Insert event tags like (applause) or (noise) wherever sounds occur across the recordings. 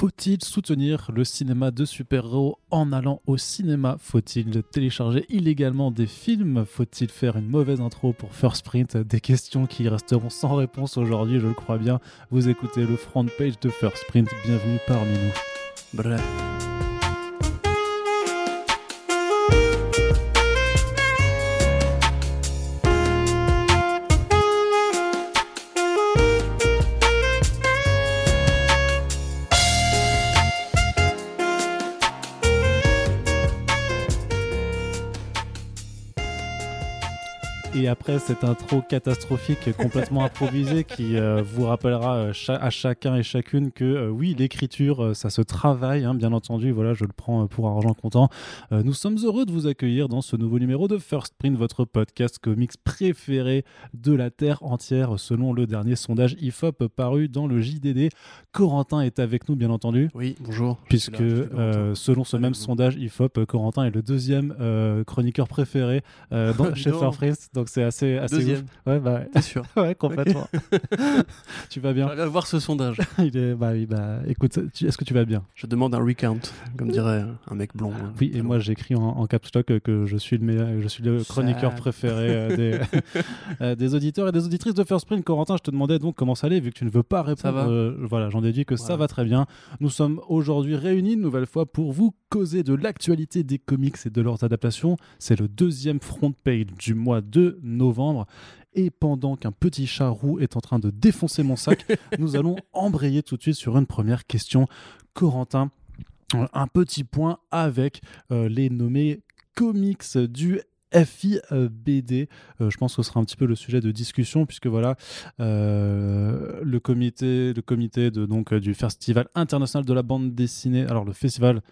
Faut-il soutenir le cinéma de super-héros en allant au cinéma? Faut-il télécharger illégalement des films? Faut-il faire une mauvaise intro pour First Print? Des questions qui resteront sans réponse aujourd'hui, je le crois bien. Vous écoutez le front page de First Print, bienvenue parmi nous. Bref. Après cette intro catastrophique complètement improvisée qui euh, vous rappellera euh, à chacun et chacune que euh, oui, l'écriture, ça se travaille, hein, bien entendu. Voilà, je le prends pour argent comptant. nous sommes heureux de vous accueillir dans ce nouveau numéro de First Print, votre podcast comics préféré de la Terre entière, selon le dernier sondage IFOP paru dans le JDD. Corentin est avec nous, bien entendu. Oui, bonjour. Puisque selon ce même sondage IFOP, Corentin est le deuxième chroniqueur préféré dans, (laughs) chez First Donc c'est assez, assez Deuxième. Ouais, bah, T'es sûr (laughs) Ouais, complètement. (laughs) tu vas bien Je vais voir ce sondage. (laughs) Il est, bah oui, bah écoute, est-ce que tu vas bien Je demande un recount, comme dirait un mec blond. Hein. Oui, et moi j'écris en, en caps lock que je suis le meilleur, je suis le chroniqueur préféré euh, des, euh, des auditeurs et des auditrices de First Print. Corentin, je te demandais donc comment ça allait, vu que tu ne veux pas répondre. Ça va euh, voilà, j'en déduis que ça va très bien. Nous sommes aujourd'hui réunis une nouvelle fois pour vous causer de l'actualité des comics et de leurs adaptations. C'est le deuxième front page du mois de novembre. Et pendant qu'un petit chat roux est en train de défoncer mon sac, (laughs) nous allons embrayer tout de suite sur une première question. Corentin, un petit point avec euh, les nommés comics du FIBD. Euh, je pense que ce sera un petit peu le sujet de discussion puisque voilà euh, le comité, le comité de, donc, du Festival international de la bande dessinée. Alors le festival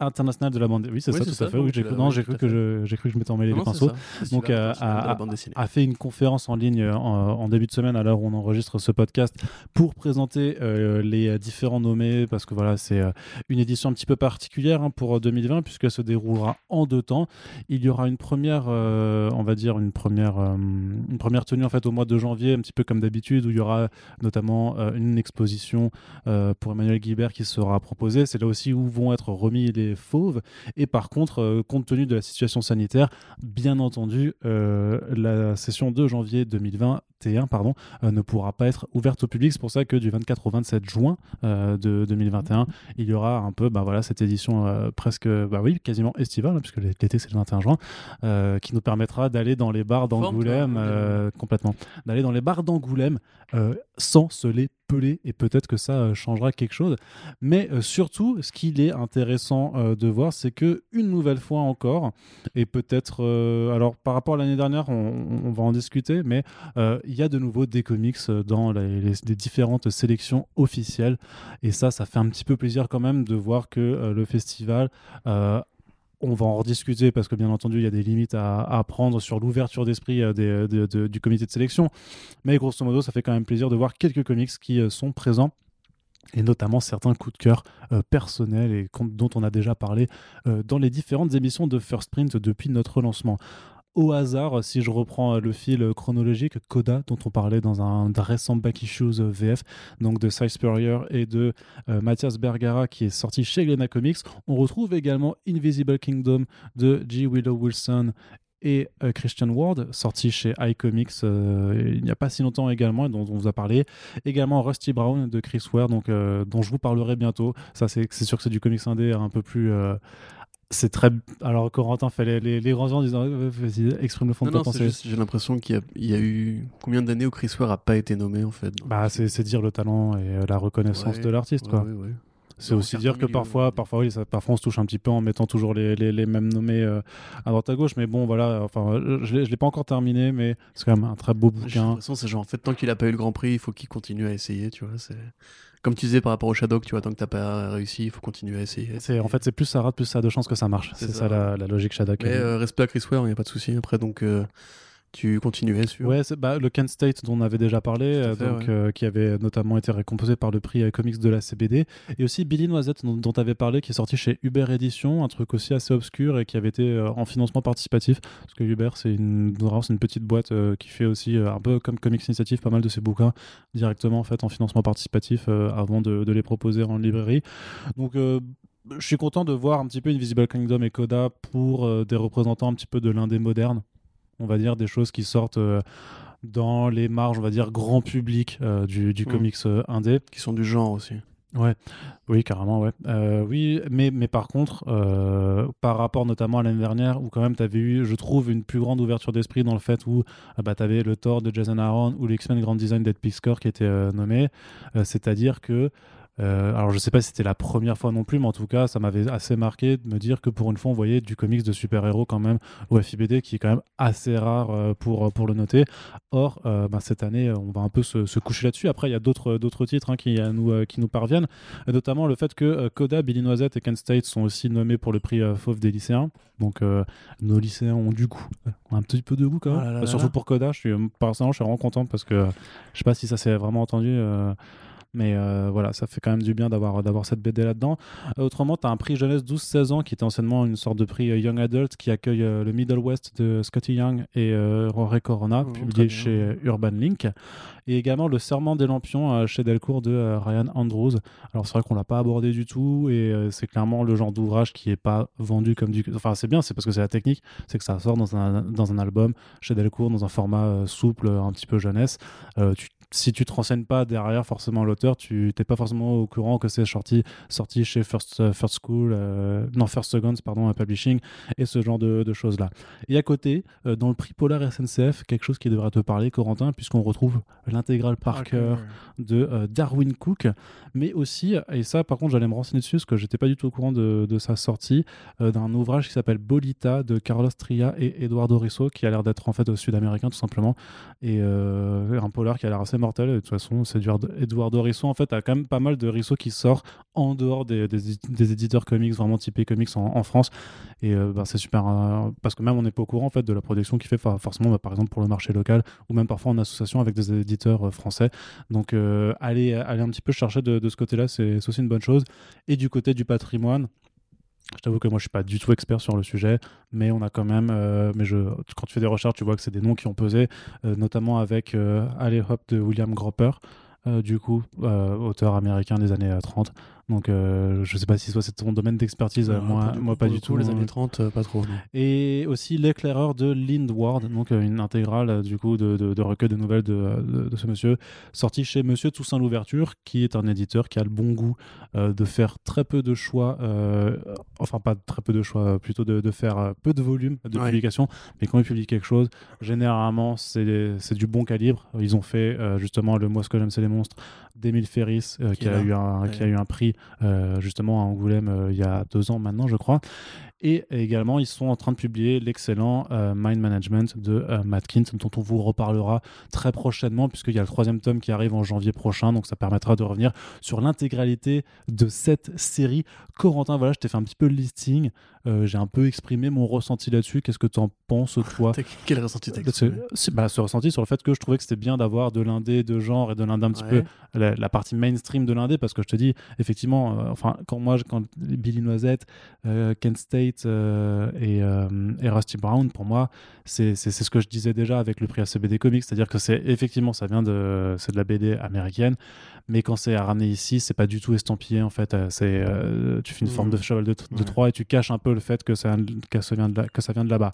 international de la bande oui c'est ça tout à fait oui, j'ai cru, non j'ai cru que je j'ai cru que je m'étais emmêlé les pinceaux. donc euh, a, a, fait une conférence en ligne euh, en, début de semaine à l'heure où on enregistre ce podcast pour présenter euh, les différents nommés parce que voilà c'est une édition un petit peu particulière hein, pour 2020 puisqu'elle se déroulera en deux temps. Il y aura une première on va dire une première une première tenue en fait au mois de janvier un petit peu comme d'habitude où il y aura notamment une exposition pour Emmanuel Guibert qui sera proposée. C'est là aussi où vont être remis les fauves. Et par contre, euh, compte tenu de la situation sanitaire, bien entendu, euh, la session de janvier 2021 pardon, euh, ne pourra pas être ouverte au public. C'est pour ça que du 24 au 27 juin de 2021, il y aura un peu bah, voilà, cette édition presque, bah oui, quasiment estivale, hein, puisque l'été c'est le 21 juin, qui nous permettra d'aller dans les bars d'Angoulême, complètement, d'aller dans les bars d'Angoulême sans se les peler et peut-être que ça changera quelque chose. Mais surtout, ce qu'il est intéressant euh, de voir, c'est que une nouvelle fois encore, et peut-être, alors par rapport à l'année dernière, on, va en discuter, mais il y a de nouveau des comics dans les, différentes sélections officielles. Et ça, ça fait un petit peu plaisir quand même de voir que le festival on va en rediscuter parce que bien entendu il y a des limites à, prendre sur l'ouverture d'esprit euh, du comité de sélection. Mais grosso modo, ça fait quand même plaisir de voir quelques comics qui euh, sont présents et notamment certains coups de cœur euh, personnels et dont on a déjà parlé dans les différentes émissions de First Print depuis notre lancement au hasard, si je reprends le fil chronologique, Coda, dont on parlait dans un récent Back Issues VF, donc de Cy Spurrier et de euh, Mathias Bergara, qui est sorti chez Glena Comics. On retrouve également Invisible Kingdom de G. Willow Wilson et euh, Christian Ward, sorti chez iComics euh, il n'y a pas si longtemps également, dont, on vous a parlé. Également Rusty Brown de Chris Ware, donc, dont je vous parlerai bientôt. Ça, c'est sûr que c'est du comics indé un peu plus c'est très. Alors, Corentin fait les, les, grands gens en disant Vas-y, exprime le fond de ta pensée. J'ai l'impression qu'il y, a eu combien d'années où Chris Ware n'a pas été nommé en fait Bah, c'est dire le talent et euh, la reconnaissance de l'artiste, quoi. C'est aussi dire que parfois, parfois, oui, ça, parfois on se touche un petit peu en mettant toujours les, les, les mêmes nommés euh, à droite à gauche. Mais bon, voilà, enfin, je ne l'ai pas encore terminé, mais c'est quand même un très beau bouquin. De toute façon, c'est genre, en fait, tant qu'il n'a pas eu le Grand Prix, il faut qu'il continue à essayer, tu vois. C'est comme tu disais par rapport au Shadow, tu vois, tant que t'as pas réussi, il faut continuer à essayer. C'est, en fait, c'est plus ça rate, plus ça a de chances que ça marche. C'est, ça, la, logique Shadow. Mais euh, respect à Chris Ware, il n'y a pas de souci après. Donc, euh, tu continuais sur. Ouais, bah, le Kent State dont on avait déjà parlé, euh, fait, donc, ouais. euh, qui avait notamment été récompensé par le prix euh, comics de la CBD, et aussi Billy Noisette dont tu avais parlé, qui est sorti chez Uber Edition, un truc aussi assez obscur et qui avait été euh, en financement participatif, parce que Uber c'est une, une petite boîte euh, qui fait aussi un peu comme Comics Initiative, pas mal de ses bouquins directement en fait en financement participatif avant de, de les proposer en librairie. Donc je suis content de voir un petit peu Invisible Kingdom et Coda pour des représentants un petit peu de l'indé moderne on va dire des choses qui sortent euh, dans les marges, on va dire, grand public euh, du, du Mm. comics euh, indé. Qui sont du genre aussi. Ouais, oui, carrément, ouais. Euh, oui, mais, mais par contre, euh, par rapport notamment à l'année dernière, où quand même tu avais eu, je trouve, une plus grande ouverture d'esprit dans le fait où ah bah, tu avais le Thor de Jason Aaron ou l'X-Men Grand Design d'Ed Pixcore qui était nommé. C'est-à-dire que euh, alors je sais pas si c'était la première fois non plus, mais en tout cas ça m'avait assez marqué de me dire que pour une fois on voyait du comics de super-héros quand même au FIBD qui est quand même assez rare euh, pour, pour le noter. Or euh, bah, cette année on va un peu se, se coucher là-dessus. Après il y a d'autres titres hein, qui, nous, qui nous parviennent, notamment le fait que Coda, Billy Noisette et Kent State sont aussi nommés pour le prix Fauve des lycéens. Donc nos lycéens ont du goût, ont un petit peu de goût quand même. Ah là là là surtout là. pour Coda, je suis, personnellement je suis vraiment content parce que je sais pas si ça s'est vraiment entendu. Mais euh, voilà, ça fait quand même du bien d'avoir d'avoir cette BD là-dedans. Euh, autrement, tu as un prix jeunesse 12-16 ans qui était anciennement une sorte de prix euh, Young Adult qui accueille le Middle West de Scotty Young et Rory Corona, Oh, publié chez Urban Link. Et également le Serment des Lampions chez Delcourt de Ryan Andrews. Alors c'est vrai qu'on l'a pas abordé du tout et c'est clairement le genre d'ouvrage qui est pas vendu comme du... Enfin c'est bien, c'est parce que c'est la technique, c'est que ça sort dans un, dans un album chez Delcourt, dans un format souple, un petit peu jeunesse. Euh, tu si tu te renseignes pas derrière forcément l'auteur, tu t'es pas forcément au courant que c'est sorti, sorti chez First, euh, First School, euh, non First Seconds, pardon, à Publishing, et ce genre de, de choses-là. Et à côté, euh, dans le prix Polar SNCF, quelque chose qui devrait te parler, Corentin, puisqu'on retrouve l'intégrale par cœur de euh, Darwin Cook, mais aussi, et ça par contre j'allais me renseigner dessus parce que j'étais pas du tout au courant de, de sa sortie, d'un ouvrage qui s'appelle Bolita de Carlos Tria et Eduardo Risso, qui a l'air d'être en fait sud-américain tout simplement, et un polar qui a l'air assez mortel, de toute façon c'est Eduardo, Eduardo Risso en fait, a quand même pas mal de Risso qui sort en dehors des, des, éditeurs comics vraiment typés comics en, France, et euh, ben, c'est super, euh, parce que même on n'est pas au courant en fait de la production qu'il fait, fa- forcément bah, par exemple pour le marché local, ou même parfois en association avec des éditeurs euh, français, donc aller, aller un petit peu chercher de, ce côté-là, c'est aussi une bonne chose. Et du côté du patrimoine, je t'avoue que moi je suis pas du tout expert sur le sujet, mais on a quand même, euh, mais je, quand tu fais des recherches, tu vois que c'est des noms qui ont pesé, euh, notamment avec euh, Alley Hop de William Gropper, du coup, auteur américain des années euh, 30. Donc euh, je sais pas si soit c'est ton domaine d'expertise, euh, moi, pas du tout. Les années 30, euh, pas trop. non. et aussi l'éclaireur de Lindward, donc euh, une intégrale du coup de, de- de recueil de nouvelles de, ce monsieur, sorti chez Monsieur Toussaint Louverture, qui est un éditeur qui a le bon goût de faire très peu de choix, enfin pas très peu de choix, plutôt de, faire peu de volume de Ouais. publication, mais quand ils publient quelque chose, généralement c'est du bon calibre. Ils ont fait justement le Moi ce que j'aime c'est les monstres d'Emile Ferris, Qui a là. eu un, qui a eu un prix justement à Angoulême euh, il y a deux ans maintenant, je crois. Et également, ils sont en train de publier l'excellent euh, Mind Management de euh, Matt Kint, dont on vous reparlera très prochainement, puisqu'il y a le troisième tome qui arrive en janvier prochain. Donc, ça permettra de revenir sur l'intégralité de cette série. Corentin, voilà, je t'ai fait un petit peu le listing. Euh, J'ai un peu exprimé mon ressenti là-dessus. Qu'est-ce que tu en penses, toi (laughs) Quel ressenti t'as ce, exprimé c'est- bah, ce ressenti sur le fait que je trouvais que c'était bien d'avoir de l'indé de genre et de l'indé un petit Ouais. peu la, la partie mainstream de l'indé parce que je te dis effectivement euh, enfin quand moi quand Billy Noisette euh, Kent State euh, et, et Rusty Brown pour moi c'est c'est c'est ce que je disais déjà avec le prix ACBD Comics c'est-à-dire que c'est effectivement ça vient de c'est de la BD américaine mais quand c'est à ramener ici c'est pas du tout estampillé en fait. Euh, c'est euh, tu fais une forme de cheval de, de Ouais. Troie et tu caches un peu le fait que ça, que ça vient de là-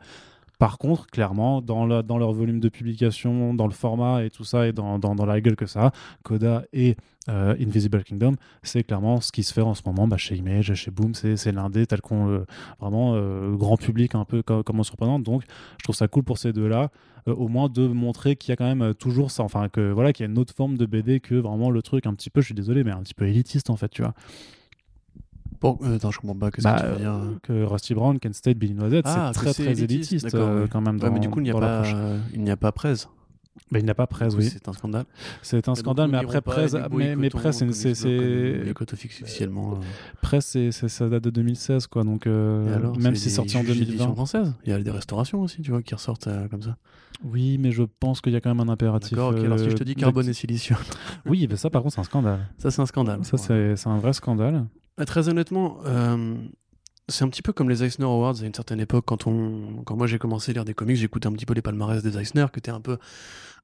par contre, clairement, dans, leur volume de publication, dans le format et tout ça, et dans, la gueule que ça a, Coda et euh, Invisible Kingdom, c'est clairement ce qui se fait en ce moment bah, chez Image, chez Boom, c'est l'indé tel qu'on. Vraiment, euh, grand public, un peu comme, comme on surprenant. Donc, je trouve ça cool pour ces deux-là, euh, au moins de montrer qu'il y a quand même toujours ça, enfin, que voilà, qu'il y a une autre forme de BD que vraiment le truc un petit peu, je suis désolé, mais un petit peu élitiste en fait, tu vois. Bon, euh, attends, je comprends pas. Qu'est-ce Bah, que tu veux dire euh, que Rusty Brown, Kent State, Billy Noisette, Ah, c'est que très très élitiste, euh, quand même. Ouais, mais dans- du coup, il n'y a, dans pas, l'approche. il n'y a pas presse. Il n'a pas presse, oui. C'est un scandale. C'est un scandale, mais après Bobo mais, mais presse, c'est, offices officiellement. euh. presse, c'est, c'est- ça date de 2016, quoi. Donc euh, alors, même si c'est sorti en juges d'édition 2020. française. Il y a des restaurations aussi, tu vois, qui ressortent euh, comme ça. Oui, mais je pense qu'il y a quand même un impératif. D'accord, ok. Alors si je te euh, dis carbone et silicium, (laughs) Oui, mais ça, par contre, c'est un scandale. ça c'est un scandale. Ça, c'est, un vrai scandale. Euh, Très honnêtement, euh, c'est un petit peu comme les Eisner Awards à une certaine époque. Quand, on, quand moi j'ai commencé à lire des comics, j'écoutais un petit peu les palmarès des Eisner, qui étaient un peu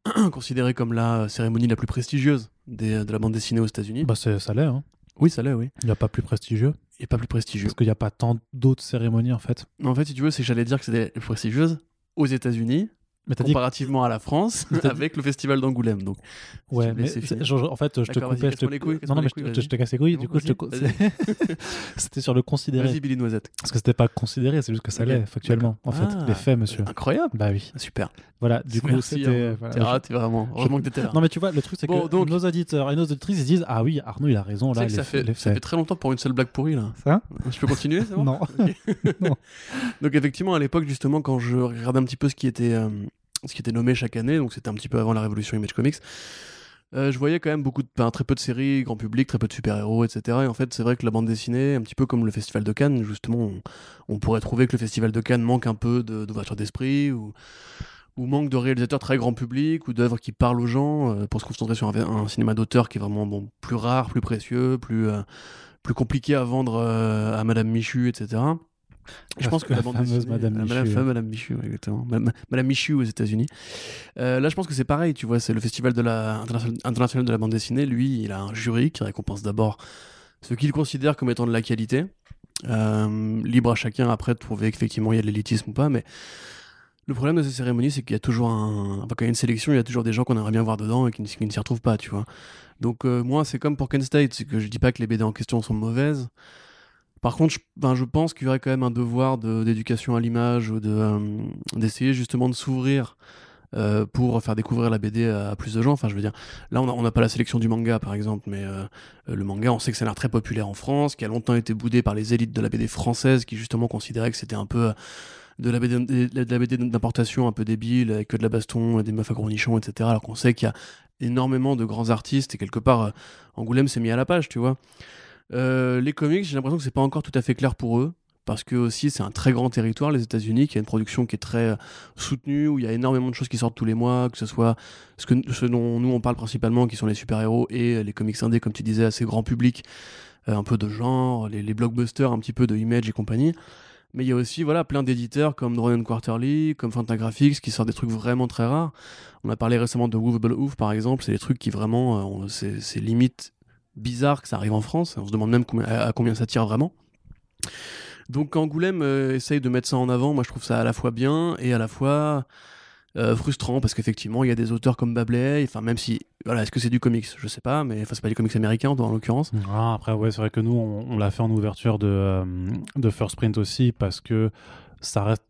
(clears throat) considérés comme la cérémonie la plus prestigieuse des- de la bande dessinée aux États-Unis. Bah, ça l'est. Hein. Oui, ça l'est, oui. Il n'y a pas plus prestigieux. Et pas plus prestigieux. Parce qu'il n'y a pas tant d'autres cérémonies, en fait. En fait, si tu veux, c'est que j'allais dire que c'était prestigieuses aux États-Unis, Mais t'as dit. comparativement à la France, avec le festival d'Angoulême. Donc, Ouais, mais laisses en fait, je te coupais. je te- couilles, non, non, mais je couilles, te, je te casse les couilles. Non, du coup, je te (laughs) c'était sur le considéré. vas-y, Billy Noisette. Parce que c'était pas considéré, c'est juste que ça l'est, factuellement. En fait, Ah, les faits, monsieur. Incroyable. Bah oui. Super. Voilà, du coup, c'était. hein. T'es ah, vraiment. Heureusement que t'étais là. Non mais tu vois, le truc c'est que nos auditeurs et nos auditrices ils se disent ah oui Arnaud il a raison là ça, fait, très longtemps pour une seule blague pourrie là. Ça Je peux continuer (laughs) (laughs) Non. Donc effectivement à l'époque justement quand je regardais un petit peu ce qui était euh, ce qui était nommé chaque année, donc c'était un petit peu avant la révolution Image Comics, euh, je voyais quand même beaucoup de, enfin, très peu de séries, grand public, très peu de super-héros, etc. Et en fait c'est vrai que la bande dessinée, un petit peu comme le Festival de Cannes, justement, on, pourrait trouver que le Festival de Cannes manque un peu d'ouverture d'esprit ou ou manque de réalisateurs très grand public ou d'œuvres qui parlent aux gens euh, pour se concentrer sur un, cinéma d'auteur qui est vraiment plus rare, plus précieux, plus, euh, plus compliqué à vendre à Madame Michu, etc. Je La- pense que la la, bande fameuse dessinée- Madame la Michu. fameuse Madame Michu, exactement. Madame, Madame Michu aux États-Unis. Euh, là, je pense que c'est pareil, tu vois, c'est le festival de la, international, de la bande dessinée. Lui, il a un jury qui récompense d'abord ce qu'il considère comme étant de la qualité. Euh, libre à chacun après de trouver qu'effectivement il y a de l'élitisme ou pas, mais le problème de ces cérémonies, c'est qu'il y a toujours un. Enfin, quand il y a une sélection, il y a toujours des gens qu'on aimerait bien voir dedans et qui, ne- qui ne s'y retrouvent pas, tu vois. Donc, euh, moi, c'est comme pour Kent State, c'est que je dis pas que les BD en question sont mauvaises. Par contre, je, ben, je pense qu'il y aurait quand même un devoir de- d'éducation à l'image ou euh, d'essayer justement de s'ouvrir euh, pour faire découvrir la BD à, plus de gens. Enfin, je veux dire, là, on n'a pas la sélection du manga, par exemple, mais euh, le manga, on sait que ça a l'air très populaire en France, qui a longtemps été boudé par les élites de la BD française, qui justement considéraient que c'était un peu de la BD, d'importation un peu débile, avec que de la baston, des meufs à gros nichons, etc. Alors qu'on sait qu'il y a énormément de grands artistes, et quelque part, Angoulême s'est mis à la page, tu vois. Euh, les comics, j'ai l'impression que c'est pas encore tout à fait clair pour eux. Parce que aussi c'est un très grand territoire, les États-Unis, qui a une production qui est très euh, soutenue, où il y a énormément de choses qui sortent tous les mois, que ce soit ce, que, ce dont nous on parle principalement, qui sont les super-héros et euh, les comics indés, comme tu disais, assez grand public, euh, un peu de genre, les, les blockbusters, un petit peu de Image et compagnie. Mais il y a aussi voilà, plein d'éditeurs comme Drone Quarterly, comme Fantagraphics, qui sortent des trucs vraiment très rares. On a parlé récemment de Movable Oof, par exemple, c'est des trucs qui vraiment, euh, c'est limite bizarre que ça arrive en France. On se demande même à, combien ça tire vraiment. Donc Angoulême euh, essaye de mettre ça en avant, moi je trouve ça à la fois bien et à la fois euh, frustrant parce qu'effectivement il y a des auteurs comme Babley, enfin même si voilà est-ce que c'est du comics, je sais pas, mais enfin c'est pas du comics américain en l'occurrence. Ah, après, ouais, c'est vrai que nous, on, on l'a fait en ouverture de, euh, de First Print aussi, parce que ça reste,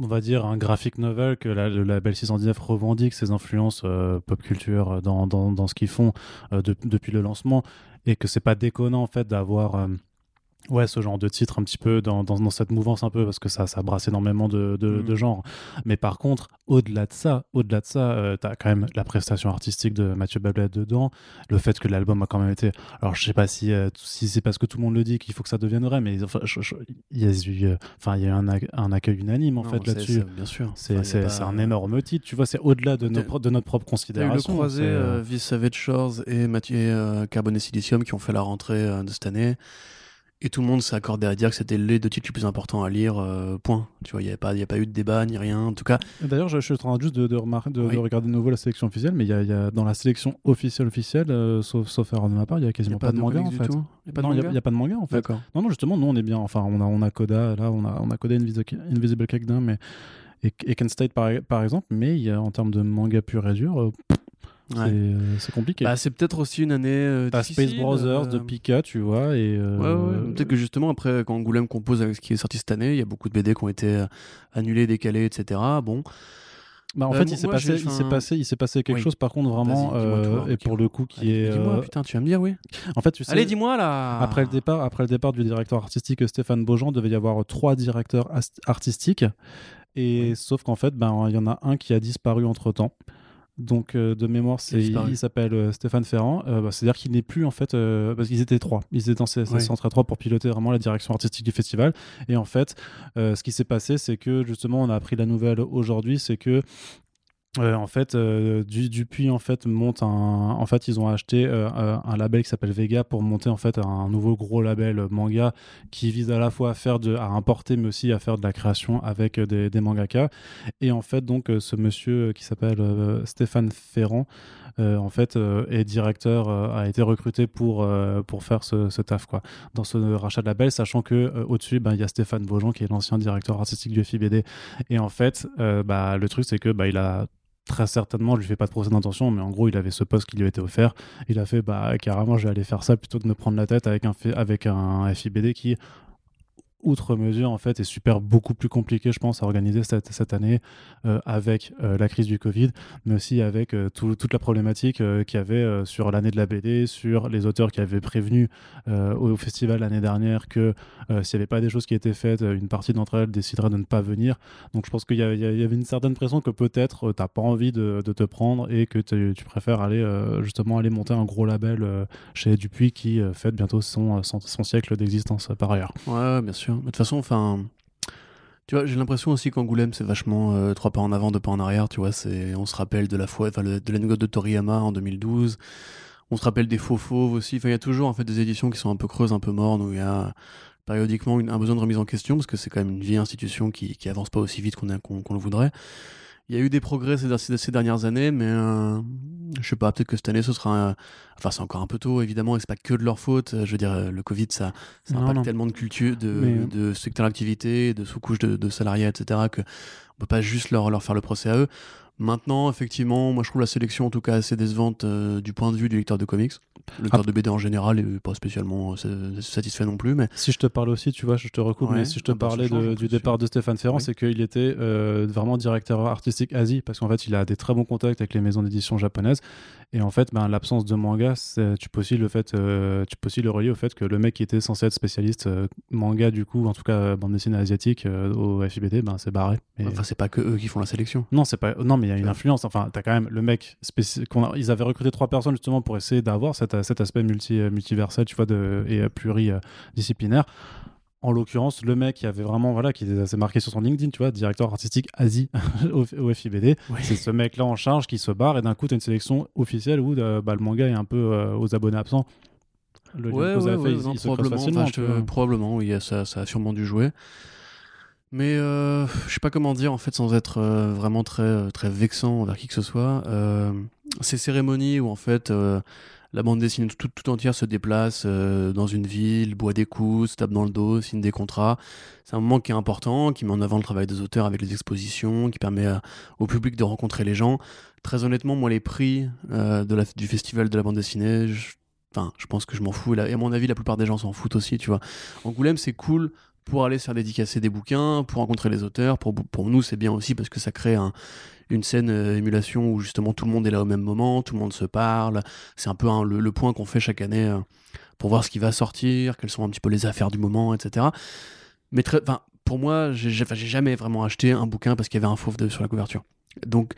on va dire, un graphic novel que la- le label 619 revendique ses influences euh, pop culture dans, dans, ce qu'ils font euh, de- depuis le lancement, et que c'est pas déconnant, en fait, d'avoir. Ouais, ce genre de titre un petit peu dans, dans, dans cette mouvance un peu parce que ça, ça brasse énormément de, de, Mm. de genres. Mais par contre, au-delà de ça, au-delà de ça, euh, t'as quand même la prestation artistique de Mathieu Bablet dedans, le fait que l'album a quand même été. Alors, je sais pas si, euh, si c'est parce que tout le monde le dit qu'il faut que ça devienne vrai, mais enfin, je- je- il y a eu, euh, enfin, il y a eu un, un accueil unanime en Non, fait là-dessus. Bien sûr. C'est Enfin, pas- un énorme titre, tu vois, c'est au-delà de, nos de notre propre T'as eu le considération. croisé euh, Vis Savage Shores et Mathieu Carbone et Silicium qui ont fait la rentrée de cette année. Et tout le monde s'est accordé à dire que c'était les deux titres les plus importants à lire, euh, point. Tu vois, il n'y a, pas- y a pas eu de débat ni rien. En tout cas, D'ailleurs, je, je suis en train juste de, de, de, Oui. de regarder de nouveau la sélection officielle, mais y a, y a- dans la sélection officielle officielle, euh, sauf, sauf erreur de ma part, il y a n'y quasiment a pas, de manga en fait. non, il n'y a, pas de manga en fait. Non, non, justement, nous on est bien. Enfin, on a, on a Coda, là, on a, on a Coda Invisible, Cake mais. Et, et Kent State par, par exemple, mais y a, en termes de manga pur et dur, euh, Ouais. euh, c'est compliqué. Bah, c'est peut-être aussi une année. Euh, T'as Space Brothers de euh, Pika, tu vois, et. Ouais, ouais. Peut-être que justement, après, quand Angoulême compose avec ce qui est sorti cette année, il y a beaucoup de BD qui ont été annulés, décalés, etc. Bon, Bah, en Euh, fait, il s'est passé, il s'est passé, il s'est passé quelque Oui. chose, par contre, vraiment, euh, et pour le coup, qui Allez, est. Dis-moi, euh, putain, tu vas me dire oui. En fait, tu sais. Allez, dis-moi là. Après le départ, après le départ du directeur artistique Stéphane Beaujean, devait y avoir trois directeurs artistiques. Et sauf qu'en fait, ben il y en a un qui a disparu entre temps. Donc euh, de mémoire, c'est il s'appelle euh, Stéphane Ferrand. Euh, bah, C'est-à-dire qu'il n'est plus en fait parce qu'ils étaient trois. Ils étaient en C- Ouais. centre à trois pour piloter vraiment la direction artistique du festival. Et en fait, ce qui s'est passé, c'est que justement, on a appris la nouvelle aujourd'hui, c'est que euh, en fait, euh, du, Dupuis en fait monte un. En fait, ils ont acheté euh, un label qui s'appelle Vega pour monter en fait un nouveau gros label manga qui vise à la fois à faire à importer mais aussi à faire de la création avec des, des mangaka. Et en fait, donc, ce monsieur qui s'appelle Stéphane Ferrand, en fait, est directeur, a été recruté pour, faire ce, taf, quoi. Dans ce rachat de label, sachant que au-dessus, ben, il y a Stéphane Vaujean qui est l'ancien directeur artistique du FIBD. Et en fait, bah, le truc, c'est que bah, a très certainement, je lui fais pas de procès d'intention, mais en gros, il avait ce poste qui lui été offert. Il a fait, bah, carrément, je vais aller faire ça plutôt que de me prendre la tête avec un, avec un FIBD qui, outre mesure, en fait, est super beaucoup plus compliqué, je pense, à organiser cette, année euh, avec euh, la crise du Covid, mais aussi avec euh, tout- toute la problématique qu'il y avait sur l'année de la BD, sur les auteurs qui avaient prévenu au festival l'année dernière que s'il n'y avait pas des choses qui étaient faites, une partie d'entre elles déciderait de ne pas venir. Donc je pense qu'il y, avait une certaine pression que peut-être tu n'as pas envie de, te prendre et que tu préfères aller justement aller monter un gros label chez Dupuis qui fête bientôt son, son, siècle d'existence par ailleurs. Ouais, bien sûr. De toute façon, enfin. Tu vois, j'ai l'impression aussi qu'Angoulême, c'est vachement euh, trois pas en avant, deux pas en arrière. Tu vois, c'est, on se rappelle de la fois, de l'anecdote de Toriyama en 2012. On se rappelle des faux fauves aussi. Il y a toujours en fait des éditions qui sont un peu creuses, un peu mornes, où il y a périodiquement un besoin de remise en question, parce que c'est quand même une vieille institution qui, qui avance pas aussi vite qu'on le voudrait. Il y a eu des progrès ces, dernières années, mais euh, je sais pas, peut-être que cette année ce sera. un- Enfin, c'est encore un peu tôt, évidemment, et c'est pas que de leur faute. Je veux dire, euh, le Covid, ça, ça Non, impacte non. tellement de culture, de, Mais- de secteur d'activité, de sous-couches de, de salariés, etc., que on peut pas juste leur, leur faire le procès à eux. Maintenant, effectivement, moi je trouve la sélection en tout cas assez décevante euh, du point de vue du lecteur de comics. Le lecteur Ah. de BD en général est pas spécialement euh, satisfait non plus, mais Si je te parle aussi, tu vois, je te recoupe, Ouais. mais si je te Ah bah, parlais de- du plus. départ de Stéphane Ferrand, Oui. c'est qu'il était euh, vraiment directeur artistique Asie, parce qu'en fait, il a des très bons contacts avec les maisons d'édition japonaises. Et en fait, ben, l'absence de manga, tu peux, aussi le fait, tu peux aussi le relier au fait que le mec qui était censé être spécialiste manga, du coup, en tout cas bande dessinée asiatique au FIBD, ben, c'est barré. Et- enfin, c'est pas que eux qui font la sélection. non, c'est pas. Non, mais y a une Ouais. influence. Enfin, t'as quand même le mec qu'on a- Ils avaient recruté trois personnes justement pour essayer d'avoir cet, cet aspect multi, multiversel, tu vois, de, et euh, pluridisciplinaire. En l'occurrence, le mec qui avait vraiment, voilà, qui s'est marqué sur son LinkedIn, tu vois, directeur artistique Asie (laughs) au, au FIBD. C'est ce mec-là en charge qui se barre et d'un coup, t'as une sélection officielle où euh, bah, le manga est un peu euh, aux abonnés absents. Le Ouais, ouais, avez fait, ouais, il- non, il probablement, tu probablement, oui, ça, ça a sûrement dû jouer. Mais euh, je sais pas comment dire, en fait, sans être euh, vraiment très, euh, très vexant envers qui que ce soit. euh, ces cérémonies où, en fait, euh, la bande dessinée tout, tout entière se déplace dans une ville, boit des coups, se tape dans le dos, signe des contrats. C'est un moment qui est important, qui met en avant le travail des auteurs avec les expositions, qui permet au public de rencontrer les gens. Très honnêtement, moi, les prix de du festival de la bande dessinée, je, enfin, je pense que je m'en fous. Et à mon avis, la plupart des gens s'en foutent aussi, tu vois. Angoulême, c'est cool pour aller se faire dédicacer des bouquins, pour rencontrer les auteurs. Pour, nous, c'est bien aussi parce que ça crée un- une scène euh, émulation où justement tout le monde est là au même moment, tout le monde se parle. C'est un peu le, point qu'on fait chaque année euh, pour voir ce qui va sortir, quelles sont un petit peu les affaires du moment, etc. Mais pour moi, j'ai jamais vraiment acheté un bouquin parce qu'il y avait un fauve sur la couverture. Donc,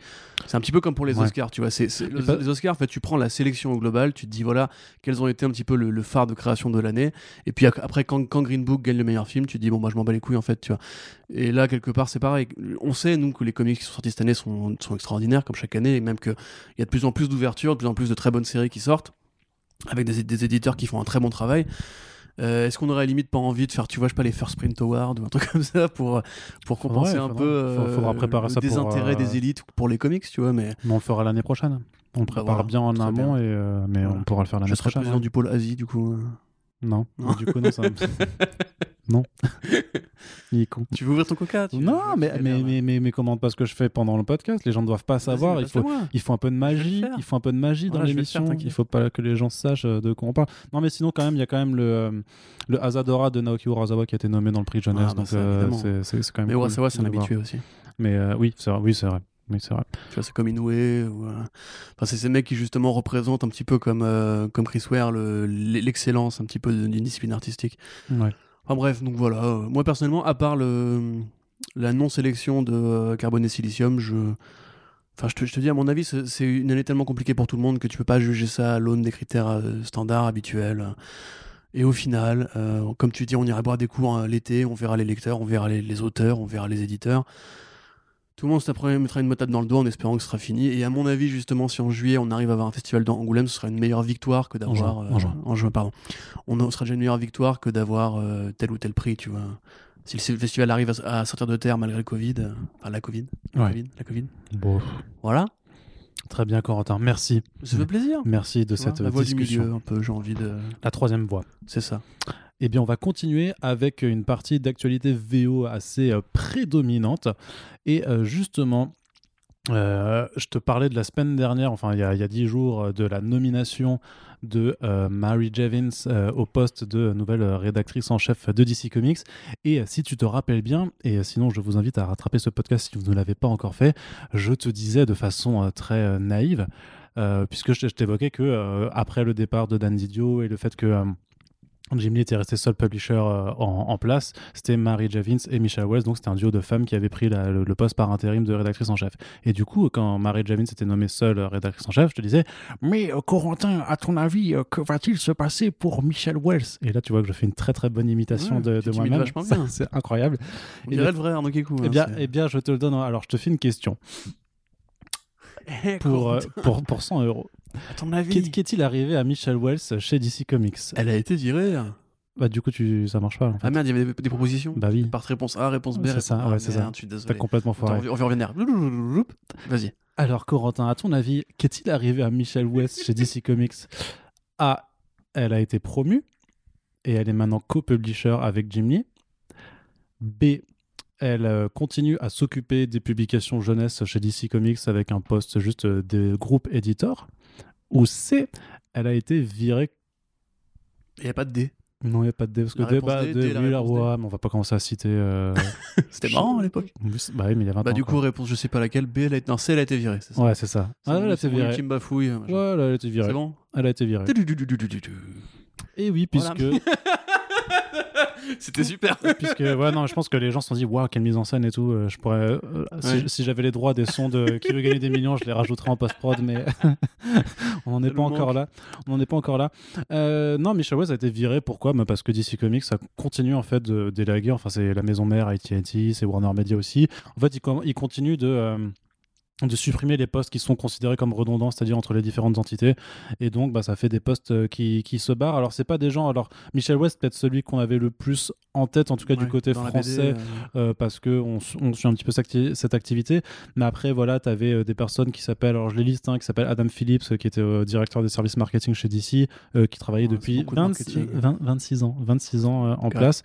c'est un petit peu comme pour les Ouais. Oscars, tu vois. C'est, les, pas- les Oscars, en fait, tu prends la sélection au global, tu te dis, voilà, quels ont été un petit peu le, le phare de création de l'année. Et puis après, quand, quand Green Book gagne le meilleur film, tu te dis, bon, bah, je m'en bats les couilles, en fait, tu vois. Et là, quelque part, c'est pareil. On sait, nous, que les comics qui sont sortis cette année sont, sont extraordinaires, comme chaque année, et même qu'il y a de plus en plus d'ouvertures, de plus en plus de très bonnes séries qui sortent, avec des, des éditeurs qui font un très bon travail. Euh, Est-ce qu'on aurait limite pas envie de faire, tu vois, je sais pas, les First Print Awards ou un truc (laughs) comme ça pour, pour compenser Ouais, un peu euh, faudra- faudra préparer le ça pour, désintérêt euh, des élites pour les comics, tu vois, mais Mais on le fera l'année prochaine. On le Bah prépare voilà, bien en amont, et, euh, mais Voilà. on pourra le faire l'année je serai prochaine. président ouais. du pôle Asie, du coup. Non. Non. Du coup, non, ça. (laughs) non. (laughs) Il est con. Tu veux ouvrir ton coca tu- Non, mais, mais, mais, mais, mais commande pas ce que je fais pendant le podcast. Les gens ne doivent pas savoir. Il faut, passe-le-moi. il faut un peu de magie. Il faut un peu de magie dans l'émission. Il faut pas que les gens sachent euh, de quoi on parle. Non, mais sinon, quand même, il y a quand même le, euh, le Asadora de Naoki Urasawa qui a été nommé dans le prix jeunesse. Ah, bah donc, euh, c'est- quand même. Mais Urasawa, c'est de un habitué aussi. Mais euh, oui, c'est vrai. Oui, c'est vrai. Oui, c'est vrai. Tu vois, c'est comme Inoue. Ou, euh, Enfin, c'est ces mecs qui justement représentent un petit peu comme, euh, comme Chris Ware le- l'excellence un petit peu d'une discipline artistique. Ouais. Enfin bref, donc voilà. euh, moi personnellement, à part le, la non-sélection de Carbone et Silicium, je Enfin, je te, je te dis, à mon avis, c'est c'est une année tellement compliquée pour tout le monde que tu peux pas juger ça à l'aune des critères standards, habituels. Et au final, euh, comme tu dis, on ira boire des coups hein, l'été, on verra les lecteurs, on verra les, les auteurs, on verra les éditeurs. Tout le monde se mettra une motade dans le dos en espérant que ce sera fini. Et à mon avis, justement, si en juillet on arrive à avoir un festival dans Angoulême, ce sera une meilleure victoire que d'avoir. en juin. en juin, pardon. On a- sera déjà une meilleure victoire que d'avoir euh, tel ou tel prix, tu vois. Si le festival arrive à, à sortir de terre malgré le Covid, euh, enfin la Covid, la Ouais. Covid, la Covid. Bon, Voilà, très bien, Corentin. Merci. ça fait plaisir. Merci de cette la euh, voix du discussion. milieu, un peu, j'ai envie de. La troisième voie. C'est ça. Eh bien, on va continuer avec une partie d'actualité VO assez euh, prédominante. Et euh, justement, euh, je te parlais de la semaine dernière, enfin il y a, 10 jours, de la nomination de Mary Javins euh, au poste de nouvelle rédactrice en chef de DC Comics. Et si tu te rappelles bien, et sinon je vous invite à rattraper ce podcast si vous ne l'avez pas encore fait, je te disais de façon très naïve, puisque je, t'évoquais que après le départ de Dan Didio et le fait que Jim Lee était resté seul publisher euh, en, en place, c'était Mary Javins et Michelle Wells, donc c'était un duo de femmes qui avaient pris la- le, le poste par intérim de rédactrice en chef. Et du coup, quand Mary Javins était nommée seule euh, rédactrice en chef, je te disais, mais euh, Corentin, à ton avis, euh, que va-t-il se passer pour Michelle Wells? Et là, tu vois que je fais une très très bonne imitation Ouais, de, moi-même. bien. C'est incroyable. On Et dirait le- le vrai Arnaud Kékou. Eh hein, bien, c'est- eh bien, je te le donne. Alors, je te fais une question. (laughs) Pour, euh, pour, pour 100 euros. À ton avis, Qu'est- Qu'est-il arrivé à Michelle Wells chez DC Comics elle a été virée. Bah, du coup, tu... ça marche pas. En fait. Ah merde, il y avait des, des propositions. Bah oui. Par réponse A, réponse B. C'est réponse ça, A. ouais, c'est ça. Merde, Je suis T'as désolé. complètement Attends, foiré. on va on revenir. Vas-y. Alors, Corentin, à ton avis, qu'est-il arrivé à Michelle West chez DC Comics A. Elle a été promue et elle est maintenant co-publisher avec Jim Lee. B. Elle continue à s'occuper des publications jeunesse chez DC Comics avec un poste juste des groupes éditeurs. Ou C. Elle a été virée. Il n'y a pas de D. Non, il n'y a pas de D. Parce que D, bah, D, D, D, la oui, ouais, mais on va pas commencer à citer. euh, (laughs) C'était marrant à l'époque. Bah oui, mais il y a 20 Bah, ans. du coup, quoi. réponse, je sais pas laquelle. B, elle a été... Non, C, elle a été virée. C'est ça. Ouais, c'est ça. C'est Ah, elle a c'est été virée. ultime bafouille. Ouais, elle a été virée. C'est bon? Elle a été virée. Et oui, Voilà. (laughs) C'était super. puisque ouais non je pense que les gens se sont dit waouh quelle mise en scène et tout euh, je pourrais euh, si, Ouais. si j'avais les droits des sons de qui veut gagner des millions je les rajouterais en post prod mais (laughs) on n'en est pas encore là. On n'en est pas encore là. Non Michel West a été viré. Pourquoi? Bah, parce que DC Comics ça continue en fait de d'élaguer. Enfin c'est la maison mère AT&T c'est Warner Media aussi. En fait il, com- il continue de euh, de supprimer les postes qui sont considérés comme redondants, c'est-à-dire entre les différentes entités. Et donc, bah, ça fait des postes euh, qui, qui se barrent. Alors, c'est pas des gens. Alors, Michel West, peut-être celui qu'on avait le plus en tête, en tout cas du côté BD, français, euh, euh, parce que on, suit un petit peu cette acti- cette activité. Mais après, voilà, tu avais des personnes qui s'appellent, alors je les liste, hein, qui s'appelle Adam Phillips, qui était euh, directeur des services marketing chez DC, qui travaillait Ouais, depuis de 20 marketing. 20 26 ans, 26 ans en God place.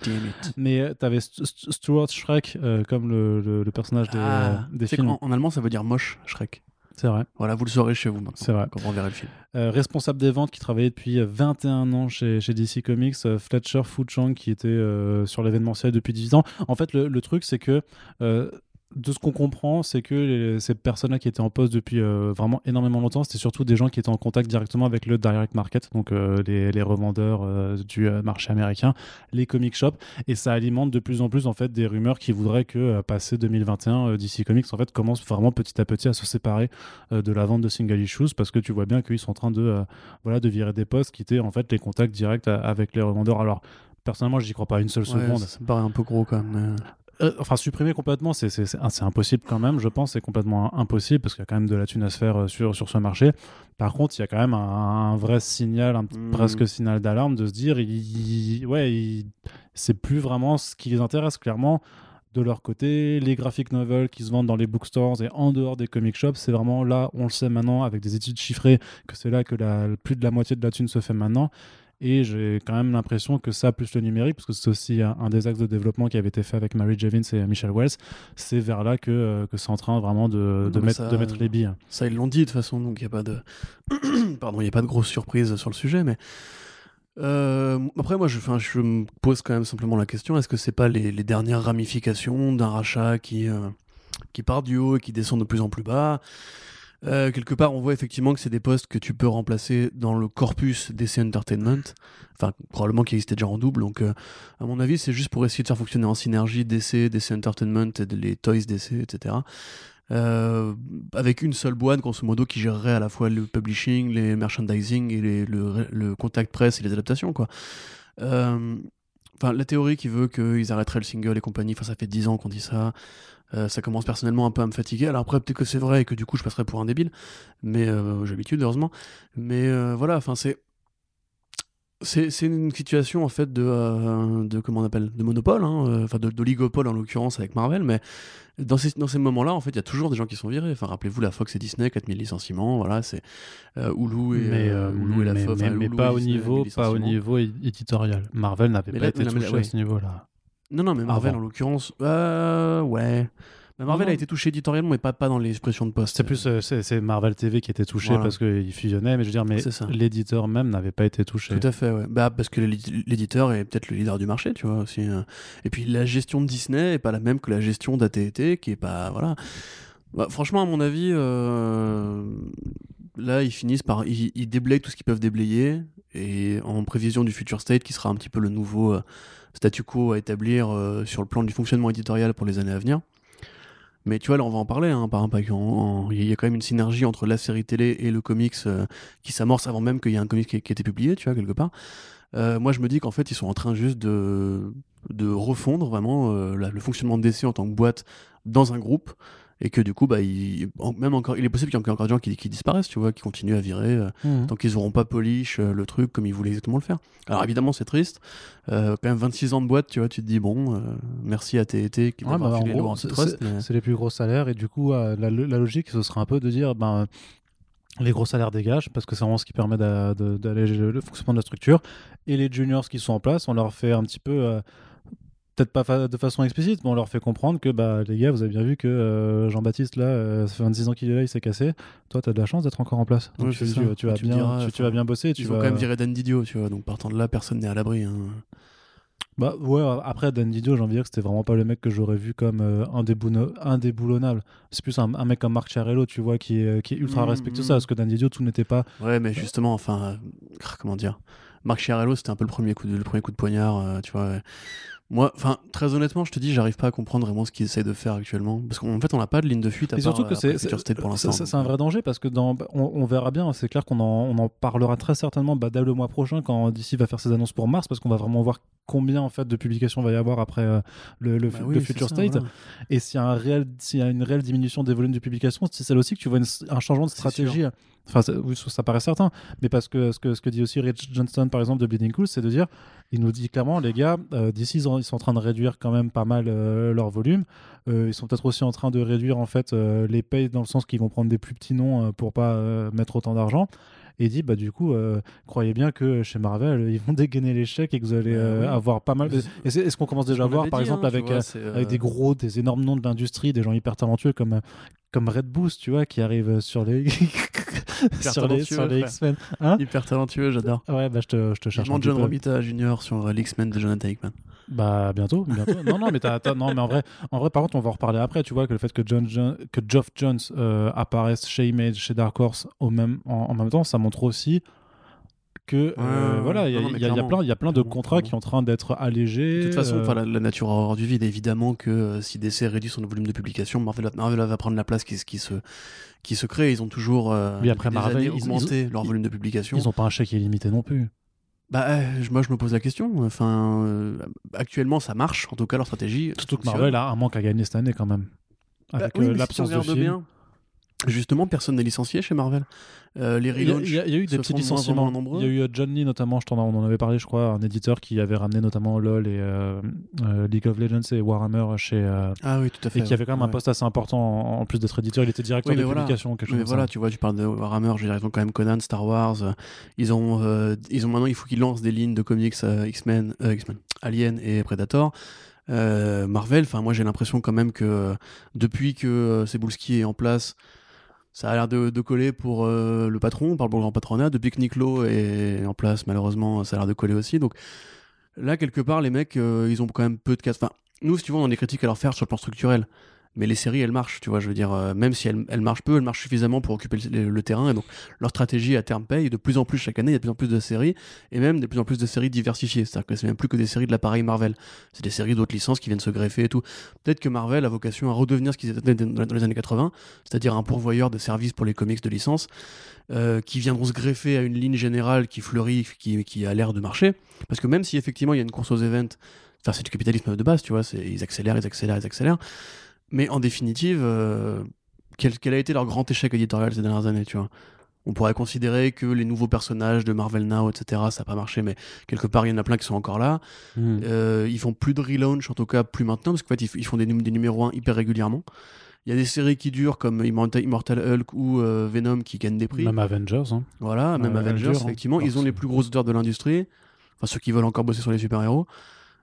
Mais tu avais Stuart Schreck comme le, le- le personnage des, Ah, des films. qu'en- en allemand, ça veut dire moche, Shrek. C'est vrai. Voilà, vous le saurez chez vous maintenant. C'est vrai. Quand on verra le film. Euh, responsable des ventes qui travaillait depuis euh, 21 ans chez, chez DC Comics, euh, Fletcher Fuchang qui était euh, sur l'événementiel depuis 18 ans. En fait, le, le truc, c'est que euh, de ce qu'on comprend, c'est que les- ces personnes-là qui étaient en poste depuis euh, vraiment énormément longtemps, c'était surtout des gens qui étaient en contact directement avec le direct market, donc euh, les, les revendeurs euh, du marché américain, les comic shops, et ça alimente de plus en plus en fait des rumeurs qui voudraient que passé 2021, euh, DC Comics en fait commence vraiment petit à petit à se séparer de la vente de single issues parce que tu vois bien qu'ils sont en train de voilà de virer des postes qui étaient en fait les contacts directs avec les revendeurs. Alors personnellement, j'y crois pas une seule seconde. ça me paraît un peu gros quand même. Euh, enfin, supprimer complètement, c'est impossible quand même, je pense, c'est complètement impossible parce qu'il y a quand même de la thune à se faire euh, sur, sur ce marché. Par contre, il y a quand même un, un vrai signal, un petit- Mm. presque signal d'alarme de se dire, il, il- ouais, c'est plus vraiment ce qui les intéresse, clairement. De leur côté, les graphic novels qui se vendent dans les bookstores et en dehors des comic shops, c'est vraiment là, on le sait maintenant, avec des études chiffrées, que c'est là que la, plus de la moitié de la thune se fait maintenant. Et j'ai quand même l'impression que ça, plus le numérique, parce que c'est aussi un, un des axes de développement qui avait été fait avec Mary Javins et Michelle Wells, c'est vers là que, euh, que c'est en train vraiment de, mettre, ça- de mettre les billes. Ça, ils l'ont dit de toute façon, donc il n'y a pas de. (clears throat) Pardon, il a pas de grosse surprise sur le sujet, mais. Euh, après, moi, je, je me pose quand même simplement la question est-ce que c'est pas les, les dernières ramifications d'un rachat qui, euh, qui part du haut et qui descend de plus en plus bas? Euh, quelque part, on voit effectivement que c'est des postes que tu peux remplacer dans le corpus DC Entertainment, enfin probablement qui existait déjà en double. Donc, euh, à mon avis, c'est juste pour essayer de faire fonctionner en synergie DC, DC Entertainment et les Toys DC, etc. euh, avec une seule boîte, grosso modo, qui gérerait à la fois le publishing, les merchandising et le, le contact presse et les adaptations, quoi. Enfin, la théorie qui veut qu'ils arrêteraient le single et compagnie, enfin, ça fait 10 ans qu'on dit ça. Euh, ça commence personnellement un peu à me fatiguer. Alors après, peut-être que c'est vrai et que du coup, je passerai pour un débile. Mais euh, j'ai l'habitude, heureusement. Mais euh, voilà, enfin, c'est. C'est une situation en fait de, euh, de comment on appelle de monopole, hein, enfin d'oligopole en l'occurrence avec Marvel, mais dans ces, dans ces moments-là, en fait, il y a toujours des gens qui sont virés. Enfin, rappelez-vous la Fox et Disney, 4000 licenciements, voilà, c'est euh, Hulu et, mais, euh, Hulu et la mais, Fox. mais- enfin, mais Hulu pas au niveau, pas au niveau éditorial. Marvel n'avait pas été touché à ce niveau-là. Non, non, mais Marvel Avant. en l'occurrence, euh, ouais. Mais Marvel Non, a été touché éditorialement, mais pas, pas dans les expressions de poste. C'est plus euh, c'est c'est Marvel TV qui était touché Voilà. parce qu'il fusionnait, mais je veux dire, mais C'est ça. l'éditeur même n'avait pas été touché. Tout à fait, ouais. Bah, parce que l'édi- l'éditeur est peut-être le leader du marché, tu vois, aussi. euh. Et puis, la gestion de Disney est pas la même que la gestion d'AT&T, qui est pas... Voilà. Bah, franchement, à mon avis, euh, là, ils finissent par... Ils, ils déblayent tout ce qu'ils peuvent déblayer, et en prévision du future state, qui sera un petit peu le nouveau euh, statu quo à établir euh, sur le plan du fonctionnement éditorial pour les années à venir. Mais tu vois, là, on va en parler, hein, par en- il y a quand même une synergie entre la série télé et le comics euh, qui s'amorce avant même qu'il y ait un comics qui, qui été publié, tu vois, quelque part. Euh, moi, je me dis qu'en fait, ils sont en train juste de, de refondre vraiment le fonctionnement de DC en tant que boîte dans un groupe. Et que du coup, bah, il, même encore, il est possible qu'il y ait encore des gens qui, qui disparaissent, tu vois, qui continuent à virer, euh, Mhm. tant qu'ils n'auront pas polish euh, le truc comme ils voulaient exactement le faire. Alors évidemment, c'est triste. Euh, quand même 26 ans de boîte, tu vois, tu te dis, bon, euh, merci à TT qui Ouais, m'a bah, filé gros, c'est- mais- les plus gros salaires et du coup, la, la logique, ce serait un peu de dire, ben, les gros salaires dégagent parce que c'est vraiment ce qui permet d'alléger le, le fonctionnement de la structure. Et les juniors qui sont en place, on leur fait un petit peu, peut-être pas fa- de façon explicite, mais on leur fait comprendre que bah, les gars, vous avez bien vu que euh, Jean-Baptiste, là, euh, ça fait 26 ans qu'il est là, il s'est cassé. Toi, tu as de la chance d'être encore en place. Donc Ouais, tu, vas Tu bien, diras, tu, tu vas enfin, bien bosser. Tu Ils vont vas... quand même virer Dan Didio, tu vois, donc partant de là, personne n'est à l'abri. hein. Bah ouais, après Dan Didio, j'ai envie de dire que c'était vraiment pas le mec que j'aurais vu comme euh, indéboulonnable. C'est plus un, un mec comme Marc Chiarello, tu vois, qui est, qui est ultra Mhm, respectueux mhm. ça, parce que Dan Didio, tout n'était pas. Ouais, mais justement, enfin, euh, comment dire, Marc Chiarello, c'était un peu le premier coup de, le premier coup de poignard, euh, tu vois. Moi, enfin, très honnêtement, je te dis, j'arrive pas à comprendre vraiment ce qu'ils essayent de faire actuellement, parce qu'en fait, on n'a pas de ligne de fuite. À Et part, surtout que euh, après c'est Future c'est- State pour c'est- l'instant. c'est- c'est un vrai danger parce que dans, on, on verra bien, c'est clair qu'on en, on en parlera très certainement bah, dès le mois prochain quand DC va faire ses annonces pour mars parce qu'on va vraiment voir combien en fait de publications va y avoir après euh, le, le, Bah oui, le Future ça, State. voilà. Et s'il y, a un réel- s'il y a une réelle diminution des volumes de publication, c'est celle aussi que tu vois une- un changement de stratégie. Enfin, ça, oui, ça paraît certain, mais parce que ce, que ce que dit aussi Rich Johnston, par exemple, de Bleeding Cool, c'est de dire il nous dit clairement, les gars, euh, d'ici, ils, ont- ils sont en train de réduire quand même pas mal euh, leur volume. Euh, ils sont peut-être aussi en train de réduire en fait les payes dans le sens qu'ils vont prendre des plus petits noms pour pas mettre autant d'argent. Et dit, bah du coup, euh, croyez bien que chez Marvel, (laughs) ils vont dégainer les chèques et que vous allez Bah avoir pas mal. Est-ce qu'on commence déjà à voir, par dit, exemple, hein, avec, vois, euh, avec des gros, des énormes noms de l'industrie, des gens hyper talentueux comme, comme Red Boost, tu vois, qui arrivent sur les, (laughs) sur les, sur les X-Men. Hein Hyper talentueux, j'adore. ouais, bah je te, je te cherche. Un petit John peu. Romita Jr. sur euh, l'X-Men de Jonathan Hickman. Bah bientôt, bientôt. non, non, mais t'as- t'as- non, mais en vrai, en vrai, par contre, on va en reparler après. Tu vois que le fait que John, John- que Geoff Jones euh, apparaisse chez Image, chez Dark Horse au même, en, en même temps, ça montre aussi que euh, ouais, voilà, il y, a- y plein, il y a plein de clairement, contrats qui sont en train d'être allégés. De toute façon, euh, la, la nature a horreur du vide. Évidemment que euh, si DC réduit son volume de publication, Marvel, va- Marvel va prendre la place qui, qui se, qui se crée. Ils ont toujours euh, Oui, après Marvel, ils- augmenté ils- leur volume de publication. ils ont pas un chèque illimité non plus. Bah, euh, moi, je me pose la question. Enfin, euh, actuellement, ça marche. En tout cas, leur stratégie. Surtout que. Marvel a un manque à gagner cette année quand même. Bah, Avec oui, euh, si l'absence de bien, Justement, personne n'est licencié chez Marvel. Euh, les Il y, a, relaunchs il y a- eu des petits licenciements. Il y a eu euh, John Lee notamment, je t'en- on en avait parlé, je crois, un éditeur qui avait ramené notamment LoL et euh, League of Legends et Warhammer chez euh, Ah oui, tout à fait. et qui avait quand même un poste assez important en, en plus d'être éditeur. Il était directeur Oui, de voilà. publication, quelque chose Mais comme voilà, ça. tu vois, tu parles de Warhammer, je veux dire, ils ont quand même Conan, Star Wars. ils ont, ils ont maintenant, il faut qu'ils lancent des lignes de comics X-Men, X-Men, Alien et Predator. Marvel, enfin, moi j'ai l'impression quand même que depuis que Cebulski est en place, ça a l'air de, coller pour euh, le patron, par le grand patronat. Depuis que Niclo est en place, malheureusement, ça a l'air de coller aussi. Donc là, quelque part, les mecs, euh, ils ont quand même peu de casse. Enfin, nous, si tu vois, on a critiques à leur faire sur le plan structurel. Mais les séries elles marchent, tu vois, je veux dire, euh, même si elles, elles marchent peu, elles marchent suffisamment pour occuper le, terrain, et donc leur stratégie à terme paye, de plus en plus chaque année, il y a de plus en plus de séries, et même de plus en plus de séries diversifiées, c'est-à-dire que c'est même plus que des séries de l'appareil Marvel, c'est des séries d'autres licences qui viennent se greffer et tout. Peut-être que Marvel a vocation à redevenir ce qu'ils étaient dans les années 80, c'est-à-dire un pourvoyeur de services pour les comics de licence, euh, qui viendront se greffer à une ligne générale qui fleurit, qui, qui a l'air de marcher, parce que même si effectivement il y a une course aux events, enfin c'est du capitalisme de base, tu vois, ils accélèrent, ils accélèrent, ils accélèrent, mais en définitive, euh, quel, quel a été leur grand échec éditorial ces dernières années, tu vois? On pourrait considérer que les nouveaux personnages de Marvel Now, etc., ça n'a pas marché, mais quelque part, il y en a plein qui sont encore là. Euh, ils font plus de relaunch, en tout cas plus maintenant, parce qu'en fait, ils, font des, num- des numéros 1 hyper régulièrement. Il y a des séries qui durent, comme Immortal, Hulk ou euh, Venom, qui gagnent des prix. Même Avengers. hein. Voilà, même Avengers, hein. effectivement, ils ont les plus gros auteurs de l'industrie. Enfin, ceux qui veulent encore bosser sur les super-héros.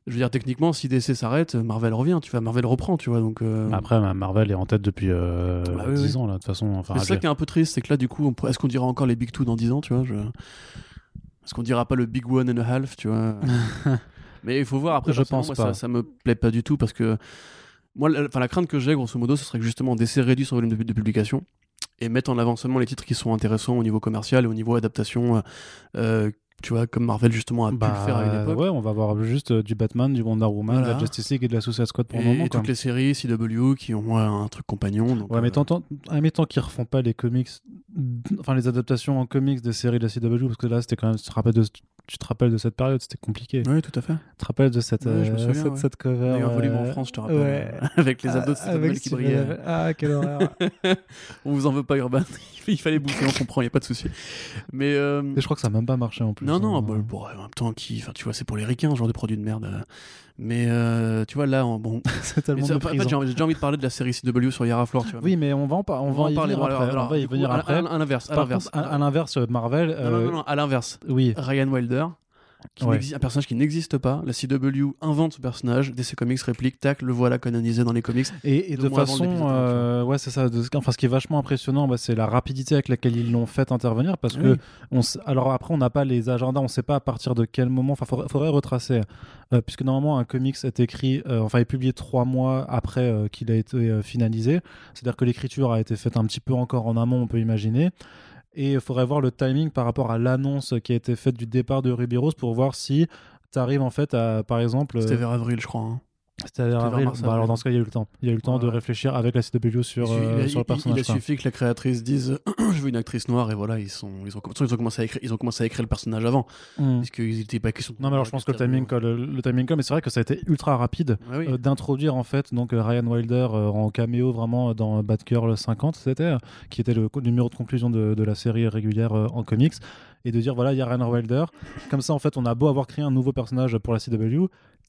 Je veux dire, techniquement, si DC s'arrête, Marvel revient, tu vois, Marvel reprend, tu vois, donc... euh, Après, ma- Marvel est en tête depuis euh, Bah oui, 10 oui. ans, là, de toute façon. Enfin, c'est ça qui est un peu triste, c'est que là, du coup, on est-ce qu'on dira encore les Big Two dans 10 ans, tu vois je... Est-ce qu'on dira pas le Big One and a Half, tu vois? (laughs) Mais il faut voir, après, Je pense moi, pas. Ça, ça me plaît pas du tout, parce que moi, la, la crainte que j'ai, grosso modo, ce serait que justement DC réduise son volume de, de publication et mette en avant seulement les titres qui sont intéressants au niveau commercial et au niveau adaptation, euh, tu vois, comme Marvel justement a pu le faire à une époque. Bah, ouais, on va avoir juste euh, du Batman, du Wonder Woman, de la Justice League et de la Suicide Squad pour et le moment. et toutes les séries CW qui ont un truc compagnon. Donc, Ouais, mais euh, tant, mais tant qu'ils refont pas les comics, enfin les adaptations en comics des séries de la CW, parce que là, c'était quand même, tu te rappelles de, tu te rappelles de cette période, c'était compliqué. Oui, tout à fait. Tu te rappelle de cette, je me euh, souviens, cette, ouais. cette cover Il y a eu un volume en euh, France, je te rappelle, ouais. euh, (laughs) avec les abdos de avec qui brillaient. Ah, quelle horreur. (laughs) On vous en veut pas, Urban. (laughs) Il fallait bouffer, on comprend, il n'y a pas de souci. Mais. euh, Et je crois que ça a même pas marché en plus. Non, non, hein. bah, bon, en même temps, qui, enfin, tu vois, c'est pour les ricains, genre de produit de merde. Euh. Mais euh, tu vois, là, en- bon. (laughs) c'est tellement ça- en fait, j'ai envie- envie de parler de la série CW sur Yara Flor, tu vois. Oui, mais on va en, on on va en parler. alors, après. alors, on va y coup, venir à- après. À, à l'inverse, à l'inverse. à, l'inverse, Marvel. Non, non, euh, non, non, à l'inverse. Oui. Ryan Wilder, qui Ouais. n'existe- un personnage qui n'existe pas. La CW invente ce personnage, DC Comics réplique, tac, le voilà canonisé dans les comics. Et, et de façon, euh, ouais, c'est ça. de- enfin, ce qui est vachement impressionnant, bah, c'est la rapidité avec laquelle ils l'ont fait intervenir, parce que on alors après, on n'a pas les agendas, on sait pas à partir de quel moment. Enfin, faudrait, faudrait retracer, euh, puisque normalement un comics est écrit, euh, enfin, est publié trois mois après euh, qu'il a été finalisé. C'est-à-dire que l'écriture a été faite un petit peu encore en amont, on peut imaginer. Et il faudrait voir le timing par rapport à l'annonce qui a été faite du départ de Ruby Rose pour voir si tu arrives en fait à, par exemple, C'était euh, vers avril, je crois. hein. C'était avril. mars, Bah, alors dans ce cas, il y a eu le temps. Il y a eu le temps de réfléchir avec la CW sur, il, euh, il- sur le il- personnage. il a quoi. suffi que la créatrice dise (clears throat) je veux une actrice noire et voilà ils sont ils ont, ils ont commencé à écrire ils ont commencé à écrire le personnage avant Mm. parce qu'il n'était pas question Non mais alors je pense que le timing colle, le timing mais c'est vrai que ça a été ultra rapide oui. euh, d'introduire en fait donc euh, Ryan Wilder euh, en caméo vraiment dans Batgirl 50 c'était qui était le numéro de conclusion de, de la série régulière euh, en comics et de dire voilà il y a Ryan Wilder comme ça en fait on a beau avoir créé un nouveau personnage pour la CW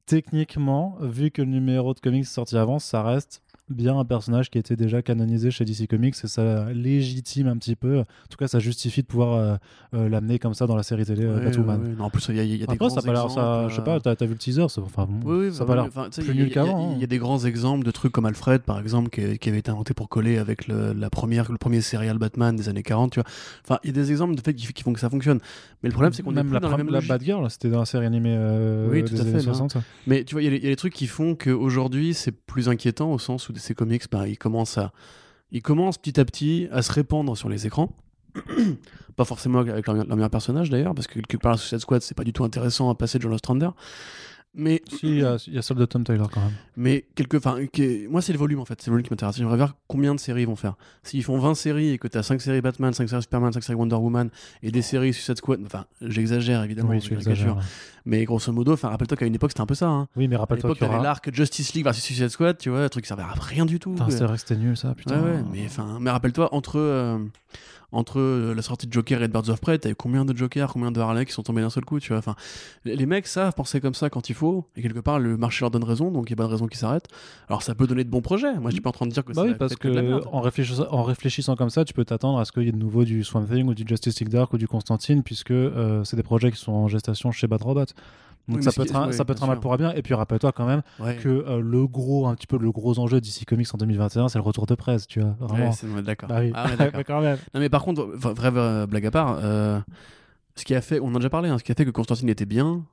techniquement vu que le numéro de comics est sorti avant ça reste bien un personnage qui était déjà canonisé chez DC Comics et ça légitime un petit peu en tout cas ça justifie de pouvoir euh, euh, l'amener comme ça dans la série télé euh, Ouais, Batwoman ouais, ouais. Non, en plus il y a, il y a des grands ça a pas l'air, ça, exemples, je sais pas, t'as as vu le teaser, ça, enfin, bon, Oui, oui, ça a bah, pas l'air plus nul qu'avant. Il y, a- y hein. a des grands exemples de trucs comme Alfred, par exemple, qui, qui avait été inventé pour coller avec le, la première, le premier serial Batman des années 40. Tu vois. Enfin, il y a des exemples de fait qui, qui font que ça fonctionne. Mais le problème, c'est qu'on est même plus la, dans la même la. Batgirl, c'était dans la série animée Oui, tout des à fait, années là. 60. ça. Mais tu vois, il y, a les- il y a des trucs qui font qu'aujourd'hui, c'est plus inquiétant au sens où ces comics, bah, ils commencent à, ils commencent petit à petit à se répandre sur les écrans. (clears throat) pas forcément avec leur, leur meilleur personnage d'ailleurs, parce que quelque part, Suicide Squad, c'est pas du tout intéressant à passer de John Ostrander. Mais Si, il y, a- il y a celle de Tom Taylor quand même. Mais quelque, enfin, moi c'est le volume en fait, c'est le volume qui m'intéresse. J'aimerais voir combien de séries ils vont faire. S'ils font 20 séries et que tu as 5 séries Batman, 5 séries Superman, 5 séries Wonder Woman et des séries Suicide Squad, enfin, j'exagère évidemment, oui, je tu caricature. exagères. ouais. mais grosso modo, enfin, rappelle-toi qu'à une époque c'était un peu ça. Hein. Oui, mais À rappelle-toi l'époque, qu'il y t'avais aura. l'arc Justice League versus Suicide Squad, tu vois, un truc qui servait à rien du tout. Putain, c'est vrai que c'était nul ça, Ouais, putain. ouais, mais enfin, mais rappelle-toi entre euh, entre euh, la sortie de Joker et de Birds of Prey, t'avais combien de Joker, combien de Harley qui sont tombés d'un seul coup, tu vois. Enfin, les mecs savent penser comme ça quand il faut, et quelque part le marché leur donne raison, donc il y a pas de raison qu'ils s'arrêtent. Alors ça peut donner de bons projets. Moi, je suis pas en train de dire que Bah c'est oui, parce peut-être de la que merde. en réfléchissant, en réfléchissant comme ça, tu peux t'attendre à ce qu'il y ait de nouveau du Swamp Thing ou du Justice League Dark ou du Constantine, puisque euh, c'est des projets qui sont en gestation chez Bad Robot. Donc Oui, ça peut être un, oui, ça peut être un mal pour un bien. Et puis rappelle-toi quand même Ouais. que euh, le gros, un petit peu le gros enjeu d'ici Comics en 2021, c'est le retour de presse, tu vois. Vraiment. Ouais, d'accord. Bah oui. Ah, d'accord. (laughs) Mais quand même. Non, mais par contre, vraie, blague à part, euh, ce qui a fait, on en a déjà parlé, hein, ce qui a fait que Constantine était bien,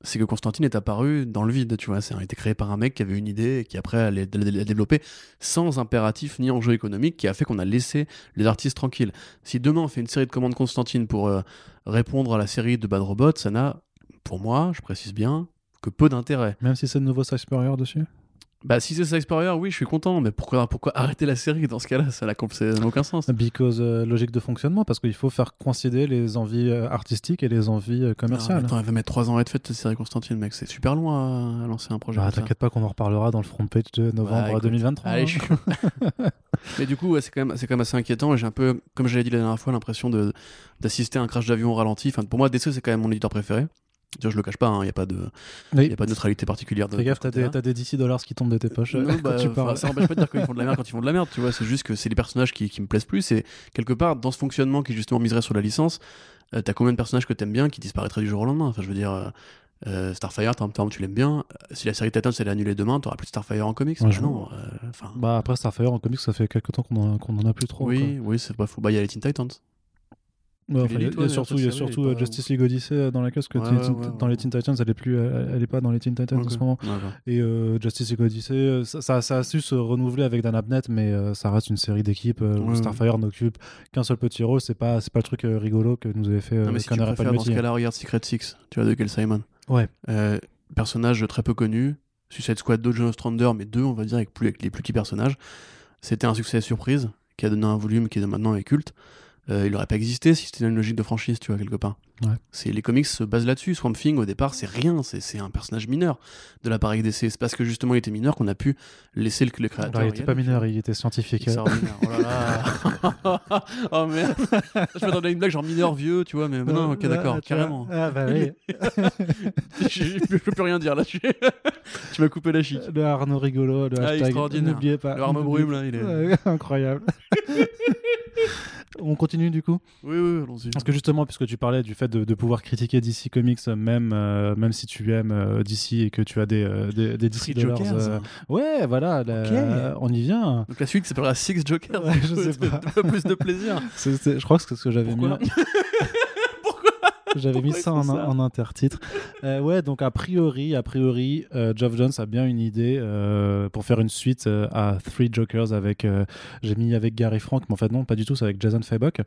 c'est que Constantine est apparu dans le vide, tu vois. Ça a été créé par un mec qui avait une idée et qui après l'a développé sans impératif ni enjeu économique, qui a fait qu'on a laissé les artistes tranquilles. Si demain on fait une série de commandes Constantine pour euh, répondre à la série de Bad Robot, ça n'a, pour moi, je précise bien, que peu d'intérêt. Même si c'est de nouveau Spurrier dessus? Bah, si c'est ça Explorer, oui, je suis content, mais pourquoi, pourquoi arrêter la série dans ce cas-là? Ça n'a aucun sens. Because euh, logique de fonctionnement, parce qu'il faut faire coïncider les envies euh, artistiques et les envies euh, commerciales. attends, elle va mettre 3 ans à être faite, cette série Constantine, mec, c'est super loin à, lancer un projet. Bah, t'inquiète pas qu'on en reparlera dans le front page de novembre 2023. Allez, hein. je (laughs) mais du coup, c'est quand, même, quand même assez inquiétant, j'ai un peu, comme je l'ai dit la dernière fois, l'impression d'assister à un crash d'avion au ralenti. Enfin, pour moi, DC, c'est quand même mon éditeur préféré. Je le cache pas, il hein, n'y a, pas de, y a pas de neutralité particulière. Fais gaffe, t'as des, des, DC dollars qui tombent de tes poches. Non, (laughs) bah, tu parles. Ça n'empêche pas de dire qu'ils font de la merde (laughs) quand ils font de la merde, tu vois. C'est juste que c'est les personnages qui, qui, me plaisent plus. Et quelque part, dans ce fonctionnement qui justement miserait sur la licence, euh, t'as combien de personnages que t'aimes bien qui disparaîtraient du jour au lendemain? Enfin, je veux dire. Euh, euh Starfire, tu l'aimes bien. Si la série Titans elle est annulée demain, t'auras plus de Starfire en comics. Ouais, non, euh, bah après Starfire en comics, ça fait quelques temps qu'on en, en, a plus trop. Oui, oui, c'est pas fou. Bah il y a les Teen Titans il y a surtout, y a surtout euh, Justice League Odyssey euh, dans la case que dans les Teen Titans, elle est plus, elle est pas dans les Teen Titans en ce moment. Et euh, Justice League Odyssey, ça, ça, a su se renouveler avec Dan Abnett, mais ça reste une série d'équipes où Starfire n'occupe qu'un seul petit rôle. C'est pas, c'est pas le truc rigolo que nous avait fait. Non, mais si tu préfères, dans ce cas-là, regarde Secret Six. Tu vois de quel Simon. Ouais. personnage très peu connu. Suicide Squad 2, John Ostrander, mais deux, on va dire, avec, plus, avec les plus petits personnages. C'était un succès surprise qui a donné un volume qui est maintenant est culte. Euh, il n'aurait pas existé si c'était une logique de franchise, tu vois, quelque part. C'est les comics se basent là-dessus. Swamp Thing au départ c'est rien, c'est un personnage mineur de l'appareil DC. C'est parce que justement il était mineur qu'on a pu laisser le, le créateur. il était pas mineur, il était scientifique. oh là là. (laughs) oh merde. Je m'attendais à une blague genre mineur vieux, tu vois, mais, non, ok d'accord, carrément. Ah bah oui. (laughs) je, peux plus rien dire là. (laughs) tu m'as coupé la chic. Le Arnaud rigolo, le ah, hashtag. N'oubliez pas. Le Arnaud Brume là, il est incroyable. On continue du coup? Oui, oui, allons-y. Parce que justement, puisque tu parlais du fait de, pouvoir critiquer DC Comics, même, euh, même si tu aimes euh, DC et que tu as des, euh, des, des DC Jokers. ouais, voilà, on y vient. Donc la suite s'appellera Six Jokers. je (laughs) sais pas. plus de plaisir. (laughs) je crois que c'est ce que j'avais mis. (laughs) J'avais mis ça en, intertitre. Euh, ouais, donc a priori, a priori, euh, Geoff Jones a bien une idée euh, pour faire une suite à Three Jokers avec. J'ai mis avec Gary Frank, mais en fait non, pas du tout, c'est avec Jason Fabok.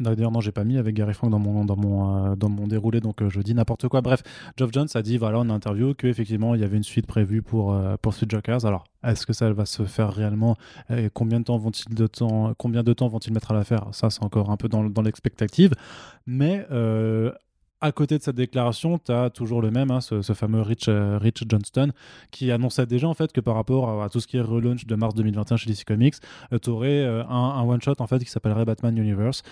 D'ailleurs, non, j'ai pas mis avec Gary Frank dans mon, dans mon, dans mon déroulé, donc je dis n'importe quoi. Bref, Geoff Jones a dit, voilà, en interview, qu'effectivement, il y avait une suite prévue pour, pour Three Jokers. Alors, est-ce que ça va se faire réellement? Et Combien de temps vont-ils de combien de temps vont-ils mettre à la faire Ça, c'est encore un peu dans, dans l'expectative. Mais euh, à côté de cette déclaration, tu as toujours le même, hein, ce, fameux Rich, euh, Rich Johnston, qui annonçait déjà en fait que par rapport à, tout ce qui est relaunch de mars 2021 chez DC Comics, euh, tu aurais un, un one-shot en fait qui s'appellerait Batman Universe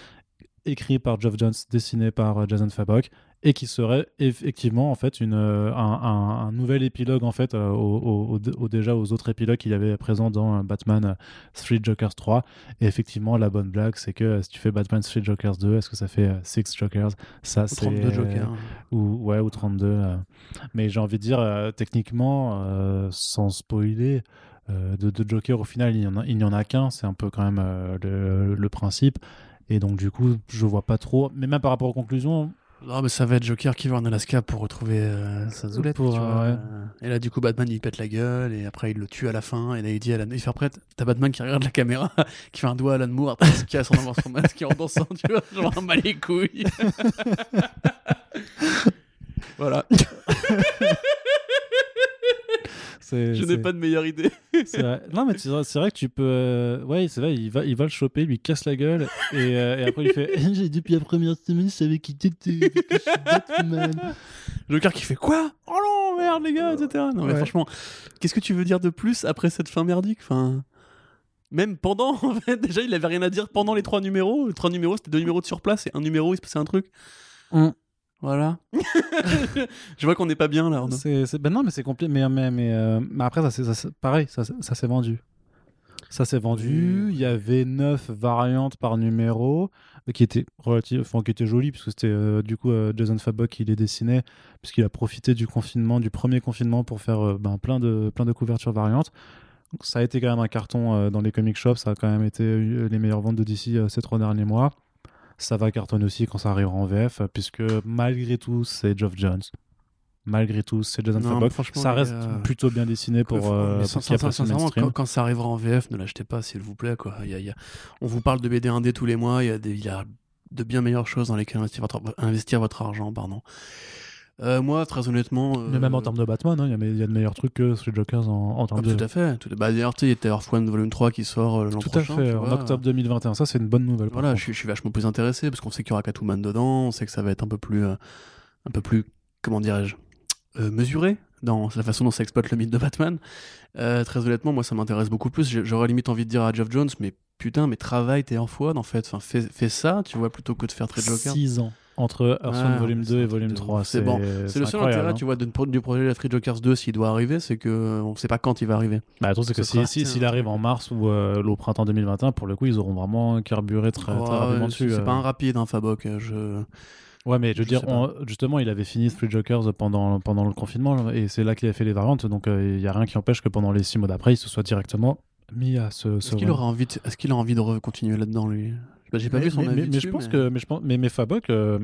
écrit par Geoff Jones, dessiné par euh, Jason Fabok, et qui serait effectivement en fait une, euh, un, nouvel épilogue en fait euh, au, déjà aux autres épilogues qu'il y avait présents dans Batman Three Jokers 3. Et effectivement, la bonne blague, c'est que si tu fais Batman Three Jokers 2, est-ce que ça fait Six Jokers? Ça, c'est 32 Jokers. ou ouais, ou 32. mais j'ai envie de dire techniquement, sans spoiler. de, de Joker, au final, il n'y en a, il en a qu'un, c'est un peu quand même le, le principe. Et donc, du coup, je vois pas trop. Mais même par rapport aux conclusions. Non, mais ça va être Joker qui va en Alaska pour retrouver euh, sa zoulette. Pour, Et là, du coup, Batman, il pète la gueule et après, il le tue à la fin. Et là, il dit à Alan, il fait après, t'as Batman qui regarde la caméra, (laughs) qui fait un doigt à Alan Moore, qui a son, son masque, qui en dansant, tu vois, genre un mal les couilles. (laughs) voilà. (laughs) Je n'ai pas de meilleure idée. (laughs) Non, mais c'est vrai, que tu peux. Euh, ouais, c'est vrai, il va, il va le choper, lui casse la gueule, et, euh, et après il fait (laughs) J'ai depuis la première semaine, je savais quitté Batman. Joker qui fait quoi? Oh non, merde, les gars, etc. Non, mais franchement, qu'est-ce que tu veux dire de plus après cette fin merdique? Enfin... Même pendant, (laughs) en fait, déjà, il avait rien à dire pendant les trois numéros. Les trois numéros, c'était deux numéros de surplace et un numéro, il se passait un truc. Mm. Voilà. (laughs) je vois qu'on n'est pas bien là. C'est, ben non, mais c'est compliqué. Mais, mais, mais, euh, après, ça, c'est, pareil, ça, ça s'est vendu. Ça s'est vendu. Il y avait neuf variantes par numéro qui étaient relative, enfin, qui étaient jolies puisque c'était euh, du coup euh, Jason Fabok qui les dessinait puisqu'il a profité du confinement, du premier confinement pour faire ben, plein de plein de couvertures variantes. ça a été quand même un carton dans les comic shops. Ça a quand même été les meilleures ventes de DC ces trois derniers mois. Ça va cartonner aussi quand ça arrivera en VF, puisque malgré tout, c'est Geoff Jones. Malgré tout, c'est Jason Fabok. Ça reste gars, plutôt bien dessiné pour, Ouais, euh, mais pour le sincèrement, quand, quand ça arrivera en VF, ne l'achetez pas, s'il vous plaît. Quoi. Y a- y a- On vous parle de BD 1D tous les mois, il y, y a de bien meilleures choses dans lesquelles investir votre, investir votre argent. Pardon. Euh, moi, très honnêtement. Mais même en euh, termes de Batman, hein, il y a- il y, a de meilleurs trucs que Street Jokers en, en ah, termes de. Tout à fait. Tout... Bah, D'ailleurs, il y a Tower One Volume 3 qui sort euh, l'an Tout à prochain. fait, en vois. octobre 2021. Ça, c'est une bonne nouvelle. Voilà, je suis, je suis vachement plus intéressé parce qu'on sait qu'il y aura Catwoman dedans, on sait que ça va être un peu plus, euh, un peu plus, comment dirais-je, euh, mesuré dans la façon dont ça exploite le mythe de Batman. Euh, très honnêtement, moi, ça m'intéresse beaucoup plus. J'aurais limite envie de dire à Geoff Jones, mais putain, mais travaille tes en en fait. Enfin, fais, fais ça, tu vois, plutôt que de faire très Joker. 6 ans entre Hearthstone Ouais, volume mais 2 c'est et volume de 3. ouf. C'est bon. C'est le seul intérêt, hein. tu vois, de- du projet de Free Jokers 2 s'il doit arriver, c'est que euh, on sait pas quand il va arriver. Bah, le truc, c'est que Ce si- si- s'il arrive en mars ou euh, au printemps 2021, pour le coup, ils auront vraiment carburé très, très Ouais, rapidement c'est dessus. c'est euh. pas un rapide, hein, Fabok. euh, Je... Ouais, mais je veux Je dire, on- justement, il avait fini Street Jokers pendant, pendant le confinement et c'est là qu'il a fait les variantes. Donc, euh, il y a rien qui empêche que pendant les six mois d'après, il se soit directement mis à ce. ce Est-ce qu'il aura envie, de... est-ce qu'il a envie de continuer là-dedans lui? Bah, J'ai pas mais, vu son mais- avis mais- mais je pense que mais je pense mais, mais Fabok euh,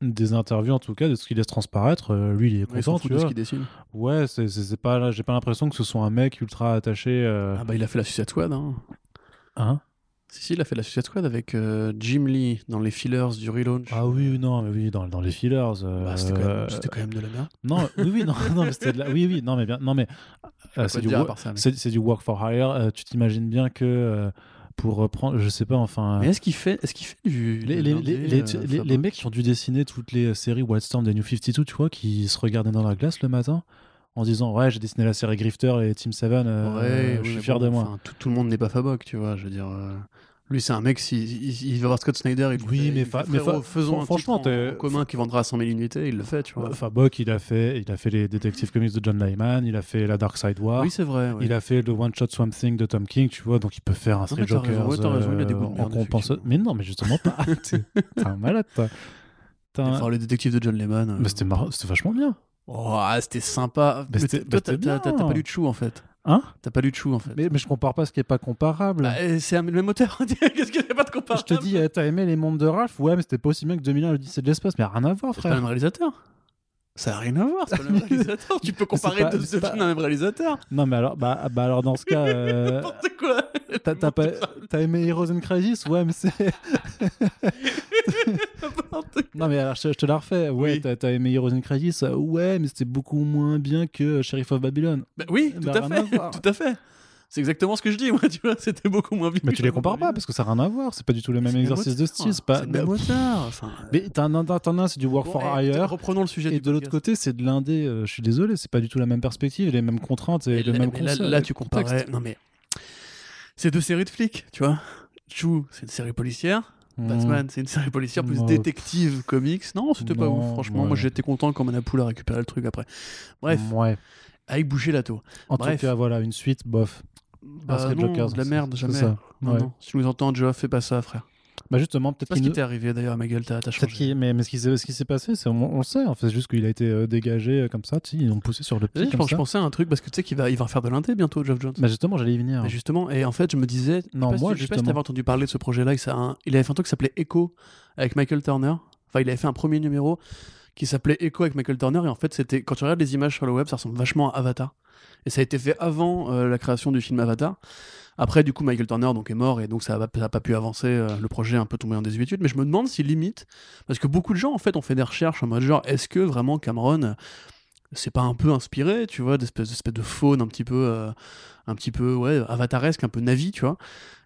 des interviews en tout cas de ce qu'il laisse transparaître euh, lui il est Ouais, content fout tu de ce vois qu'il dessine. ouais c'est c'est- c'est pas j'ai pas l'impression que ce soit un mec ultra attaché euh, Ah bah il a fait la Suicide Squad. Hein. hein? Si si, il a fait la Suicide Squad avec euh, Jim Lee dans les fillers du relaunch. ah oui non mais oui dans, dans les fillers euh, Bah, c'était, quand même, c'était quand même de la merde. non oui oui non (laughs) non mais c'était de la- oui oui non mais bien non mais euh, c'est du, dire à wo- part ça, mais- c'est c'est du work for hire tu t'imagines bien que pour reprendre je sais pas enfin Mais est-ce qu'il fait, est-ce qu'il fait du les, les, les, les, euh, les- les mecs qui ont dû dessiner toutes les séries Wildstorm des New 52, tu vois, qui se regardaient dans la glace le matin en disant Ouais, j'ai dessiné la série Grifter et Team 7, euh, Ouais, je suis fier bon, de moi. tout, tout le monde n'est pas Fabok, tu vois. Je veux dire, euh, lui c'est un mec, si, il, il va voir Scott Snyder, il lui Oui, fait- mais il fa- fait, mais frérot, fa- faisons un franchement, en, en commun qui vendra 100 000 unités, il le fait, tu vois. Enfin, Bok, il a fait, il a fait les Detective Comics de John Lyman, il a fait la Dark Side War, oui, c'est vrai. ouais. il a fait le One Shot Swamp Thing de Tom King, tu vois, donc il peut faire un mais raison, Joker ouais, raison, il a des de effectivement. Mais non, mais justement pas. (laughs) (laughs) T'es un malade, toi. Enfin, le détective de John Lehman. euh, Mais c'était c'était vachement bien. Oh, ah, c'était sympa. Bah, Mais bah, toi, t'as pas lu de chou en fait. Hein T'as pas lu de chou en fait. mais, mais je compare pas ce qui est pas comparable. Bah, euh, c'est un- le même auteur. Qu'est-ce qu'il n'y a pas de Je comparable te dis, eh, t'as aimé les mondes de Ralph? Ouais, mais c'était pas aussi bien que 2001 l'Odyssée de l'espace, mais rien à voir, C'est pas le frère. même réalisateur. Ça n'a rien à voir, c'est pas le même (laughs) réalisateur. Tu peux comparer pas- deux, c'est deux pas- films d'un même réalisateur. Non, mais alors, bah, bah alors dans ce cas, (laughs) euh, N'importe quoi. t'as t'as pas, t'as aimé Heroes in Crisis? Ouais, mais c'est. (laughs) Non, mais alors je, je te la refais. Ouais, Oui. t'as t'as aimé Heroes in Crisis Ouais, mais c'était beaucoup moins bien que Sheriff of Babylon. Bah oui, tout Bah, à rien à fait. Tout à fait. C'est exactement ce que je dis, moi, tu vois, c'était beaucoup moins bien. Mais tu les compares pas parce que ça n'a rien à voir. C'est pas du tout le même exercice de style. C'est pas. Même auteur. Enfin, Mais t'en as c'est du work for eh, hire. Reprenons le sujet Et de l'autre côté, c'est de l'indé. euh, je suis désolé, c'est pas du tout la même perspective, les mêmes contraintes et le même concept- là, tu comparais. Non, mais. C'est deux séries de flics, tu vois. Chou, c'est une série policière. Mmh. Batman, c'est une série policière plus détective comics. Non, c'était pas ouf. Franchement, ouais. moi j'étais content quand Manapool a récupéré le truc après. Bref, Ouais. avec boucher la taux. En Bref. tout cas, voilà, une suite, bof. Bah, Street non, Jokers, de la merde, jamais. ça. Ouais. non. Si tu nous entends, Joe, fais pas ça, frère. Bah justement, peut-être pas ce qu'il qui nous- t'est arrivé d'ailleurs, ma gueule, t'as changé. qu'il- mais, mais ce qui s'est ce passé, c'est on, on le sait, en fait, c'est juste qu'il a été euh, dégagé euh, comme ça, ils l'ont poussé sur le pied Je, comme je ça. pensais à un truc parce que tu sais qu'il va, il va refaire de l'indé bientôt, Geoff Jones. Bah justement, j'allais y venir. Mais justement, et en fait, je me disais, Non, moi, si, je sais pas si t'avais entendu parler de ce projet-là, un- il avait fait un truc qui s'appelait Echo avec Michael Turner. Enfin, il avait fait un premier numéro qui s'appelait Echo avec Michael Turner, et en fait, c'était quand tu regardes les images sur le web, ça ressemble vachement à Avatar. Et ça a été fait avant euh, la création du film Avatar. Après, du coup, Michael Turner donc, est mort et donc ça n'a pas pu avancer. euh, le projet est un peu tombé en désuétude. Mais je me demande si limite, parce que beaucoup de gens en fait ont fait des recherches en mode genre, est-ce que vraiment Cameron euh, c'est pas un peu inspiré, tu vois, d'espèces d'espèces de faune un petit peu, euh, un petit peu ouais, avataresque, un peu navi, tu vois.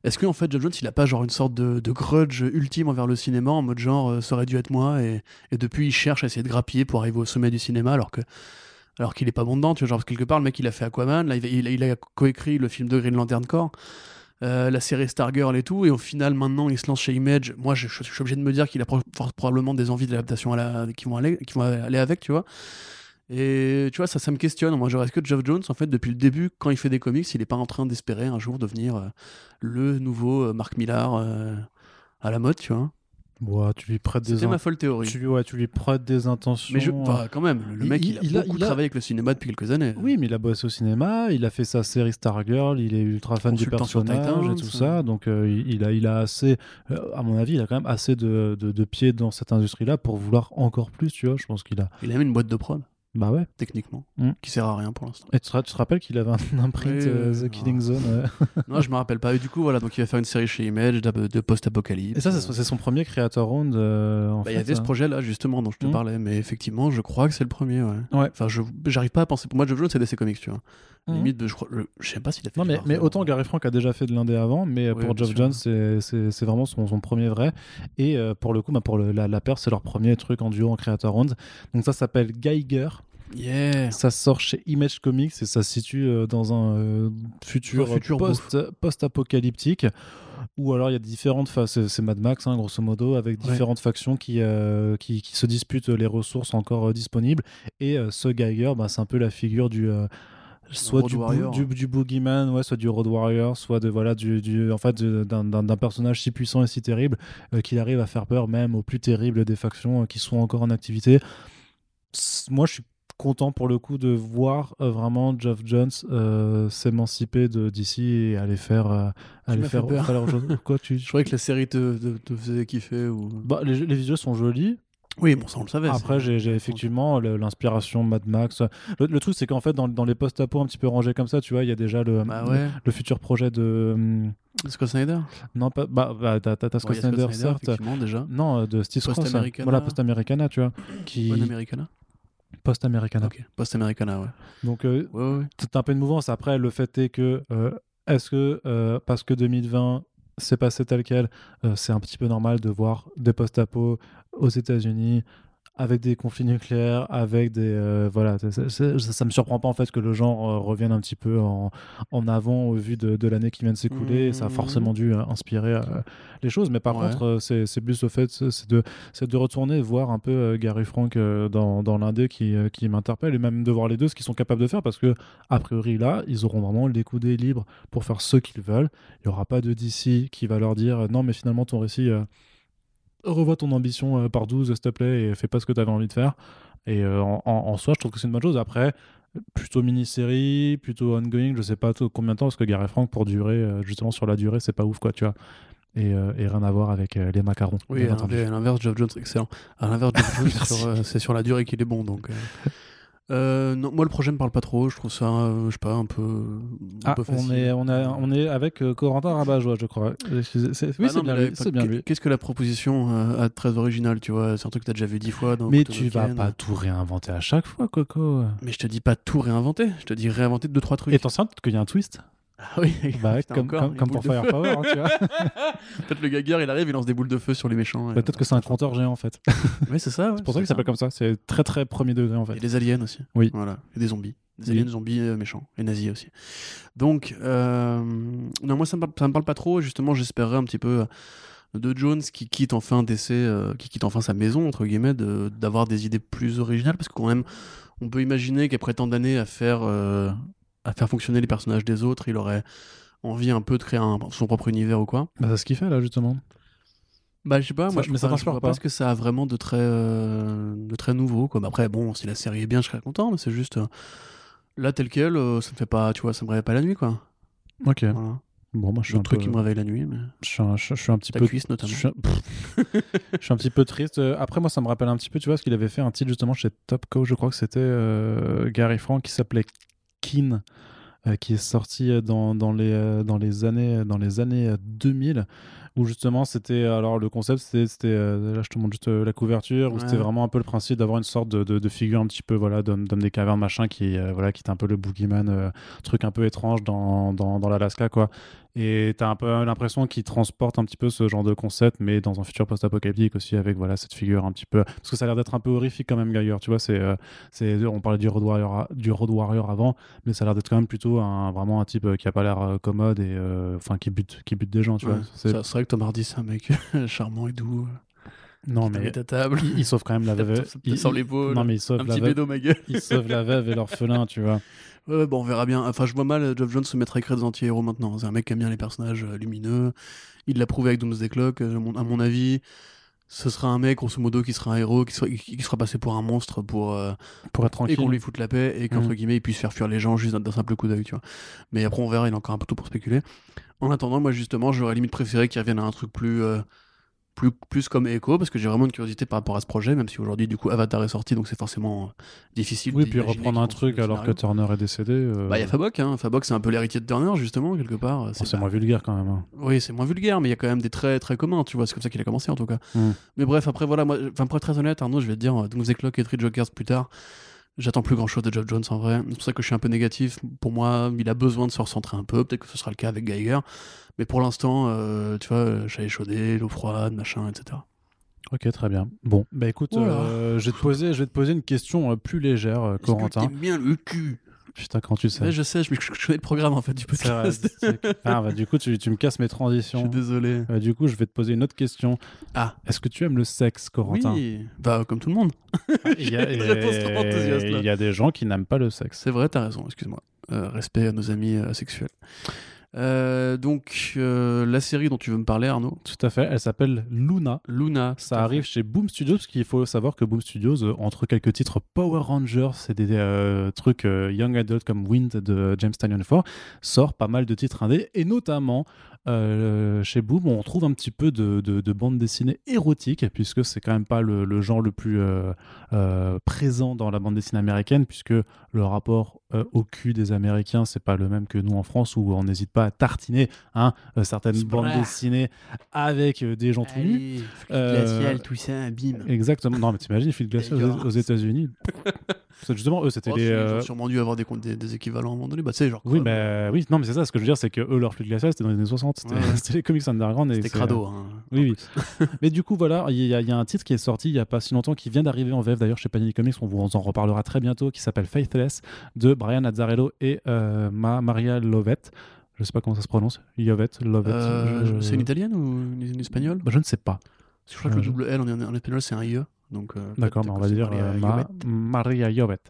Est-ce que en fait Geoff Jones il a pas genre une sorte de, de grudge ultime envers le cinéma en mode genre euh, ça aurait dû être moi et depuis il cherche à essayer de grappiller pour arriver au sommet du cinéma alors que alors qu'il est pas bon dedans, tu vois, genre quelque part le mec il a fait Aquaman, il, a coécrit le film de Green Lantern Corps. euh, la série Stargirl et tout, et au final maintenant il se lance chez Image. Moi je, suis obligé de me dire qu'il a probablement des envies d'adaptation qui, vont aller, avec, tu vois. Et tu vois, ça, ça me questionne. Moi, genre, est-ce que Geoff Jones, en fait, depuis le début, quand il fait des comics, il n'est pas en train d'espérer un jour devenir euh, le nouveau euh, Mark Millar à la mode, tu vois Ouais, tu lui prêtes des C'était in- ma folle théorie. tu, ouais, tu lui prêtes des intentions. Mais je, euh, quand même, le mec, il- il, a il a- beaucoup il a- travaillé avec le cinéma depuis quelques années. Oui, mais il a bossé au cinéma, il a fait sa série Stargirl, il est ultra fan du personnage et tout ça. ça. Donc euh, il, il a, il a assez, euh, à mon avis, il a quand même assez de, de, de pieds dans cette industrie-là pour vouloir encore plus, tu vois. Je pense qu'il a. Il a même une boîte de prod, Bah ouais. techniquement, Mm. qui sert à rien pour l'instant. Et tu te, ra- tu te rappelles qu'il avait un (laughs) imprint euh, The. Killing Zone ouais. (laughs) non, je me rappelle pas. Et du coup, voilà, donc il va faire une série chez Image de post-apocalypse. Et ça, c'est son premier Creator Round. euh, Bah, il y avait ce hein. projet-là, justement, dont je te Mm. parlais. Mais effectivement, je crois que c'est le premier, ouais. Ouais. Enfin, je j'arrive pas à penser. Pour moi, Geoff Jones, c'est DC Comics, tu vois. Mhm. Limite, je, crois, je, sais pas s'il a fait. Non, mais, autant Gary Frank a déjà fait de l'indé avant, mais euh, Oui, pour sûr. Jones, c'est- c'est c'est vraiment son, son premier vrai. Et euh, pour le coup, bah, pour le- la, la paire, c'est leur premier truc en duo en Creator Round. Donc ça s'appelle Geiger. Yeah. Ça sort chez Image Comics et ça se situe euh, dans un euh, futur, Un futur post, post-apocalyptique. Ou alors il y a différentes phases, c'est Mad Max hein, grosso modo, avec Ouais. différentes factions qui, euh, qui, qui se disputent les ressources encore euh, disponibles. Et euh, ce Geiger, bah, c'est un peu la figure du, soit du, du, du boogeyman, ouais, soit du Road Warrior, soit de voilà du, du en fait d'un d'un- d'un personnage si puissant et si terrible euh, qu'il arrive à faire peur même aux plus terribles des factions euh, qui sont encore en activité. Moi, je suis content pour le coup de voir euh, vraiment Geoff Jones euh, s'émanciper de d'ici et aller faire euh, aller faire. Quoi tu (laughs) Je croyais que la série te, te, te faisait kiffer. Ou... bah, les, les visuels sont jolis. Oui, bon, ça, on le savait. Après, j'ai effectivement l'inspiration Mad Max. Le, le truc, c'est qu'en fait, dans, dans les post-apo un petit peu rangés comme ça, tu vois, il y a déjà le, Bah ouais. le futur projet de. hum, Scott Snyder? Non, pas. Bah, bah t'as Scott a Snyder, certes. déjà. Non, de Steve Cross. Post-Americana. Voilà, Post-Americana, tu vois. Qui... One Americana Post-Americana. Ok, Post-Americana, ouais. Donc, euh, Ouais, ouais, ouais. t'as un peu de mouvance. Après, le fait est que. euh, Est-ce que, euh, parce que 2020 s'est passé tel quel, c'est un petit peu normal de voir des post-apo aux États-Unis avec des conflits nucléaires, avec des euh, voilà, ça, ça me surprend pas en fait que le genre euh, revienne un petit peu en, en avant au vu de, de l'année qui vient de s'écouler. Ça a forcément dû euh, inspirer les choses, mais par Ouais. contre, c'est plus au fait, c'est de, c'est de retourner voir un peu Gary Frank dans, dans l'indé qui, qui m'interpelle et même de voir les deux ce qu'ils sont capables de faire parce que a priori là, ils auront vraiment les coudées libres pour faire ce qu'ils veulent. Il n'y aura pas de DC qui va leur dire non mais finalement ton récit revois ton ambition euh, par 12 s'il te plaît et fais pas ce que tu avais envie de faire. Et euh, en, soi, je trouve que c'est une bonne chose. Après, plutôt mini-série, plutôt ongoing, je sais pas combien de temps parce que Gary Frank pour durer euh, justement sur la durée, c'est pas ouf quoi, tu vois. Et, euh, et rien à voir avec euh, les macarons. Oui, à l'inverse, Geoff Jones, excellent. À l'inverse, Jones, (laughs) sur, euh, c'est sur la durée qu'il est bon. Donc, euh. Euh, non, moi, le projet me parle pas trop. Je trouve ça, euh, je sais pas, un peu, un Ah, peu on facile. est, on, a, on est avec euh, Corentin Rabajois, je crois. Excusez- c'est- Oui, Ah c'est bien, lui, là, c'est bien qu'est- lui. Qu'est-ce que la proposition euh, a de très original, tu vois? C'est un truc que t'as déjà vu dix fois. Dans Mais tu vas pas tout réinventer à chaque fois, Coco. Mais je te dis pas tout réinventer. Je te dis réinventer deux trois trucs. Et attention, peut-être qu'il y a un twist. Ah oui. (laughs) Bah, Putain, comme, pour. Firepower, hein, tu vois. (laughs) Peut-être le gagueur, il arrive, il lance des boules de feu sur les méchants. Bah, Peut-être que c'est un compteur géant en fait. (laughs) Oui, c'est ça. ouais, C'est pour ça qu'il s'appelle comme ça. C'est très très premier degré en fait. des aliens aussi. Oui. Voilà. Et des zombies. Des Oui. aliens, zombies euh, méchants. Et nazis aussi. Donc, euh, non, moi, ça me, parle, ça me parle pas trop. Et justement, j'espérais un petit peu euh, de Jones qui quitte enfin DC, euh, qui quitte enfin sa maison, entre guillemets, de- d'avoir des idées plus originales. Parce que quand même, on peut imaginer qu'après tant d'années à faire, euh, à faire fonctionner les personnages des autres, il aurait envie un peu de créer un- son propre univers ou quoi. Bah, c'est ce qu'il fait là justement. Bah, je sais pas, Ça- moi je, mais ça je pas pas ce que ça a vraiment de très, euh, de très nouveau. Quoi. Bah, après, bon, si la série est bien, je serais content, mais c'est juste. euh, là, tel quel, euh, ça me fait pas, tu vois, ça me réveille pas la nuit, quoi. Ok. Voilà. Bon, moi je suis Le un truc peu. qui me réveille la nuit, mais. Je suis un, je, je suis un petit Ta peu. cuisse, Je notamment. suis, un... je suis un petit peu triste. Après, moi, ça me rappelle un petit peu, tu vois, ce qu'il avait fait un titre justement chez Top Co. Je crois que c'était Gary Frank qui s'appelait Euh, qui est sorti euh, dans, dans, les, euh, dans les années, dans les années euh, 2000. Où justement, c'était. Alors, le concept, c'était. là, je te montre juste la couverture, où Ouais. c'était vraiment un peu le principe d'avoir une sorte de, de, de figure un petit peu, voilà, d'homme d'homme des cavernes, machin, qui, euh, voilà, qui était un peu le boogeyman, euh, truc un peu étrange dans, dans, dans l'Alaska, quoi. Et t'as un peu l'impression qu'il transporte un petit peu ce genre de concept, mais dans un futur post-apocalyptique aussi, avec voilà cette figure un petit peu. Parce que ça a l'air d'être un peu horrifique quand même, Geiger. Tu vois, c'est, euh, c'est, on parlait du Road Warrior, du Road Warrior avant, mais ça a l'air d'être quand même plutôt un, vraiment un type euh, qui a pas l'air euh, commode et euh, enfin qui bute, qui bute des gens. Tu Ouais, vois. C'est vrai que Tom Hardy, c'est un mec (laughs) charmant et doux. Non mais à table. il, il sauve quand même la (laughs) veuve. ça te il- sur il- l'épaule. Non mais il sauve un la petit veuve. bédo, ma gueule. Il sauve la veuve et l'orphelin, (laughs) tu vois. Ouais, bon, on verra bien. Enfin, je vois mal Geoff Jones se mettre à écrire des anti-héros maintenant. C'est un mec qui aime bien les personnages euh, lumineux. Il l'a prouvé avec Doomsday Clock, euh, mon- à mon avis. ce sera un mec, grosso modo, qui sera un héros, qui sera, qui sera passé pour un monstre pour, euh, Pour être et tranquille. qu'on lui foute la paix et qu'entre Mhm. guillemets il puisse faire fuir les gens juste d'un- d'un simple coup d'œil, tu vois. Mais après on verra, il a encore un peu tout pour spéculer. En attendant, moi justement, j'aurais limite préféré qu'il revienne à un truc plus, euh, plus, plus comme Echo parce que j'ai vraiment une curiosité par rapport à ce projet, même si aujourd'hui du coup Avatar est sorti, donc c'est forcément euh, difficile. Oui, puis reprendre un truc alors que. Turner est décédé. euh, Bah, il y a Fabok, hein. Fabok, c'est un peu l'héritier de Turner, justement, quelque part. bon, c'est pas- moins vulgaire quand même. hein. Oui, c'est moins vulgaire, mais il y a quand même des traits très communs, tu vois. C'est comme ça qu'il a commencé, en tout cas. Mm. Mais bref, après, voilà, moi, enfin, pour être très honnête, Arnaud, je vais te dire, Doomsday Clock et Three Jokers plus tard, j'attends plus grand chose de Geoff Jones en vrai. C'est pour ça que je suis un peu négatif. Pour moi, il a besoin de se recentrer un peu. Peut-être que ce sera le cas avec Geiger. Mais pour l'instant, euh, tu vois, chat échaudé, l'eau froide, machin, etc. Ok, très bien. Bon, bah écoute, euh, je, vais te poser, je vais te poser une question euh, plus légère, Corentin. bien le cul? Putain, quand tu sais. Ouais, je sais, je, je connais le programme, en fait, du vrai, podcast. c'est- ah, bah, du coup, tu, tu me casses mes Je suis transitions. désolé. Euh, du coup, je vais te poser une autre question. Ah. Est-ce que tu aimes le sexe, Corentin Oui, bah, comme tout le monde. Il y, a, (laughs) Une réponse trop enthousiaste, là. il y a des gens qui n'aiment pas le sexe. C'est vrai, t'as raison, excuse-moi. Euh, respect à nos amis euh, asexuels. Euh, donc, euh, la série dont tu veux me parler, Arnaud, Tout à fait. Elle s'appelle Luna. Luna. Ça arrive chez Boom Studios, parce qu'il faut savoir que Boom Studios, euh, entre quelques titres Power Rangers et des euh, trucs euh, Young Adult comme Wind de James Tynion 4, sort pas mal de titres indés, et notamment euh, chez Boom, on trouve un petit peu de, de, de bande dessinée érotique, puisque c'est quand même pas le, le genre le plus euh, euh, présent dans la bande dessinée américaine, puisque le rapport euh, au cul des Américains, c'est pas le même que nous en France, où on n'hésite pas à tartiner hein, euh, certaines bandes dessinées avec euh, des gens tout nus. Glacial, tout ça, bim. Exactement. Non, mais t'imagines, aux, D'ailleurs. aux États-Unis. (laughs) C'est justement, eux, c'était Oh, si, Ils euh, ont sûrement dû avoir des, des, des équivalents à un moment donné. Bah, genre. Oui, mais oui, non, mais c'est ça. Ce que je veux dire, c'est que eux, leur flux de glacial, c'était dans les années 60. C'était Ouais. (laughs) les comics underground. C'était crado. Hein, Oui, oui. (laughs) mais du coup, voilà, il y, a- il y a un titre qui est sorti il y a pas si longtemps, qui vient d'arriver en VF d'ailleurs chez Panini Comics. On vous en reparlera très bientôt, qui s'appelle Faithless de Brian Azzarello et euh, Ma- Maria Lovett. Je sais pas comment ça se prononce. Lovett, Lovett. Euh, je- C'est une italienne ou une, espagnole? Bah, je ne sais pas. Parce que Je crois que le Euh, double L en, en espagnol, c'est un IE. Donc, euh, D'accord, on va dire Maria euh. Maria Jovett.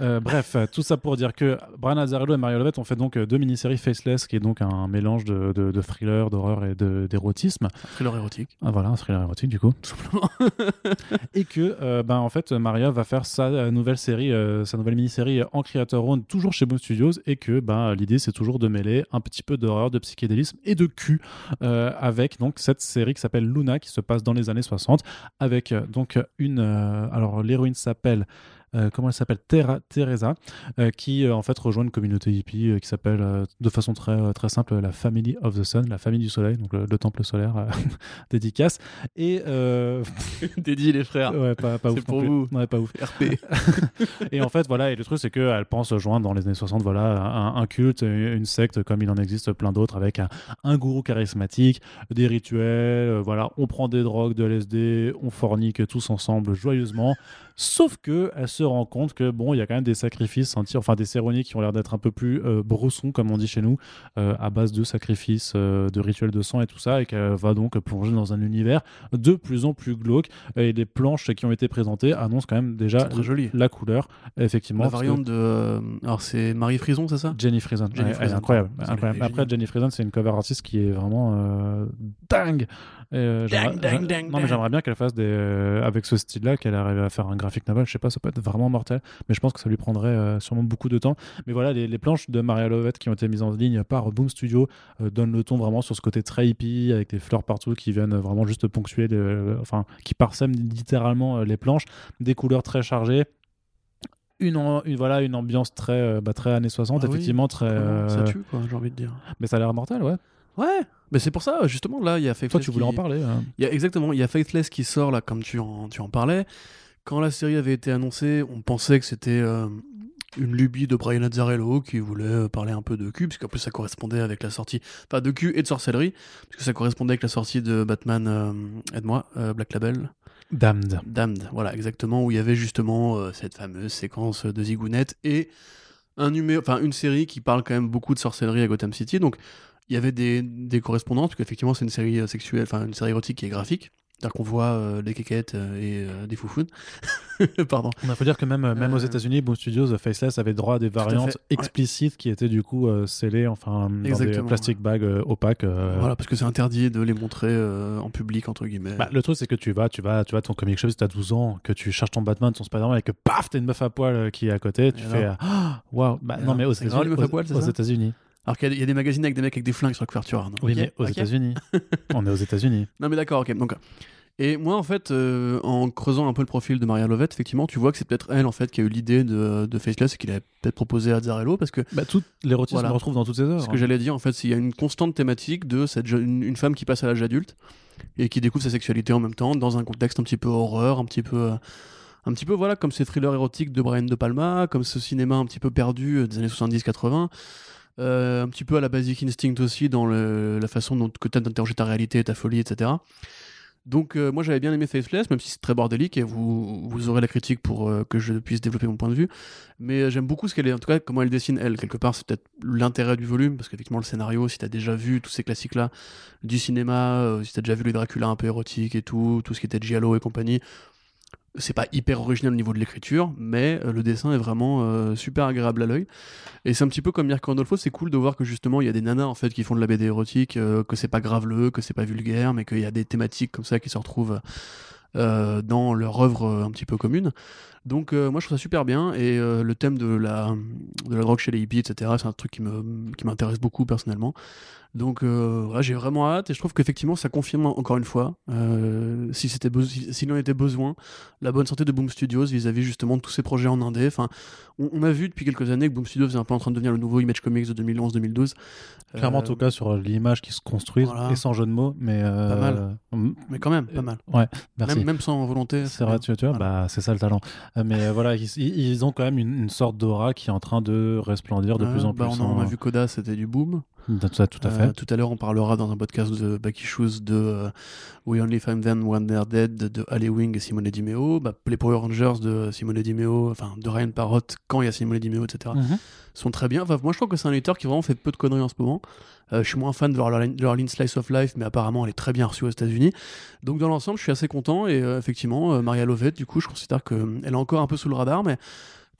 Euh, bref, euh, tout ça pour dire que Brian Azzarello et Maria Jovett ont fait donc euh, deux mini-séries Faceless, qui est donc un mélange de, de, de thriller, d'horreur et d'érotisme. Thriller érotique, Ah, voilà, un thriller érotique du coup. tout simplement. (laughs) Et que, euh, ben, en fait, Maria va faire sa nouvelle série, euh, sa nouvelle mini-série en Creator Own, toujours chez Boom Studios, et que ben, l'idée c'est toujours de mêler un petit peu d'horreur, de psychédélisme et de cul avec donc cette série qui s'appelle Luna, qui se passe dans les années 60, avec donc une. alors, l'héroïne s'appelle. Euh, comment elle s'appelle Terra- Teresa, euh, qui euh, en fait rejoint une communauté hippie qui s'appelle de façon très, très simple la Family of the Sun, la famille du soleil, donc le, le temple solaire (laughs) dédicace. Et (laughs) Dédié les frères. ouais, pas, pas C'est ouf. pour vous. Ouais, pas ouf. (laughs) RP. Et en fait, voilà, et le truc, c'est qu'elle pense joindre dans les années 60, voilà, un, un culte, une secte, comme il en existe plein d'autres, avec un, un gourou charismatique, des rituels, euh, voilà, on prend des drogues, de LSD, on fornique tous ensemble joyeusement. Sauf que elle se rend compte que bon, il y a quand même des sacrifices, tir- enfin des cérémonies qui ont l'air d'être un peu plus euh, bressons, comme on dit chez nous, euh, à base de sacrifices, euh, de rituels de sang et tout ça, et qu'elle va donc plonger dans un univers de plus en plus glauque. Et les planches qui ont été présentées annoncent quand même déjà C'est très joli. la couleur, effectivement. La variante de. euh, Alors, c'est Marie Frison, c'est ça? Jenny Frison, Jenny ouais, elle est incroyable. Après. Jenny Frison, c'est une cover artiste qui est vraiment euh, dingue. Et, euh, dingue, j'a- dingue, non, mais j'aimerais bien qu'elle fasse des. avec ce style-là, qu'elle arrive à faire un graphic novel. Je sais pas, ça peut être vraiment mortel. Mais je pense que ça lui prendrait euh, sûrement beaucoup de temps. Mais voilà, les, les planches de Maria Lovett qui ont été mises en ligne par Boom Studio euh, donnent le ton vraiment sur ce côté très hippie, avec des fleurs partout qui viennent vraiment juste ponctuer, enfin, qui parsèment littéralement euh, les planches, des couleurs très chargées. Une, voilà, une ambiance très, euh, bah, très années 60, Ah oui, effectivement, très. Vraiment, Ça euh, tue, quoi, j'ai envie de dire. mais ça a l'air mortel, ouais. Ouais, mais c'est pour ça, justement, là, il y a Faithless. Toi, tu voulais qui- en parler. hein. Il y a, exactement, il y a Faithless qui sort, là, comme tu en, tu en parlais. Quand la série avait été annoncée, on pensait que c'était euh, une lubie de Brian Azzarello qui voulait euh, parler un peu de cul, puisqu'en plus ça correspondait avec la sortie, enfin de cul et de sorcellerie, puisque ça correspondait avec la sortie de Batman, euh, aide-moi, euh, Black Label. Damned. Damned, voilà, exactement, où il y avait justement cette fameuse séquence de zigounette et un numéro, enfin une série qui parle quand même beaucoup de sorcellerie à Gotham City. Donc il y avait des, des correspondances, parce qu'effectivement c'est une série sexuelle, enfin une série érotique qui est graphique. C'est-à-dire qu'on voit euh, des kékettes euh, et euh, des foufounes. (laughs) Pardon. Il faut dire que même, même aux Euh, États-Unis, Boom Studios, Faceless avait droit à des variantes ouais. explicites qui étaient du coup euh, scellées, enfin, dans des plastic bags euh, opaques. euh. Voilà, parce que c'est interdit de les montrer euh, en public, entre guillemets. Bah, le truc, c'est que tu vas, tu vas, tu vas ton comic shop si t'as 12 ans, que tu cherches ton Batman, ton Spider-Man, et que paf, t'as une meuf à poil euh, qui est à côté, tu Et fais ah, waouh. Bah, Et non, mais aux États-Unis. aux États-Unis. Alors qu'il y, a- y a des magazines avec des mecs avec des flingues sur la couverture. Arnaud. Oui, mais aux. États-Unis. (laughs) On est aux États-Unis. Non, mais d'accord, ok. Donc, et moi, en fait, euh, en creusant un peu le profil de Maria Lovett, effectivement, tu vois que c'est peut-être elle, en fait, qui a eu l'idée de, de Faceless et qu'il avait peut-être proposé à Azzarello parce que Bah, tout l'érotisme Voilà. se retrouve dans toutes ces œuvres. Ce que j'allais dire, en fait, c'est qu'il y a une constante thématique de cette jeune- une, une femme qui passe à l'âge adulte et qui découvre sa sexualité en même temps dans un contexte un petit peu horreur, un petit peu, euh, un petit peu voilà, comme ces thrillers érotiques de Brian De Palma, comme ce cinéma un petit peu perdu euh, des années 70-80. Euh, un petit peu à la Basic Instinct aussi dans la façon dont que tu as d'interroger ta réalité, ta folie, etc. Donc euh, moi j'avais bien aimé Faceless, même si c'est très bordélique et vous, vous aurez la critique pour euh, que je puisse développer mon point de vue. Mais j'aime beaucoup ce qu'elle est, en tout cas comment elle dessine elle. Quelque part c'est peut-être l'intérêt du volume, parce qu'effectivement le scénario, si t'as déjà vu tous ces classiques-là du cinéma, si t'as déjà vu les Dracula un peu érotiques et tout, tout ce qui était Giallo et compagnie, c'est pas hyper original au niveau de l'écriture, mais euh, le dessin est vraiment euh, super agréable à l'œil. Et c'est un petit peu comme Mirko Andolfo, c'est cool de voir que justement il y a des nanas en fait qui font de la BD érotique, euh, que c'est pas graveleux, que c'est pas vulgaire, mais qu'il y a des thématiques comme ça qui se retrouvent dans leur œuvre un petit peu commune. Donc moi je trouve ça super bien et le thème de la, de la drogue chez les hippies, etc. C'est un truc qui me qui m'intéresse beaucoup personnellement. Donc euh, j'ai vraiment hâte et je trouve qu'effectivement ça confirme encore une fois, euh, si c'était s'il en était besoin, la bonne santé de Boom Studios vis-à-vis justement de tous ces projets en indé. Enfin, on, on a vu depuis quelques années que Boom Studios est un peu en train de devenir le nouveau Image Comics de 2011-2012. Clairement, en Euh, tout cas, sur l'image qui se construit, voilà. et sans jeu de mots, mais. euh, Pas mal. mm, Mais quand même, pas mal. Merci. Même, même sans volonté. C'est vrai, tu, tu vois, Voilà. bah, c'est ça le talent. Euh, mais euh, voilà, ils, ont quand même une, une sorte d'aura qui est en train de resplendir de Ouais, plus en bah, plus. on, en- on a vu Coda, c'était du boom. Tout à, Euh, fait. tout à l'heure, on parlera dans un podcast de Backy Shoes de euh, We Only Find Them When They're Dead de Ali Wing et Simone Di Meo. Bah, les Power Rangers de Simone Di Meo, enfin de Ryan Parrott quand il y a Simone Di Meo, etc. Mhm. sont très bien. Enfin, moi, je trouve que c'est un éditeur qui vraiment fait peu de conneries en ce moment. Euh, je suis moins fan de leur, leur ligne Slice of Life, mais apparemment, elle est très bien reçue aux États-Unis. Donc, dans l'ensemble, je suis assez content. Et effectivement, Maria Lovett, du coup, je considère qu'elle est encore un peu sous le radar, mais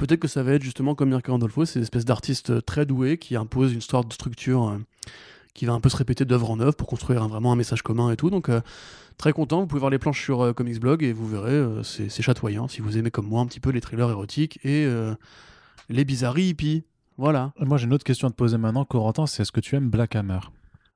peut-être que ça va être justement comme Mirko Randolfo, c'est une espèce d'artiste euh, très doué qui impose une sorte de structure euh, qui va un peu se répéter d'œuvre en œuvre pour construire un- vraiment un message commun et tout. Donc, euh, très content. Vous pouvez voir les planches sur euh, Comics Blog et vous verrez, euh, c'est chatoyant si vous aimez comme moi un petit peu les thrillers érotiques et les bizarreries hippies. Voilà. Moi, j'ai une autre question à te poser maintenant, Corentin, c'est est-ce que tu aimes Black Hammer?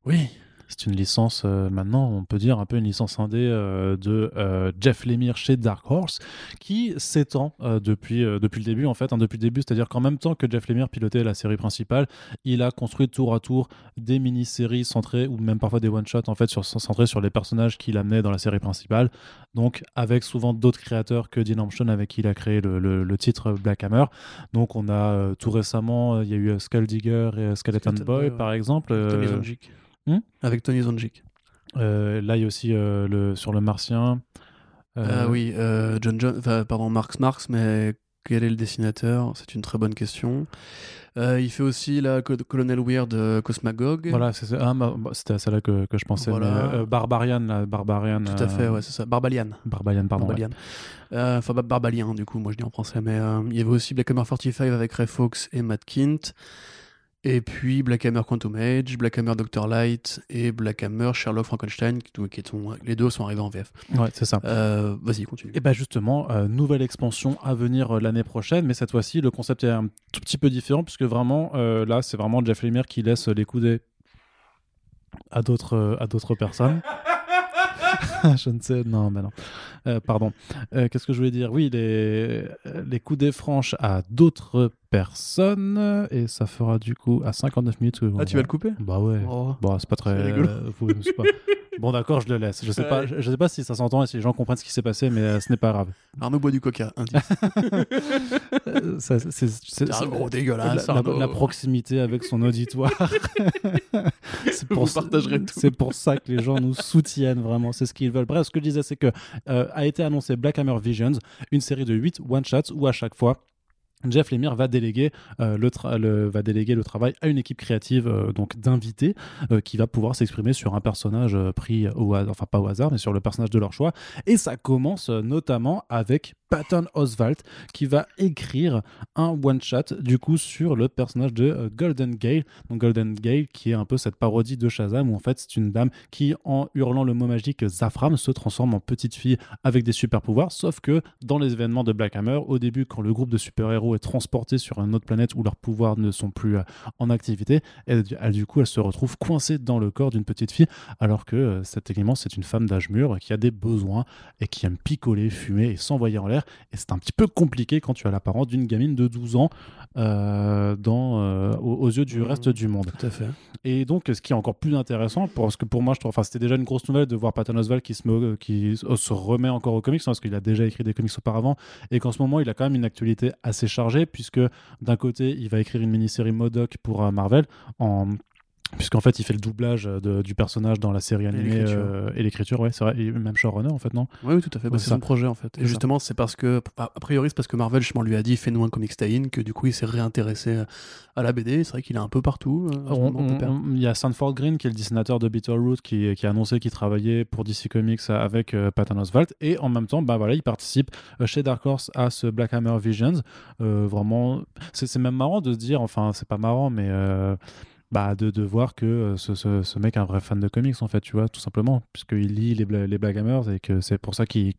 Oui. C'est une licence, euh, maintenant, on peut dire un peu une licence indé euh, de euh, Jeff Lemire chez Dark Horse, qui s'étend depuis, depuis le début, en fait, hein, depuis le début, c'est-à-dire qu'en même temps que Jeff Lemire pilotait la série principale, il a construit tour à tour des mini-séries centrées, ou même parfois des one-shots, en fait, sur, centrés sur les personnages qu'il amenait dans la série principale, donc avec souvent d'autres créateurs que Dean Armstrong, avec qui il a créé le, le- le titre Black Hammer. Donc on a tout récemment, il y a eu Skull Digger et Skeleton, Skeleton Boy, par exemple. Hmm Avec Tony Zonjic. euh, là, il y a aussi euh, le, sur le Martien. Euh, Euh, oui, euh, John John, pardon, Marx Marx, mais quel est le dessinateur? C'est une très bonne question. Euh, il fait aussi la Co- Colonel Weird de Cosmagog. Voilà, ah, bah, c'était à celle-là que, que je pensais. Voilà. mais, euh, Barbarian, là, Barbarian. Tout à fait, ouais, c'est ça. Barbalian. Barbarian, pardon. ouais. Barbalian. Euh, Enfin, Bar- Barbalien, du coup, moi je dis en français. Mais euh, il y avait aussi Black Hammer 45 avec Ray Fox et Matt Kint. Et puis Black Hammer Quantum Age, Black Hammer Doctor Light et Black Hammer Sherlock Frankenstein, qui, sont, les deux sont arrivés en VF. Ouais, c'est ça. Euh, Vas-y, continue. Et bien justement, euh, nouvelle expansion à venir euh, l'année prochaine, mais cette fois-ci, le concept est un tout petit peu différent, puisque vraiment, là, c'est vraiment Jeff Lemire qui laisse les coups des... à d'autres à d'autres personnes. (laughs) je ne sais, non, mais non. Euh, pardon. Euh, Qu'est-ce que je voulais dire? Oui, les, les coups des franches à d'autres personnes, et ça fera du coup à 59 minutes. que- Ah, tu vas le couper? Bah ouais. Oh. Bon, c'est pas très rigolo. euh, pas- (laughs) Bon, d'accord, je le laisse. Je sais pas, je, je sais pas si ça s'entend et si les gens comprennent ce qui s'est passé, mais euh, ce n'est pas grave. Arnaud boit du coca. (laughs) c'est- un gros la, dégueulasse. la- proximité avec son auditoire. (laughs) c'est Vous ça- partagerez tout. C'est pour ça que les gens nous soutiennent vraiment. C'est ce qu'ils veulent. Bref, ce que je disais, c'est que euh, a été annoncé Black Hammer Visions, une série de 8 one-shots où à chaque fois Jeff Lemire va déléguer, euh, va déléguer le travail à une équipe créative euh, donc d'invités euh, qui va pouvoir s'exprimer sur un personnage pris au hasard, enfin pas au hasard, mais sur le personnage de leur choix. Et ça commence notamment avec Patton Oswalt qui va écrire un one-shot du coup sur le personnage de euh, Golden Gale. Donc Golden Gale qui est un peu cette parodie de Shazam où en fait c'est une dame qui en hurlant le mot magique Zafram se transforme en petite fille avec des super pouvoirs. Sauf que dans les événements de Black Hammer, au début quand le groupe de super-héros est transporté sur une autre planète où leurs pouvoirs ne sont plus euh, en activité, elle, du coup elle se retrouve coincée dans le corps d'une petite fille alors que euh, cette élément c'est une femme d'âge mûr qui a des besoins et qui aime picoler, fumer et s'envoyer en l'air. Et c'est un petit peu compliqué quand tu as l'apparence d'une gamine de 12 ans euh, dans, euh, aux, aux yeux du reste du monde. Tout à fait. Et donc, ce qui est encore plus intéressant, parce que pour moi, je trouve, enfin, c'était déjà une grosse nouvelle de voir Patton Oswalt qui se, met- qui se remet encore aux comics, hein, parce qu'il a déjà écrit des comics auparavant, et qu'en ce moment, il a quand même une actualité assez chargée, puisque d'un côté, il va écrire une mini-série Modoc pour euh, Marvel, en puisqu'en fait il fait le doublage de- du personnage dans la série animée l'écriture. euh, et l'écriture ouais c'est vrai et même showrunner en fait non? Oui, oui, tout à fait. Bah, c'est son projet en fait. Et justement, c'est parce que, a priori, c'est parce que Marvel justement lui a dit fais-nous un comics tie-in que du coup il s'est réintéressé à la BD. C'est vrai qu'il est un peu partout. euh, Il y a Sanford Green, qui est le dessinateur de Beetleroot, qui, qui a annoncé qu'il travaillait pour DC Comics avec euh, Patton Oswalt. Et en même temps, bah, voilà, il participe euh, chez Dark Horse à ce Black Hammer Visions. Euh, vraiment, c'est c'est même marrant de se dire, enfin, c'est pas marrant, mais. Bah, de, de voir que euh, ce, ce, ce mec est un vrai fan de comics en fait tu vois tout simplement puisqu'il lit les, Bla- les Black Hammers et que c'est pour ça qu'il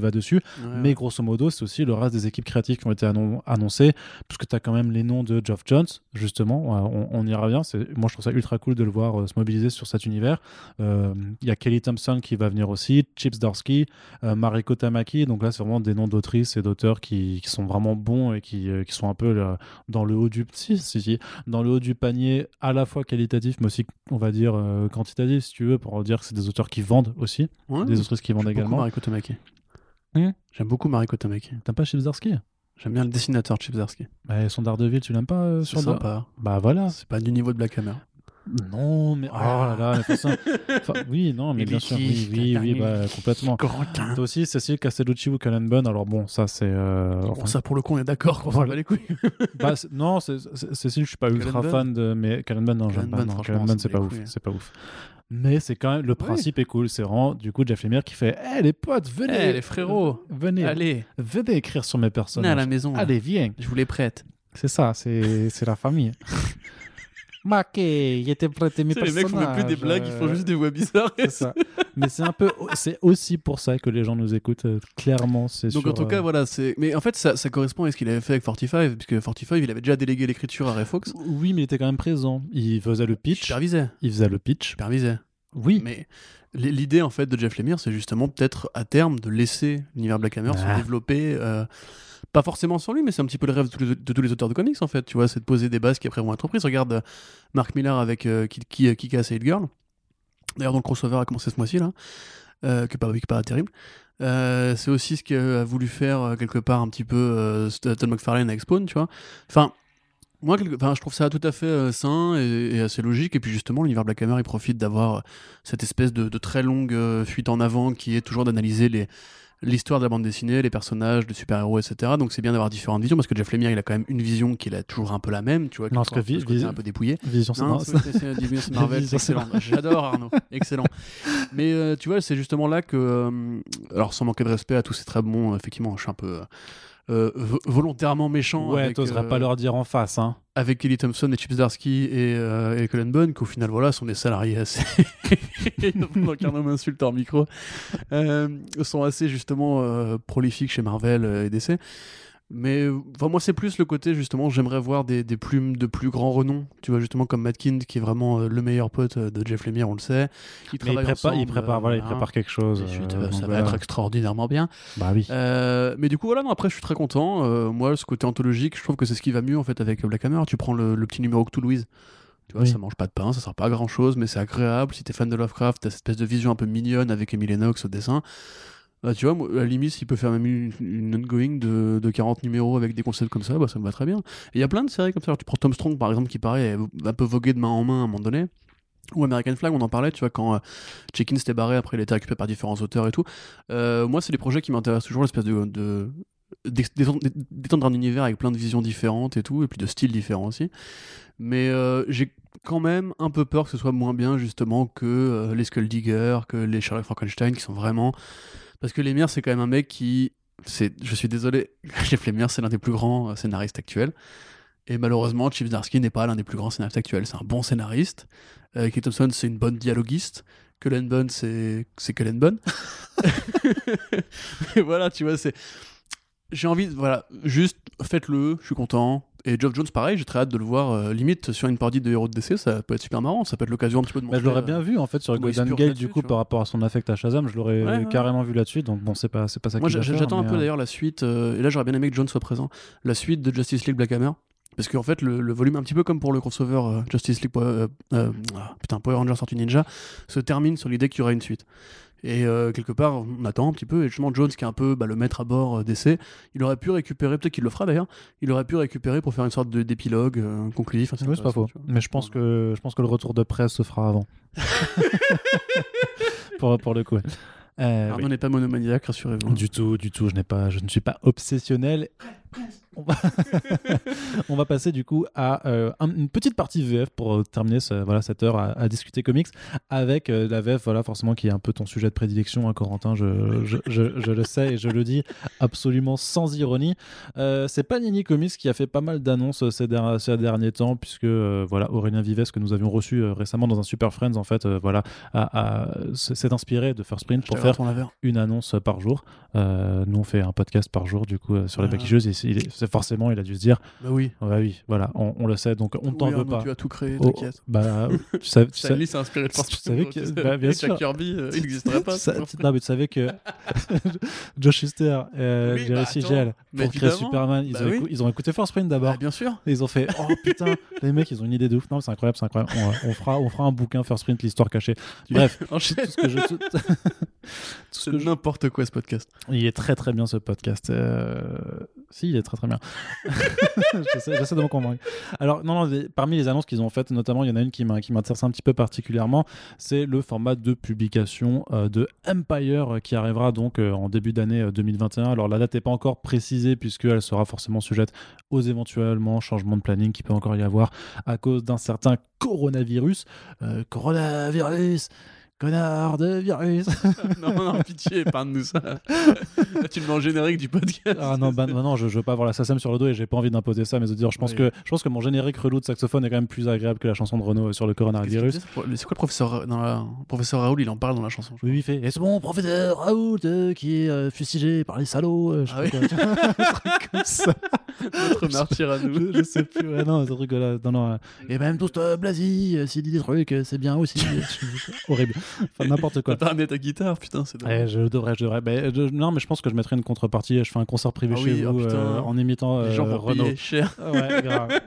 va dessus Ouais, mais grosso modo, c'est aussi le reste des équipes créatives qui ont été annon- annoncées, puisque tu as quand même les noms de Geoff Jones, justement, on, on y revient. C'est- Moi, je trouve ça ultra cool de le voir euh, se mobiliser sur cet univers. Euh, Il y a Kelly Thompson qui va venir aussi, Chips Darsky, euh, Mariko Tamaki. Donc là, c'est vraiment des noms d'autrices et d'auteurs qui, qui sont vraiment bons et qui, qui sont un peu là, dans le haut du si, si, dans le haut du panier, à la fois qualitatif, mais aussi, on va dire, euh, quantitatif, si tu veux, pour dire que c'est des auteurs qui vendent aussi, Ouais, des autrices qui vendent J'aime beaucoup également. J'aime beaucoup Mariko Tamaki. T'aimes pas Chips Darsky J'aime bien le dessinateur Chip Zdarsky. Mais son Daredevil, tu l'aimes pas euh, C'est sympa. Bah voilà. C'est pas du niveau de Black Hammer. Non, mais oh là là, mais ça- enfin, oui, non, mais bien sûr, oui, oui, oui, bah, complètement. Corentin. T'as aussi Cécile Castellucci ou Bunn. Alors bon, ça c'est. euh, Bon, enfin, ça pour le coup, on est d'accord. On Voilà. les couilles. bah, non, Cécile, je suis pas ultra fan de, mais Cullen Bunn, non, j'aime pas. Cullen Bunn, c'est pas ouf, couilles. c'est pas ouf. Mais c'est quand même le principe est cool. C'est vraiment du coup Jeff Lemire qui fait, hé les potes, venez, Eh, les frérots. venez, Allez, venez écrire sur mes venez à personnages. la maison. Allez, viens. Je vous les prête. C'est ça, c'est c'est la famille. (laughs) Maquet, il était prêté mes les mecs font plus des blagues, ils font juste des voix bizarres. C'est ça. Mais c'est un peu, c'est aussi pour ça que les gens nous écoutent. euh, Clairement, c'est Donc sur, en tout cas, euh, voilà, c'est. Mais en fait, ça, ça correspond à ce qu'il avait fait avec 45, puisque 45, il avait déjà délégué l'écriture à Ray Fox. Oui, mais il était quand même présent. Il faisait le pitch. supervisait. Il faisait le pitch. Supervisait. Oui. Mais l- l'idée en fait de Jeff Lemire, c'est justement peut-être à terme de laisser l'univers Black Hammer Ah. se développer. euh, pas forcément sans lui, mais c'est un petit peu le rêve de tous, les, auteurs de comics en fait. Tu vois, c'est de poser des bases qui après vont être reprises. Regarde euh, Mark Millar avec euh, qui, qui, casse Girl. D'ailleurs, dont le crossover a commencé ce mois-ci là, euh, qui est pas, qui est pas terrible. Euh, c'est aussi ce qu'a voulu faire euh, quelque part un petit peu Todd McFarlane avec Spawn, tu vois. Enfin, moi, enfin, je trouve ça tout à fait sain et, assez logique. Et puis justement, l'univers Black Hammer, il profite d'avoir cette espèce de, très longue fuite en avant qui est toujours d'analyser les l'histoire de la bande dessinée, les personnages, les super-héros, etc. Donc c'est bien d'avoir différentes visions parce que Jeff Lemire, il a quand même une vision qui est toujours un peu la même, tu vois. Non, qui parce que porte vi- ce côté vi- un peu dépouillé. Vision, c'est Non, (laughs) Marvel, c'est excellent. (laughs) J'adore Arnaud, excellent. Mais euh, tu vois, c'est justement là que, euh, alors sans manquer de respect à tous ces très bons, effectivement, je suis un peu euh, vo- volontairement méchant Ouais, euh, pas leur dire en face, hein. avec Kelly Thompson et Chips Darsky et, euh, et Cullen Bunn, qu'au final, voilà, sont des salariés assez. (laughs) (laughs) Donc, un homme insulte en micro. Sont assez, justement, prolifiques chez Marvel et DC. Mais enfin, moi, c'est plus le côté, justement, j'aimerais voir des, des plumes de plus grand renom. Tu vois, justement, comme Matt Kind, qui est vraiment euh, le meilleur pote euh, de Jeff Lemire, on le sait. Mais il il prépare, euh, voilà, il hein. prépare quelque chose. Suite, euh, euh, ça va être extraordinairement bien. Bah oui. Euh, mais du coup, voilà, non, après, je suis très content. Euh, moi, ce côté anthologique, je trouve que c'est ce qui va mieux en fait avec Black Hammer. Tu prends le, le petit numéro que tout Louise. Tu vois, Oui. ça mange pas de pain, ça sert pas à grand chose, mais c'est agréable. Si t'es fan de Lovecraft, t'as cette espèce de vision un peu mignonne avec Emily Lennox au dessin. Bah, tu vois, moi, à la limite, s'il peut faire même une, une ongoing de, de 40 numéros avec des concepts comme ça, bah, ça me va très bien. Il y a plein de séries comme ça. Tu prends Tom Strong, par exemple, qui paraît un peu voguer de main en main à un moment donné. Ou American Flag, on en parlait, tu vois, quand euh, Jenkins s'était barré, après il a été récupéré par différents auteurs et tout. Euh, moi, c'est des projets qui m'intéressent toujours, l'espèce de, de, d'étendre un univers avec plein de visions différentes et tout, et puis de styles différents aussi. Mais euh, j'ai quand même un peu peur que ce soit moins bien justement que euh, les Skull Digger, que les Sherlock Frankenstein, qui sont vraiment... Parce que Lemire, c'est quand même un mec qui... Je suis désolé, (laughs) Jeff Lemire, c'est l'un des plus grands scénaristes actuels. Et malheureusement, Chip Zdarsky n'est pas l'un des plus grands scénaristes actuels. C'est un bon scénariste. Euh, Thompson, c'est une bonne dialoguiste. Cullen Bunn, c'est c'est Cullen Bunn. (laughs) et voilà, tu vois, c'est j'ai envie, voilà, juste faites-le, je suis content. Et Geoff Jones, pareil, j'ai très hâte de le voir euh, limite sur une partie de héros de DC, ça peut être super marrant, ça peut être l'occasion un petit peu de montrer. Bah, je l'aurais bien vu en fait sur Golden Gate du coup par rapport à son affect à Shazam, je l'aurais carrément vu là-dessus, donc bon, c'est pas, c'est pas ça Moi j'attends un peu euh, d'ailleurs la suite, euh, et là j'aurais bien aimé que Jones soit présent, la suite de Justice League Black Hammer. Parce qu'en fait, le, volume, un petit peu comme pour le crossover Justice League Power, ah, putain, Power Rangers Sortie Ninja, se termine sur l'idée qu'il y aura une suite. Et euh, quelque part, on attend un petit peu. Et justement, Jones, qui est un peu bah, le maître à bord euh, d'essai, il aurait pu récupérer, peut-être qu'il le fera d'ailleurs, il aurait pu récupérer pour faire une sorte d'épilogue euh, conclusif. Oui, c'est pas faux. Mais je pense, que, je pense que le retour de presse se fera avant. (laughs) pour, pour le coup. Euh, on n'est pas monomaniaque, rassurez-vous. Du tout, du tout. Je, pas, je ne suis pas obsessionnel. (laughs) On va, passer du coup à euh, une petite partie VF pour euh, terminer voilà, cette heure à, discuter comics avec euh, la VF, voilà, forcément qui est un peu ton sujet de prédilection, hein, Corentin, je, je, je, le sais et je le dis absolument sans ironie. c'est Panini Comics qui a fait pas mal d'annonces ces, ces, derniers temps, puisque voilà, Aurélien Vives, que nous avions reçu récemment dans un Super Friends, en fait, voilà, s'est inspiré de First Print pour faire une annonce par jour. nous, on fait un podcast par jour, du coup, sur les packageuses. Et c'est forcément, il a dû se dire. Bah oui. Bah oui, voilà, on, le sait, donc on ne t'en veut pas. Tu as tout créé, oh, t'inquiète. bah, tu sais, (laughs) tu sais, s'est inspiré de Tu savais que, bah, bien sûr. Kirby, euh, il n'existerait pas. non, mais tu savais que (laughs) Josh Schuster, euh, oui, Jerry Siegel, pour créer Superman, ils, bah ont ils, ont écouté Force Print d'abord. Bah, bien sûr. Et ils ont fait, (laughs) oh putain, les mecs, ils ont une idée de ouf. Non, c'est incroyable, c'est incroyable. On, fera, on fera un bouquin First Print, l'histoire cachée. Bref, tout ce que je. C'est n'importe quoi ce podcast. Il est très très bien ce podcast. Euh, si, il est très très bien. (laughs) J'essaie de me convaincre. Alors, non, non, parmi les annonces qu'ils ont faites, notamment, il y en a une qui m'intéresse un petit peu particulièrement. C'est le format de publication euh, de Empire euh, qui arrivera donc en début d'année 2021. Alors, la date n'est pas encore précisée puisqu'elle sera forcément sujette aux éventuellement changements de planning qui peut encore y avoir à cause d'un certain coronavirus. coronavirus Connard de virus (laughs) Non, non, pitié, épargne-nous ça. (laughs) tu le mets en générique du podcast. Ah non, bah, non, je, je veux pas avoir la SACEM sur le dos et j'ai pas envie d'imposer ça à mes auditeurs. Je pense, que, je pense que mon générique relou de saxophone est quand même plus agréable que la chanson de Renault sur le coronavirus. C'est quoi le professeur, dans la... professeur Raoul Il en parle dans la chanson. Oui, il fait. Et c'est bon, professeur Raoul euh, qui est euh, fustigé par les salauds. Euh, je ah oui. (laughs) comme ça. Notre martyr à nous. Je, sais plus. Ouais, non, ce truc-là. Non, non. Et même tout ce blasi, s'il dit des trucs, c'est bien aussi. Horrible enfin, n'importe quoi. T'as ramené ta guitare, putain, c'est ouais, Je devrais, je devrais. Ben, non, mais je pense que je mettrai une contrepartie. Je fais un concert privé ah chez vous oh, euh, en imitant euh, gens Renault. cher. ouais, grave,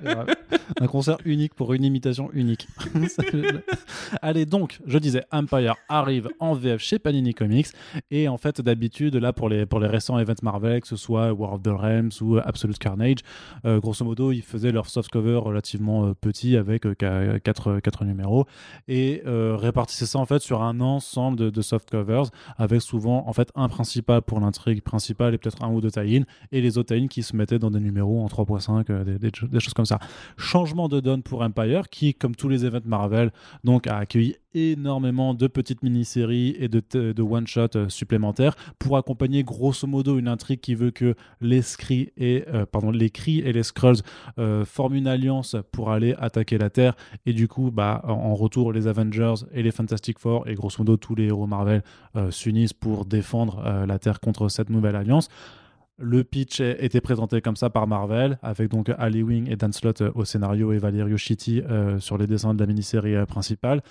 Un concert unique pour une imitation unique. (laughs) Allez, donc, je disais, Empire arrive en VF chez Panini Comics. Et en fait, d'habitude, là, pour les, pour les récents events Marvel, que ce soit War of the Realms ou Absolute Carnage, euh, grosso modo, ils faisaient leur soft cover relativement petit avec 4 quatre, quatre numéros et répartissaient ça en fait sur un ensemble de, soft covers avec souvent en fait un principal pour l'intrigue principale et peut-être un ou deux tie et les autres tie qui se mettaient dans des numéros en 3.5 euh, des, des, choses comme ça. Changement de donne pour Empire qui comme tous les événements Marvel donc a accueilli énormément de petites mini-séries et de, de one-shot euh, supplémentaires pour accompagner grosso modo une intrigue qui veut que les et, euh, cris et les Skrulls forment une alliance pour aller attaquer la Terre et du coup bah, en retour les Avengers et les Fantastic Four et grosso modo tous les héros Marvel euh, s'unissent pour défendre euh, la Terre contre cette nouvelle alliance. Le pitch était présenté comme ça par Marvel, avec donc Ali Wing et Dan Slott euh, au scénario et Valerio Chitti sur les dessins de la mini-série principale.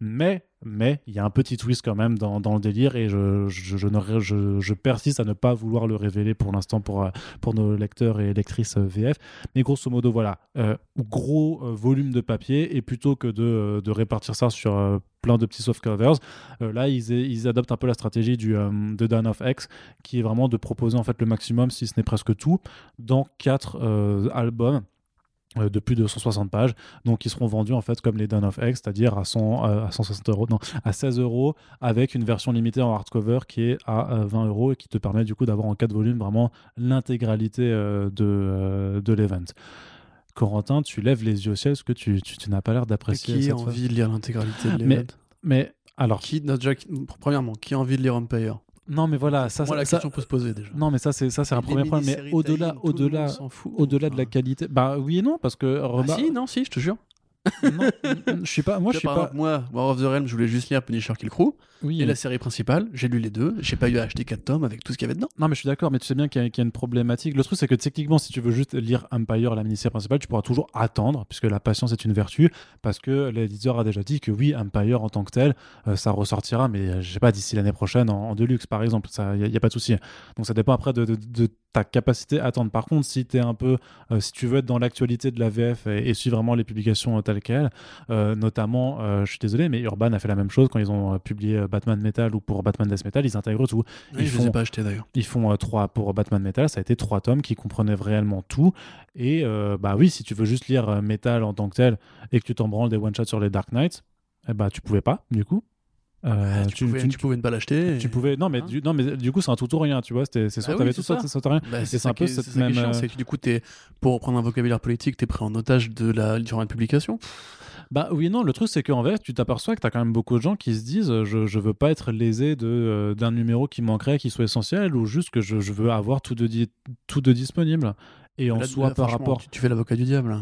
Mais mais il y a un petit twist quand même dans, le délire et je, persiste à ne pas vouloir le révéler pour l'instant pour, euh, nos lecteurs et lectrices euh, VF. Mais grosso modo, voilà, euh, gros volume de papier et plutôt que de, répartir ça sur plein de petits soft covers, là ils, adoptent un peu la stratégie du, de Dan of X qui est vraiment de proposer en fait le maximum, si ce n'est presque tout, dans quatre albums de plus de 160 pages, donc ils seront vendus en fait comme les Dawn of X, c'est-à-dire à, 100, euh, à 160 euros, non, à 16 euros, avec une version limitée en hardcover qui est à euh, 20 euros et qui te permet du coup d'avoir en 4 volumes vraiment l'intégralité euh, de, euh, de l'event. Corentin, tu lèves les yeux au ciel parce que tu, tu, tu n'as pas l'air Mais d'apprécier qui a fois. envie de lire l'intégralité de Mais- l'event? Mais alors, Qui, non, déjà, qui- premièrement, qui a envie de lire Empire? Non mais voilà, ça, Moi, la ça- question peut se poser déjà. non mais ça c'est ça c'est un premier problème. Mais au-delà, au-delà, au-delà de la qualité, bah oui et non parce que ah, si, non, si, je te jure. non, je suis pas, moi je suis pas, exemple, moi, War of the Realm, je voulais juste lire Punisher Kill Crew oui. et la série principale. J'ai lu les deux. J'ai pas eu à acheter 4 tomes avec tout ce qu'il y avait dedans. Non, mais je suis d'accord, mais tu sais bien qu'il y, a- qu'il y a une problématique. Le truc, c'est que techniquement, si tu veux juste lire Empire, la mini-série principale, tu pourras toujours attendre, puisque la patience est une vertu, parce que l'éditeur a déjà dit que oui, Empire en tant que tel, euh, ça ressortira, mais euh, je sais pas, d'ici l'année prochaine en, en deluxe, par exemple. Il n'y a, pas de souci. Donc ça dépend après de, de- de ta capacité à attendre. Par contre, si, es un peu, euh, si tu veux être dans l'actualité de la VF et, et suivre vraiment les publications euh, telles quelles, euh, notamment, je suis désolé, mais Urban a fait la même chose quand ils ont publié Batman Metal ou pour Batman Death Metal, ils intègrent tout. Oui, Ils je les ai font- pas achetés d'ailleurs. Ils font euh, trois pour Batman Metal, ça a été trois tomes qui comprenaient réellement tout. Et euh, bah oui, si tu veux juste lire euh, Metal en tant que tel et que tu t'en branles des one shots sur les Dark Knights, eh bah tu pouvais pas du coup. Euh, Ah, tu, pouvais, tu pouvais ne pas l'acheter. et- tu pouvais non mais Hein du, non mais du coup c'est un tout ou rien tu vois c'était c'est soit Ah oui, t'avais tout soit ça. soit t'avais rien Bah, c'est un ça peu cette c'est ça qui est même, chiant, euh, c'est que du coup, t'es, pour reprendre un vocabulaire politique, t'es pris en otage de la différente publication. Bah oui non, le truc c'est qu'en vrai, tu t'aperçois que tu as quand même beaucoup de gens qui se disent euh, je, je veux pas être lésé de, euh, d'un numéro qui manquerait, qui soit essentiel, ou juste que je, je veux avoir tout de, di- tout de disponible. Et en Là, soi, là, par rapport. Tu, tu fais l'avocat du diable.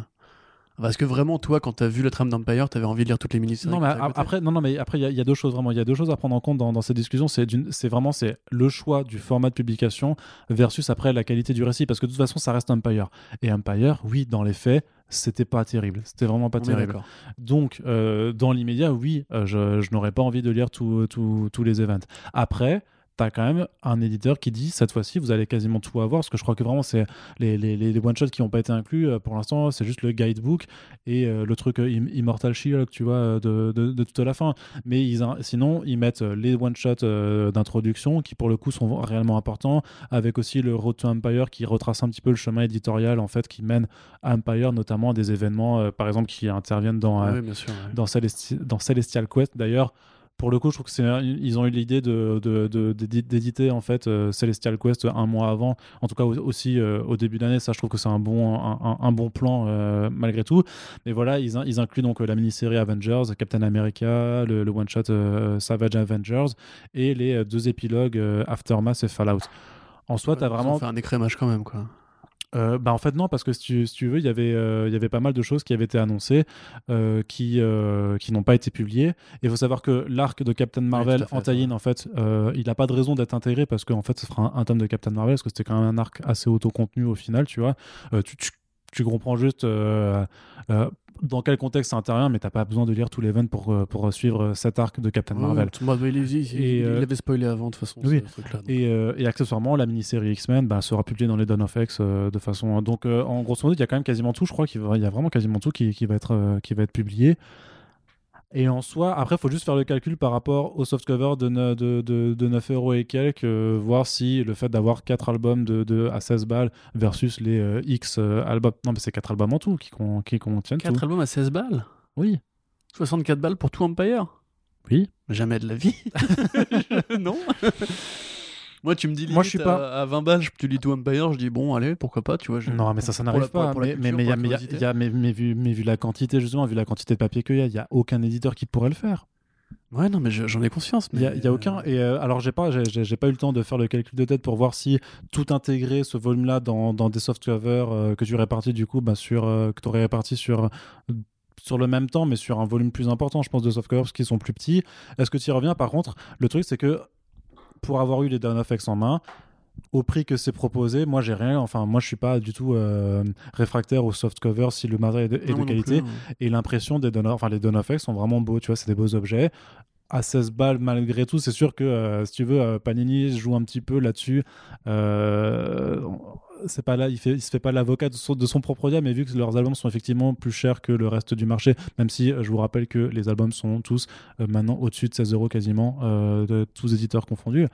Parce que vraiment, toi, quand t'as vu la trame d'Empire, t'avais envie de lire toutes les mini-séries. Non, mais après, non, non, mais après, il y, a- il y a deux choses vraiment. Il y a deux choses à prendre en compte dans, dans cette discussion. C'est vraiment c'est le choix du format de publication versus après la qualité du récit, parce que de toute façon, ça reste Empire. Et Empire, oui, dans les faits, c'était pas terrible. C'était vraiment pas On terrible. Donc, euh, dans l'immédiat, oui, euh, je, je n'aurais pas envie de lire tous les events. Après, tu as quand même un éditeur qui dit cette fois-ci, vous allez quasiment tout avoir, parce que je crois que vraiment, c'est les, les, les one-shots qui n'ont pas été inclus, euh, pour l'instant, c'est juste le guidebook et euh, le truc euh, Im- Immortal Shield, tu vois, de, de, de toute la fin. Mais ils, in- sinon, ils mettent les one-shots euh, d'introduction qui, pour le coup, sont réellement importants, avec aussi le Road to Empire qui retrace un petit peu le chemin éditorial, en fait, qui mène à Empire, notamment à des événements, euh, par exemple, qui interviennent dans, Oui, bien sûr. ouais. dans, Celesti- dans Celestial Quest d'ailleurs pour le coup je trouve que c'est ils ont eu l'idée de, de- de- d'édi- d'éditer en fait euh, Celestial Quest un mois avant. En tout cas au- aussi euh, au début d'année ça je trouve que c'est un bon un, bon plan euh, malgré tout. Mais voilà ils, in- ils incluent donc la mini-série Avengers Captain America le, le one shot Savage Avengers et les deux épilogues Aftermath et Fallout. En soi Ouais, ils ont vraiment fait un écrémage quand même, quoi. Euh, bah en fait non parce que si tu, si tu veux il y avait euh, il y avait pas mal de choses qui avaient été annoncées euh, qui euh, qui n'ont pas été publiées. Et il faut savoir que l'arc de Captain Marvel tout à fait, en en fait il n'a pas de raison d'être intégré parce qu'en fait ce sera un, un tome de Captain Marvel parce que c'était quand même un arc assez autocontenu au final tu vois. Tu, tu tu comprends juste euh, euh, dans quel contexte ça intervient, mais t'as pas besoin de lire tout l'event pour, euh, pour suivre cet arc de Captain Marvel. Ouais, il, il- il- Et, il l'avait spoilé avant, de toute façon, oui. ce donc. Et, euh, et accessoirement, la mini-série X-Men bah, sera publiée dans les Dawn of X euh, de façon. Donc, euh, en grosso modo, il y a quand même quasiment tout. Je crois qu'il va- y a vraiment quasiment tout qui, qui va, être, qui va être publié. Et en soi, après, il faut juste faire le calcul par rapport au softcover de, ne- de, de, de 9 euros et quelques, euh, voir si le fait d'avoir 4 albums de, de, à 16 balles versus les euh, X euh, albums. Non, mais c'est 4 albums en tout qui, con- qui contiennent 4 tout. albums à 16 balles? Oui. 64 balles pour tout Empire? Oui. Jamais de la vie. (laughs) (laughs) non. (laughs) Moi, tu me dis, Moi, je suis pas- À, à 20 balles, tu lis tout Empire, je dis, bon, allez, pourquoi pas, tu vois. je- Non, mais ça, ça n'arrive pas. pour mais, mais, y a- y a- vu, mais vu la quantité, justement, vu la quantité de papier qu'il y a, il n'y a aucun éditeur qui pourrait le faire. Ouais, non, mais je- j'en ai conscience. Il y a, a aucun. euh, Et euh, alors, j'ai pas, j'ai- pas eu le temps de faire le calcul de tête pour voir si tout intégrer ce volume-là dans, dans des softcovers euh, que tu répartis du coup, bah, sur euh, que tu aurais réparti sur sur le même temps, mais sur un volume plus important, je pense, de softcovers qu'ils sont plus petits. Est-ce que tu y reviens? Par contre, le truc, c'est que pour avoir eu les X en main, au prix que c'est proposé, moi j'ai rien, enfin moi je suis pas du tout euh, réfractaire au softcover si le matériel est de, est qualité plus, et l'impression des Dawn of, enfin les X sont vraiment beaux, tu vois, c'est des beaux objets. À 16 balles, malgré tout, c'est sûr que euh, si tu veux, euh, Panini joue un petit peu là-dessus. Euh, c'est pas là, il, fait, se fait pas l'avocat de son, propre diable, mais vu que leurs albums sont effectivement plus chers que le reste du marché, même si je vous rappelle que les albums sont tous maintenant au-dessus de 16 euros quasiment, de tous éditeurs confondus.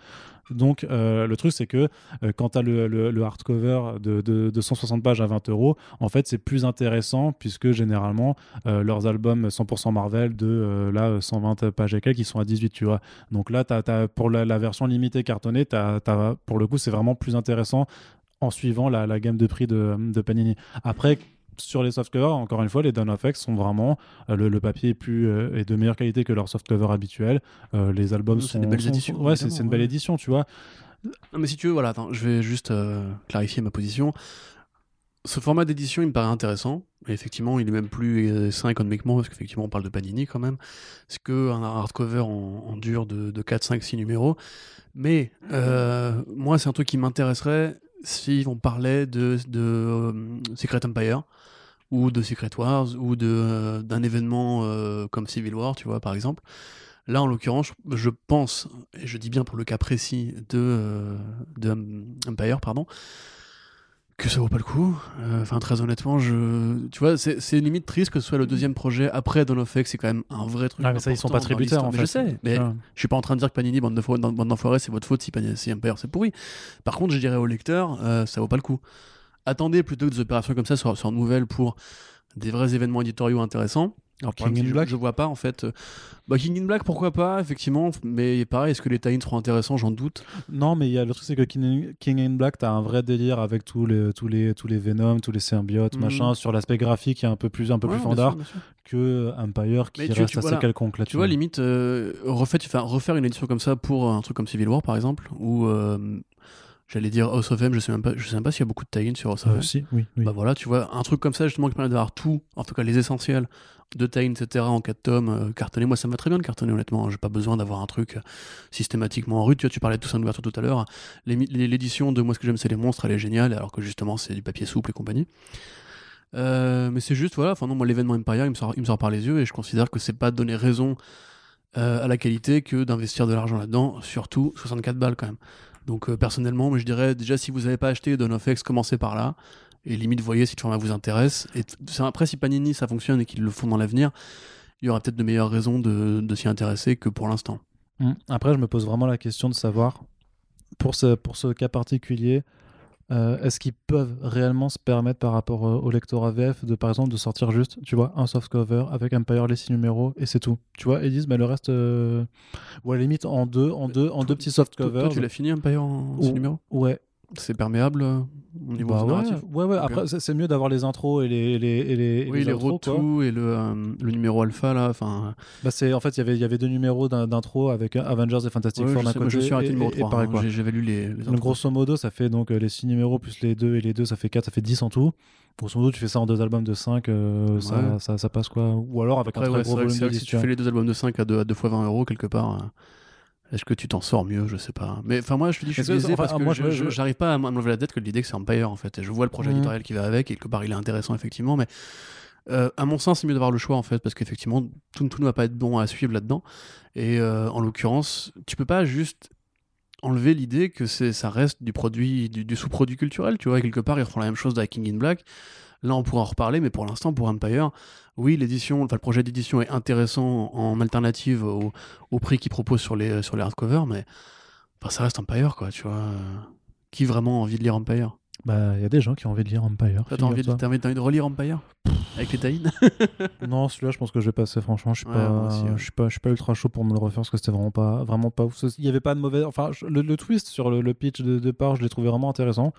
Donc, euh, le truc, c'est que euh, quand tu as le, le, hardcover de, de, 160 pages à 20 euros, en fait, c'est plus intéressant puisque généralement, euh, leurs albums 100% Marvel de là, 120 pages et quelques, ils sont à 18, tu vois. Donc là, as, pour la, version limitée cartonnée, pour le coup, c'est vraiment plus intéressant en suivant la, la gamme de prix de, de Panini. Après, sur les softcovers, encore une fois, les X sont vraiment euh, le, papier est plus euh, est de meilleure qualité que leur softcover habituel. Euh, les albums sont des belles éditions. Ouais, c'est une belle édition, tu vois. Non, mais si tu veux, voilà, attends, je vais juste clarifier ma position. Ce format d'édition, il me paraît intéressant. Et effectivement, il est même plus sain économiquement, parce qu'effectivement, on parle de Panini quand même. C'est qu'un hardcover en, en dur de, de 4, 5, 6 numéros? Mais moi, c'est un truc qui m'intéresserait si on parlait de, de Secret Empire ou de Secret Wars ou de euh, d'un événement euh, comme Civil War, tu vois, par exemple. Là, en l'occurrence, je pense, et je dis bien pour le cas précis de, euh, de Empire, pardon, que ça vaut pas le coup. Euh, enfin, très honnêtement, je, tu vois, c'est limite triste que ce soit le deuxième projet après Dawn of X. C'est quand même un vrai truc. Ah, mais ça, ils sont pas tributaires. En fait. Je sais, mais je suis pas en train de dire que Panini, bande d'enfoirés, c'est votre faute si, Panini, si Empire c'est pourri. Par contre, je dirais au lecteur, euh, ça vaut pas le coup. Attendez plutôt que des opérations comme ça sur, sur nouvelles pour des vrais événements éditoriaux intéressants. Alors, King in Black je, vois pas en fait. Bah, King in Black, pourquoi pas, effectivement. Mais pareil, est-ce que les tie seront intéressants? J'en doute. Non, mais y a le truc, c'est que King, King, in Black, t'as un vrai délire avec tous les, tous les, tous les Venom, tous les symbiotes, mhm. machin, sur l'aspect graphique qui est un peu plus, un peu plus fandard que Empire qui reste assez quelconque là Tu vois, limite, euh, refaire une édition comme ça pour un truc comme Civil War par exemple, ou. Euh, j'allais dire House of M, je sais même pas, je sais même pas s'il y a beaucoup de tie sur House of euh, M. si, oui, oui. Bah voilà, tu vois, un truc comme ça justement qui permet d'avoir tout, en tout cas les essentiels, de taille, etc. en 4 tomes, euh, cartonné. Moi, ça me va très bien de cartonner, honnêtement. J'ai pas besoin d'avoir un truc euh, systématiquement en rue. Tu vois, tu parlais de tout ça en ouverture tout à l'heure. L'édition de Moi, ce que j'aime, c'est les monstres, elle est géniale, alors que justement, c'est du papier souple et compagnie. Euh, mais c'est juste, voilà, enfin non, moi, l'événement Empire, il me, sort, il me sort par les yeux et je considère que c'est pas donner raison à la qualité que d'investir de l'argent là-dedans, surtout 64 balles quand même. Donc personnellement, moi, je dirais déjà si vous n'avez pas acheté Dawn of X, commencez par là et limite voyez si le format vous intéresse. Et après, si Panini ça fonctionne et qu'ils le font dans l'avenir, il y aura peut-être de meilleures raisons de, s'y intéresser que pour l'instant. Mmh. Après, je me pose vraiment la question de savoir, pour ce, pour ce cas particulier, euh, est-ce qu'ils peuvent réellement se permettre par rapport euh, au lecteur AVF de par exemple de sortir juste, tu vois, un soft cover avec Empire les six numéros et c'est tout. Tu vois, et disent mais le reste euh, ou à la limite en deux en deux en deux petits soft covers. Toi, tu l'as fini Empire en six numéros? Ouais, c'est perméable euh, au niveau bah narratif ouais, ouais, Après, c'est mieux d'avoir les intros et les, les, les, oui, les, les et le, euh, le numéro alpha là. Enfin. Bah c'est en fait il y avait il y avait deux numéros d'intro avec Avengers et Fantastic Four d'un côté. je suis arrêté le numéro 3. Hein, J'avais lu les. les grosso modo, ça fait donc euh, les 6 numéros plus les 2 et les 2, ça fait 4, ça fait 10 en tout. Grosso modo, tu fais ça en deux albums de 5, ça, ça, ça, passe quoi Ou alors avec un très gros volume de Si tu fais les deux albums de 5 à 2, à 2 fois 20 euros quelque part. Est-ce que tu t'en sors mieux? Je sais pas. Mais enfin, moi, je te dis, je suis biaisé parce que moi, je, j'arrive pas à m'enlever la tête que l'idée que c'est Empire en fait. Et je vois le projet mhm. éditorial qui va avec et quelque part il est intéressant effectivement, mais euh, à mon sens, c'est mieux d'avoir le choix en fait parce qu'effectivement, tout, tout ne va pas être bon à suivre là-dedans. Et euh, en l'occurrence, tu peux pas juste enlever l'idée que c'est ça reste du produit du, sous-produit culturel tu vois quelque part ils refont la même chose avec King in Black là on pourra en reparler mais pour l'instant pour Empire oui, l'édition, enfin, le projet d'édition est intéressant en alternative au, prix qu'ils proposent sur les, sur les hardcovers, mais ça reste Empire, quoi, tu vois. Qui vraiment a envie de lire Empire? Bah, il y a des gens qui ont envie de lire Empire. T'as envie, envie, de relire Empire? Avec les taïnes? (laughs) Non, celui-là, je pense que je vais passer, franchement. Je suis, pas, je suis, pas, je suis pas ultra chaud pour me le refaire parce que c'était vraiment pas, vraiment pas ouf. Il y avait pas de mauvais. Enfin, le, twist sur le, pitch de départ, je l'ai trouvé vraiment intéressant.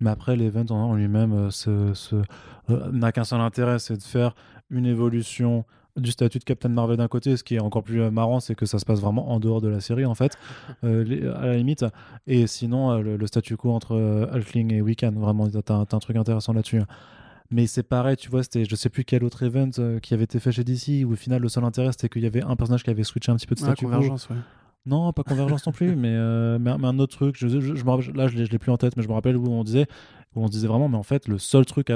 Mais après, l'event en lui-même euh, euh, n'a qu'un seul intérêt, c'est de faire une évolution du statut de Captain Marvel d'un côté, ce qui est encore plus euh, marrant, c'est que ça se passe vraiment en dehors de la série en fait, (laughs) euh, à la limite. Et sinon, euh, le, statu quo entre Hulkling et Wiccan, vraiment, t'as un, un truc intéressant là-dessus. Mais c'est pareil, tu vois, c'était je sais plus quel autre event qui avait été fait chez DC où au final le seul intérêt c'était qu'il y avait un personnage qui avait switché un petit peu de statut. convergence, ouais. Non, pas convergence non plus, mais, mais, un autre truc. Je, je, là, je ne l'ai plus en tête, mais je me rappelle où on disait où on se disait vraiment, mais en fait, le seul truc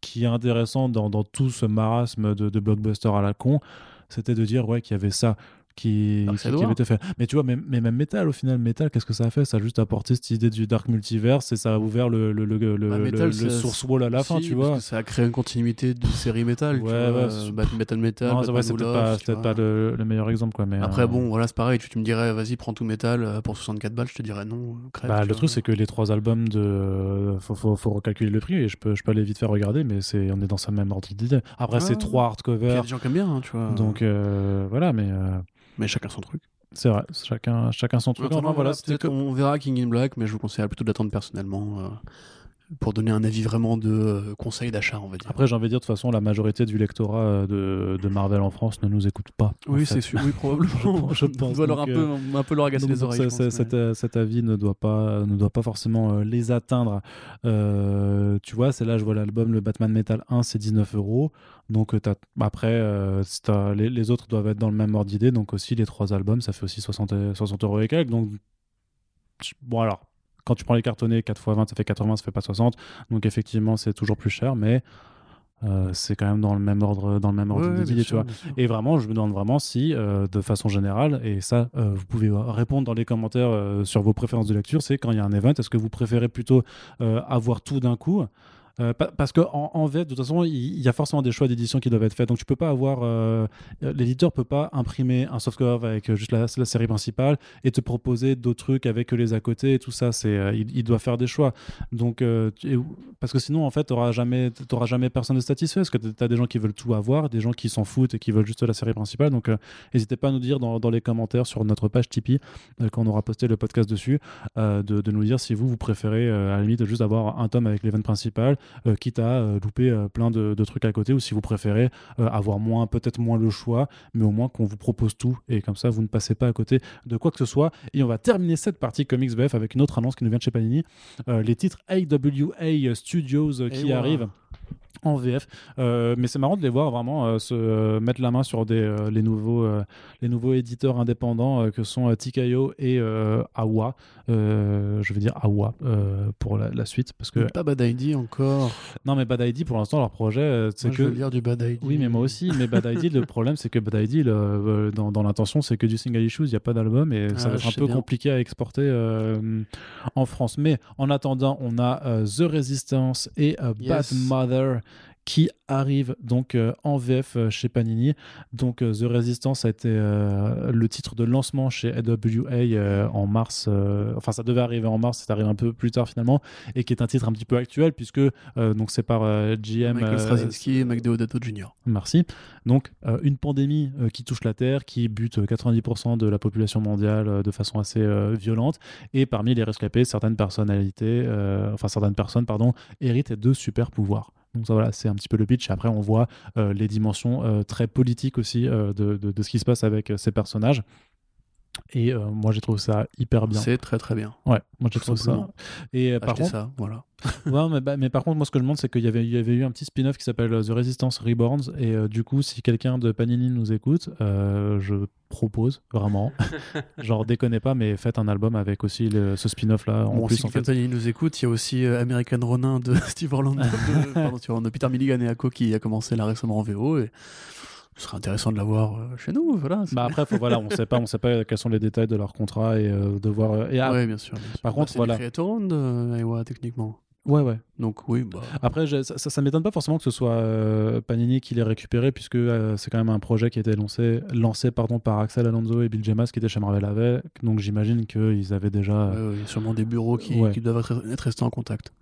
qui est intéressant dans, tout ce marasme de, blockbuster à la con, c'était de dire ouais, qu'il y avait ça. Qui, qui, avait été fait. Mais tu vois, même, mais même Metal, au final, Metal, qu'est-ce que ça a fait? Ça a juste apporté cette idée du Dark Multiverse et ça a ouvert le, le, le, le, Bah, le- Metal, source wall à la fin, tu vois. ça a créé une continuité de série métal. tu Ouais, vois, ouais, euh, Metal Metal. Non, c'est peut-être pas, le, le meilleur exemple, quoi. Mais, Après, euh, bon, voilà, c'est pareil. Tu, tu me dirais, vas-y, prends tout métal euh, pour 64 balles. Je te dirais non. crève, Bah, le vois. truc, c'est que les trois albums de. Faut, faut, faut recalculer le prix et je peux, je peux aller vite faire regarder, mais c'est, on est dans ce même ordre d'idée. Après, Ouais, c'est ouais. trois Puis Il y a hardcovers. des gens qui aiment bien, hein, tu vois. Donc, voilà, mais Mais chacun son truc. c'est vrai, chacun, chacun son truc. Enfin, voilà, on verra King in Black, mais je vous conseille plutôt d'attendre personnellement euh, pour donner un avis vraiment de euh, conseil d'achat, on va dire. Après, j'ai envie de dire, de toute façon, la majorité du lectorat euh, de, de Marvel en France ne nous écoute pas. oui, c'est sûr, oui, probablement. (laughs) Je pense, On (laughs) doit leur un peu, un peu leur agacer les oreilles. je pense, cet, cet avis ne doit pas, ne doit pas forcément euh, les atteindre. Euh, tu vois, c'est là, je vois l'album, le Batman Metal 1, c'est 19 euros. Donc, euh, après, euh, les, les autres doivent être dans le même ordre d'idée. Donc, aussi, les trois albums, ça fait aussi 60, et- 60 euros et quelques. Donc, bon, alors, quand tu prends les cartonnés, 4 x 20, ça fait 80, ça fait pas 60. Donc, effectivement, c'est toujours plus cher, mais euh, c'est quand même dans le même ordre, dans le même ordre Ouais, d'idée, tu vois. Et vraiment, je me demande vraiment si, euh, de façon générale, et ça, euh, vous pouvez répondre dans les commentaires sur vos préférences de lecture, c'est quand il y a un event, est-ce que vous préférez plutôt avoir tout d'un coup Euh, pa- parce que en, en VF, de toute façon, il y, a forcément des choix d'édition qui doivent être faits. Donc, tu peux pas avoir. euh, L'éditeur peut pas imprimer un softcover avec euh, juste la, série principale et te proposer d'autres trucs avec les à côté et tout ça. Euh, il, doit faire des choix. Donc, parce que sinon, en fait, tu n'auras jamais, t'auras jamais personne de satisfait. Parce que tu as des gens qui veulent tout avoir, des gens qui s'en foutent et qui veulent juste la série principale. Donc, n'hésitez pas à nous dire dans, dans les commentaires sur notre page Tipeee, quand on aura posté le podcast dessus, de, nous dire si vous, vous préférez, à la limite, juste avoir un tome avec l'event principal, quitte à euh, louper euh, plein de, de trucs à côté, ou si vous préférez euh, avoir moins, peut-être moins le choix, mais au moins qu'on vous propose tout. Et comme ça, vous ne passez pas à côté de quoi que ce soit. Et on va terminer cette partie Comics BF avec une autre annonce qui nous vient de chez Panini. Euh, les titres AWA Studios euh, qui arrivent en VF. Euh, mais c'est marrant de les voir vraiment euh, se euh, mettre la main sur des, les, nouveaux, les nouveaux éditeurs indépendants que sont TKO et Awa. Je vais dire Awa pour la, la suite. Parce que... Pas Bad ID encore. Non, mais Bad ID, pour l'instant, leur projet, c'est que. Je veux lire du Bad ID. Oui, mais moi aussi. Mais Bad ID, le problème, c'est que Bad ID, le- dans, dans l'intention, c'est que du single issues, il n'y a pas d'album et ça Ah, va être un peu bien. compliqué à exporter en France. Mais en attendant, on a The Resistance et Yes. Bad Mother qui arrivent donc euh, en VF euh, chez Panini. Donc euh, The Resistance a été le titre de lancement chez AWA en mars. enfin, ça devait arriver en mars, c'est arrivé un peu plus tard finalement, et qui est un titre un petit peu actuel puisque donc c'est par GM. Michael Straczynski et Mac Deodato Jr. Merci. Donc, une pandémie qui touche la Terre, qui bute euh, 90% de la population mondiale de façon assez violente. Et parmi les rescapés, certaines personnalités, enfin certaines personnes, pardon, héritent de super pouvoirs. Donc voilà, c'est un petit peu le pitch. Après, on voit euh, les dimensions euh, très politiques aussi euh, de, ce qui se passe avec ces personnages. Et euh, moi, j'ai trouvé ça hyper bien. C'est très très bien. Ouais, moi j'ai trouvé ça. Et euh, par contre, ça, voilà. (laughs) Ouais, mais, bah, mais par contre, moi, ce que je demande, c'est qu'il y avait, il y avait eu un petit spin-off qui s'appelle euh, The Resistance Reborns. Et euh, du coup, si quelqu'un de Panini nous écoute, je propose vraiment, (laughs) genre déconnez pas, mais faites un album avec aussi le- ce Bon, plus. si en fait. quelqu'un nous écoute, il y a aussi American Ronin de (laughs) Steve Orlando, de, pardon, Peter Milligan et Ako qui a commencé là récemment en VO. Et ce serait intéressant de l'avoir euh, chez nous. Voilà, c'est- Bah après, faut, voilà, on sait pas, on sait pas quels sont les détails de leur contrat et euh, de voir. euh, et ah, ouais, bien sûr. bien sûr. par Bah, contre, c'est voilà. du Creator Owned, euh, Iowa, techniquement. ouais, ouais. Donc oui, bah, Après, ça, ça, ça m'étonne pas forcément que ce soit euh, Panini qui l'ait récupéré, puisque euh, c'est quand même un projet qui a été lancé, lancé pardon, par Axel Alonso et Bill Gemas, qui étaient chez Marvel avec. Donc j'imagine qu'ils avaient déjà. ouais, ouais, il y a sûrement des bureaux qui, Ouais. qui doivent être, être restés en contact.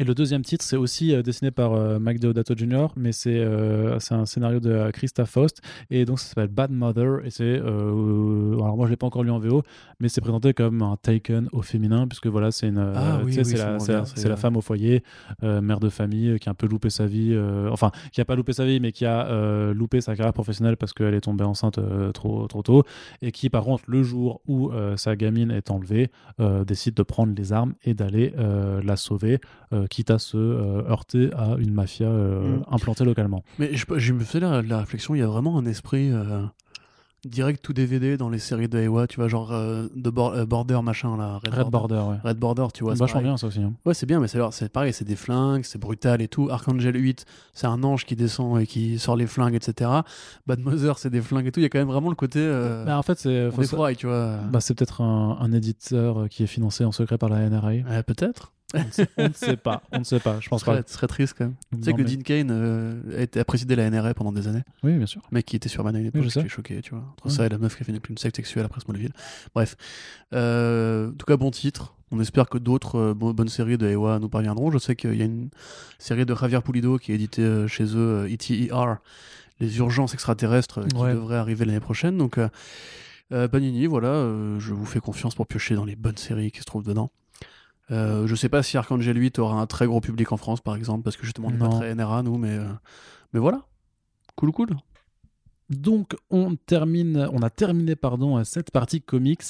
Et le deuxième titre, c'est aussi euh, dessiné par euh, Mike Deodato Jr., mais c'est euh, un scénario de euh, Christa Faust, et donc ça s'appelle Bad Mother, et c'est, euh, alors moi je l'ai pas encore lu en VO, mais c'est présenté comme un Taken au féminin, puisque voilà, c'est une, euh, Ah oui, oui, c'est la, la- la euh, femme au foyer, euh, mère de famille, euh, qui a un peu loupé sa vie, euh, enfin, qui a pas loupé sa vie, mais qui a euh, loupé sa carrière professionnelle parce qu'elle est tombée enceinte euh, trop, trop tôt, et qui par contre, le jour où euh, sa gamine est enlevée, euh, décide de prendre les armes et d'aller euh, la sauver, euh, quitte à se euh, heurter à une mafia euh, Mm. implantée localement. Mais je, je me faisais la, la réflexion, il y a vraiment un esprit euh, direct tout DVD dans les séries de Ewa, tu vois, genre euh, de Bor- euh, Border machin là. Red Border, ouais. Red Border, tu vois. Vachement bien ça aussi. hein. Ouais, c'est bien, mais c'est pareil, c'est des flingues, c'est brutal et tout. Archangel 8, c'est un ange qui descend et qui sort les flingues, etc. Bad Mother, c'est des flingues et tout. Il y a quand même vraiment le côté. Euh, Bah, en fait, c'est défroille, tu vois. bah, c'est peut-être un, un éditeur qui est financé en secret par la NRA. Peut-être. On ne sait- on ne sait pas. On ne sait pas. Je pense serait, pas. ce serait triste quand même. Tu sais que mais- Dean Kane euh, a, été, a présidé la NRA pendant des années. Oui, bien sûr. Mec qui était sur à une époque, je sais. j'étais choqué, tu vois. Entre Ouais. ça et la meuf qui a fait une, une secte sexuelle après Smallville. Bref. Euh, en tout cas, bon titre. On espère que d'autres euh, bo- bonnes séries de Ewa nous parviendront. Je sais qu'il y a une série de Javier Pulido qui est éditée chez eux, ETER, Les Urgences Extraterrestres, qui Ouais. devrait arriver l'année prochaine. Donc, Panini, voilà, je vous fais confiance pour piocher dans les bonnes séries qui se trouvent dedans. Euh, je sais pas si Archangel 8 aura un très gros public en France, par exemple, parce que justement, on n'est pas très NRA, nous, mais, euh, mais voilà. Cool, cool. Donc on termine, on a terminé pardon cette partie comics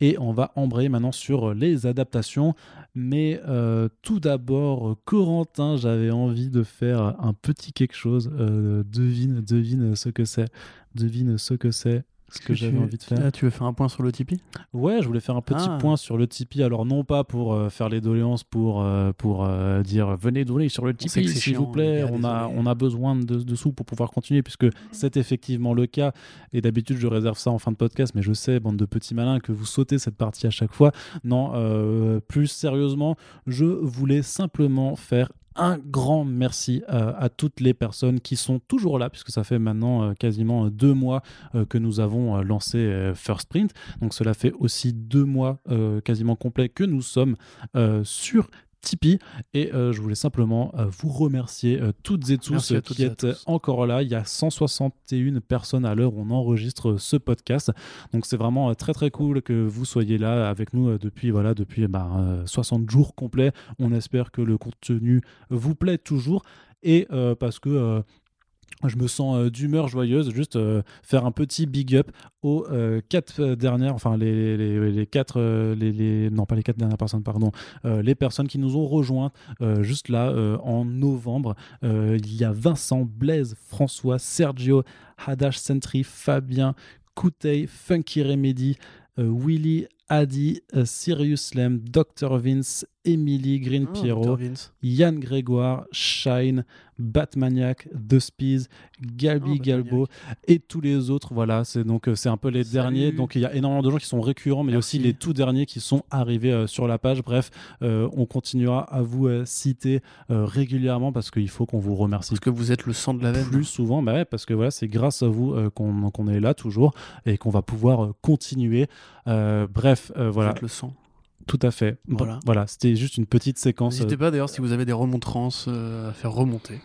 et on va embrayer maintenant sur les adaptations. Mais euh, tout d'abord, Corentin, j'avais envie de faire un petit quelque chose. Euh, devine, devine ce que c'est. Devine ce que c'est. Ce que j'avais envie de faire. Ah, tu veux faire un point sur le Tipeee? Ouais, je voulais faire un petit Ah. point sur le Tipeee. Alors non pas pour euh, faire les doléances, pour, euh, pour euh, dire venez donner sur le Tipeee s'il vous plaît. on, a, on a besoin de, de sous pour pouvoir continuer puisque c'est effectivement le cas. Et d'habitude je réserve ça en fin de podcast, mais je sais, bande de petits malins, que vous sautez cette partie à chaque fois. Non, plus sérieusement, je voulais simplement faire un grand merci euh, à toutes les personnes qui sont toujours là, puisque ça fait maintenant euh, quasiment deux mois euh, que nous avons lancé First Print. Donc cela fait aussi deux mois quasiment complets que nous sommes sur Tipeee et euh, je voulais simplement euh, vous remercier euh, toutes et tous Merci à toutes qui et à êtes tous. encore là. Il y a 161 personnes à l'heure où on enregistre ce podcast. Donc c'est vraiment très très cool que vous soyez là avec nous depuis voilà depuis bah, euh, 60 jours complets. On espère que le contenu vous plaît toujours et euh, parce que euh, je me sens euh, d'humeur joyeuse, juste euh, faire un petit big up aux euh, quatre dernières, enfin les, les, les quatre, euh, les, les- non pas les quatre dernières personnes, pardon, les personnes qui nous ont rejoints euh, juste là en novembre. Il y a Vincent, Blaise, François, Sergio, Hadash Sentry, Fabien, Koutei, Funky Remedy, Willy, Adi, Sirius Lem, Dr Vince, Emily, Green Ah, Pierrot. Yann Grégoire, Shine, Batmaniac, The Spees, Galbi Ah, Galbo et tous les autres. Voilà, c'est donc euh, c'est un peu les Salut. derniers. Donc il y a énormément de gens qui sont récurrents, mais aussi les tout derniers qui sont arrivés euh, sur la page. Bref, euh, on continuera à vous euh, citer régulièrement parce qu'il faut qu'on vous remercie Parce que vous êtes le sang de la veine. plus souvent, bah ouais, parce que voilà, c'est grâce à vous qu'on est là toujours et qu'on va pouvoir continuer. Bref, euh, Vous voilà, êtes le sang. Tout à fait. Voilà. voilà, c'était juste une petite séquence. euh, N'hésitez pas d'ailleurs si vous avez des remontrances euh, à faire remonter.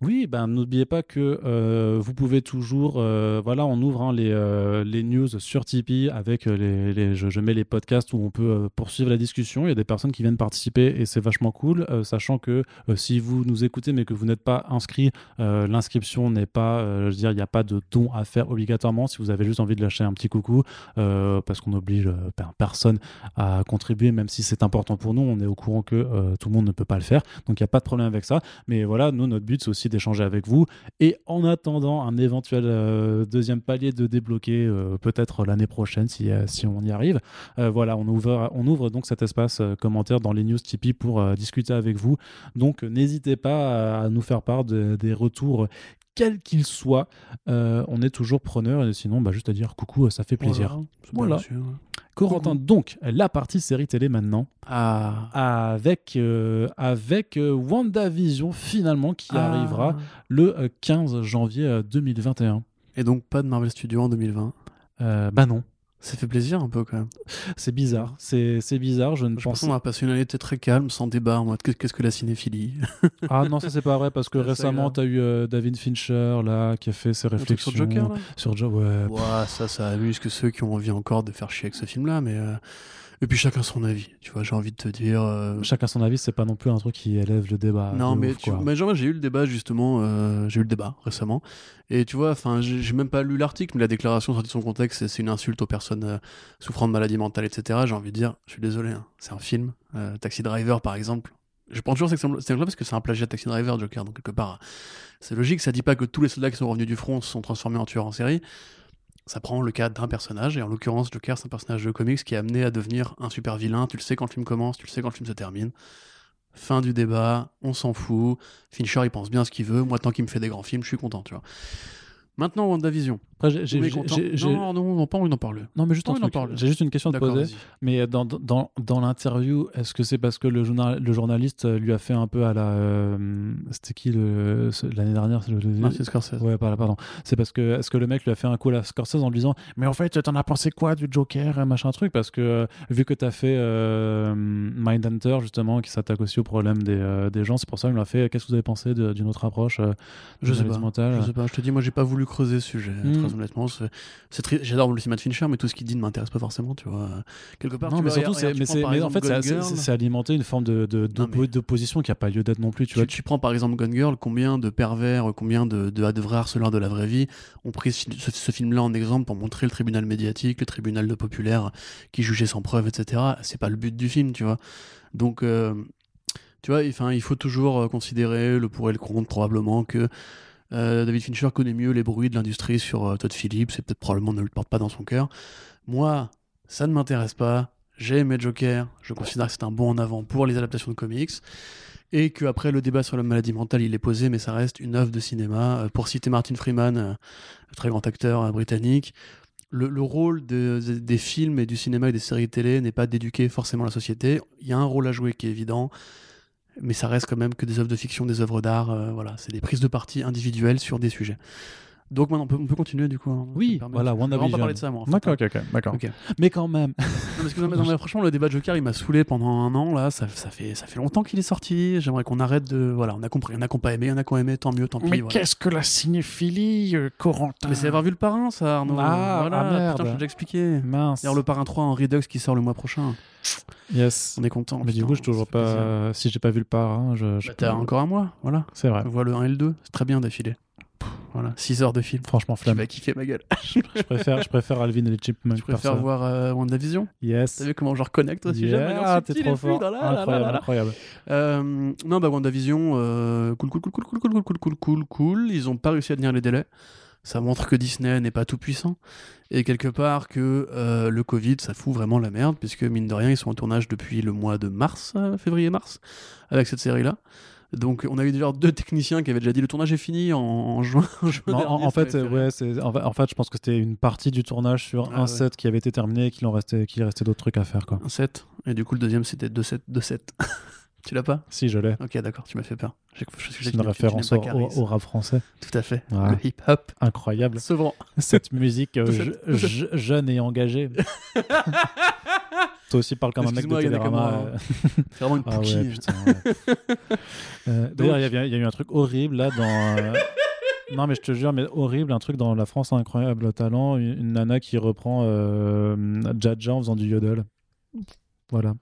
Oui, ben n'oubliez pas que euh, vous pouvez toujours, euh, voilà, on ouvre hein, les, euh, les news sur Tipeee avec les, je, mets les podcasts où on peut poursuivre la discussion. Il y a des personnes qui viennent participer et c'est vachement cool, sachant que si vous nous écoutez mais que vous n'êtes pas inscrit, l'inscription n'est pas, je veux dire, il n'y a pas de don à faire obligatoirement. Si vous avez juste envie de lâcher un petit coucou, parce qu'on oblige ben, personne à contribuer, même si c'est important pour nous, on est au courant que tout le monde ne peut pas le faire, donc il n'y a pas de problème avec ça. Mais voilà, nous, notre but, c'est aussi d'échanger avec vous. Et en attendant un éventuel euh, deuxième palier de débloquer, euh, peut-être l'année prochaine, si, euh, si on y arrive, voilà, on ouvre, on ouvre donc cet espace commentaire dans les news Tipeee pour discuter avec vous. Donc, n'hésitez pas à, à nous faire part de- des retours. Quels qu'ils soient, Euh, on est toujours preneur et sinon, bah, juste à dire coucou, ça fait plaisir. Voilà. C'est Voilà. bien sûr. Corentin, donc, la partie série télé maintenant Ah. avec, euh, avec euh, WandaVision finalement qui Ah. arrivera le euh, 15 janvier euh, 2021. Et donc pas de Marvel Studios en 2020. Euh, bah non, Ça fait plaisir un peu quand même. c'est bizarre, c'est c'est bizarre, je ne Je pense qu'on va passer une année très calme, sans débat, en mode qu'est- qu'est-ce que la cinéphilie (laughs) Ah non, ça c'est pas vrai parce que récemment grave. tu as eu euh, David Fincher là qui a fait ses réflexions sur Joker là sur Jo- ouais. Ouais, ça, ça amuse que ceux qui ont envie encore de faire chier avec ce film-là, mais. euh, Et puis chacun son avis, tu vois, j'ai envie de te dire. euh, Chacun son avis, c'est pas non plus un truc qui élève le débat. non, mais, ouf, tu... quoi. mais genre, j'ai eu le débat justement, euh, j'ai eu le débat récemment, et tu vois, enfin, j'ai même pas lu l'article, mais la déclaration sortie de son contexte, c'est- une insulte aux personnes euh, souffrant de maladies mentales, etc. J'ai envie de dire, je suis désolé, hein, c'est un film, euh, Taxi Driver par exemple. Je prends toujours cet exemple parce que c'est un plagiat de Taxi Driver, Joker, donc quelque part, c'est logique, ça dit pas que tous les soldats qui sont revenus du front se sont transformés en tueurs en série. Ça prend le cas d'un personnage, et en l'occurrence, Joker, c'est un personnage de comics qui est amené à devenir un super vilain. Tu le sais quand le film commence, tu le sais quand le film se termine. Fin du débat, on s'en fout. Fincher, il pense bien ce qu'il veut. Moi, tant qu'il me fait des grands films, je suis content, tu vois. Maintenant, WandaVision. Après, j'ai- On Non, non, on envie d'en parler. Non, mais juste un Oh, en truc. parle. J'ai juste une question à te poser. Mais dans, dans, dans l'interview, est-ce que c'est parce que le, journal, le journaliste euh, lui a fait un peu à la. euh, C'était qui le- l'année dernière c'est le- Martin Scorsese. Ouais, pardon. C'est parce que est-ce que le mec lui a fait un coup à la Scorsese en lui disant Mais en fait, t'en as pensé quoi du Joker machin truc? Parce que euh, vu que t'as fait euh, Mindhunter, justement, qui s'attaque aussi au problème des, euh, des gens, c'est pour ça qu'il m'a fait Qu'est-ce que vous avez pensé d'une autre approche euh, Je sais pas. Je sais pas, je te dis, moi j'ai pas voulu creuser ce sujet, Hmm. Très honnêtement. J'adore le cinéma de Fincher, mais tout ce qu'il dit ne m'intéresse pas forcément, tu vois. Quelque part, Non, tu mais vois, surtout, c'est, en fait, c'est- alimenter une forme de, Non, mais- d'opposition qui n'a pas lieu d'être non plus. Tu Tu, vois, tu prends par exemple Gone Girl, combien de pervers, combien de, de, de vrais harceleurs de la vraie vie ont pris ce, ce- ce film-là en exemple pour montrer le tribunal médiatique, le tribunal de populaire qui jugeait sans preuve, etc. C'est pas le but du film, tu vois. Donc, euh, tu vois, enfin, il faut toujours euh, considérer le pour et le contre, probablement que euh, David Fincher connaît mieux les bruits de l'industrie sur euh, Todd Phillips et peut-être probablement ne le porte pas dans son cœur. Moi, ça ne m'intéresse pas. J'ai aimé Joker. Je considère que c'est un bon en avant pour les adaptations de comics. Et que après le débat sur la maladie mentale, il est posé, mais ça reste une œuvre de cinéma. Euh, Pour citer Martin Freeman, très grand acteur britannique, le, le rôle de- de- des films et du cinéma et des séries télé n'est pas d'éduquer forcément la société. Il y a un rôle à jouer qui est évident, mais ça reste quand même que des œuvres de fiction, des œuvres d'art. euh, voilà, c'est des prises de parti individuelles sur des sujets. Donc maintenant, on peut, on peut continuer du coup. hein, ça Oui, me permet. voilà, Je vais vraiment WandaVision. pas parler de ça, moi. en fait. D'accord, ok, ok, d'accord. Ok. Mais quand même. (laughs) Non, parce que, non, mais- non, mais franchement, le débat de Joker, il m'a saoulé pendant un an. Là, ça, ça fait, ça fait longtemps qu'il est sorti. J'aimerais qu'on arrête de. Voilà, on a compris. Il y en a qui n'ont pas aimé, il y en a qui ont aimé, tant mieux, tant pis. voilà. qu'est-ce que la cinéphilie, euh, Corentin Mais c'est avoir vu le parrain, ça, Arnaud. Ah, voilà, ah, merde. putain, je t'ai déjà expliqué. Mince. D'ailleurs, le parrain 3 en Redux qui sort le mois prochain. Yes. On est content. Mais du putain, coup, je toujours ça fait plaisir. pas. Si j'ai pas vu le parrain, je. je Bah, T'as encore un mois, voilà. C'est vrai. On voit le 1 et le 2, c'est très bien d'affilée. Voilà, 6 heures de film. Franchement, Tu flamme. vas kiffer ma gueule. je préfère, je préfère Alvin et les Chipmunks. Je préfère perso. voir euh, WandaVision? Yes. T'as vu comment je reconnecte au sujet Yeah, t'es trop fort. là, Incroyable, là, là. incroyable. Euh, non, bah WandaVision, euh, cool, cool, cool, cool, cool, cool, cool, cool, cool, cool, cool. Ils ont pas réussi à tenir les délais. Ça montre que Disney n'est pas tout puissant. Et quelque part que euh, le Covid, ça fout vraiment la merde, puisque mine de rien, ils sont en tournage depuis le mois de mars, euh, février-mars, avec cette série-là. Donc on a eu déjà deux techniciens qui avaient déjà dit le tournage est fini en, en juin. (laughs) en juin Non, en, dernier, en ça fait, avait fait ouais, c'est en, fa- en fait, je pense que c'était une partie du tournage sur Ah un ouais. set qui avait été terminé et qu'il en restait, qu'il restait d'autres trucs à faire, quoi. Un 7. Et du coup, le deuxième, c'était 2-7. 2-7. (laughs) tu l'as pas Si, je l'ai. Ok, d'accord, tu m'as fait peur. C'est une référence au, rap français. Tout à fait. Ouais. Le hip-hop. Incroyable. Souvent. (laughs) Cette musique euh, je- je- jeune et engagée. (laughs) Toi aussi, parle comme un mec de Télérama. moi, euh. C'est (laughs) vraiment une Ah pouquille. ouais, putain. ouais. Euh, D'ailleurs, il y, a- il y a eu un truc horrible là dans. euh, Non, mais je te jure, mais horrible, un truc dans La France a un incroyable talent, une, une nana qui reprend euh, Jaja en faisant du yodel. Voilà.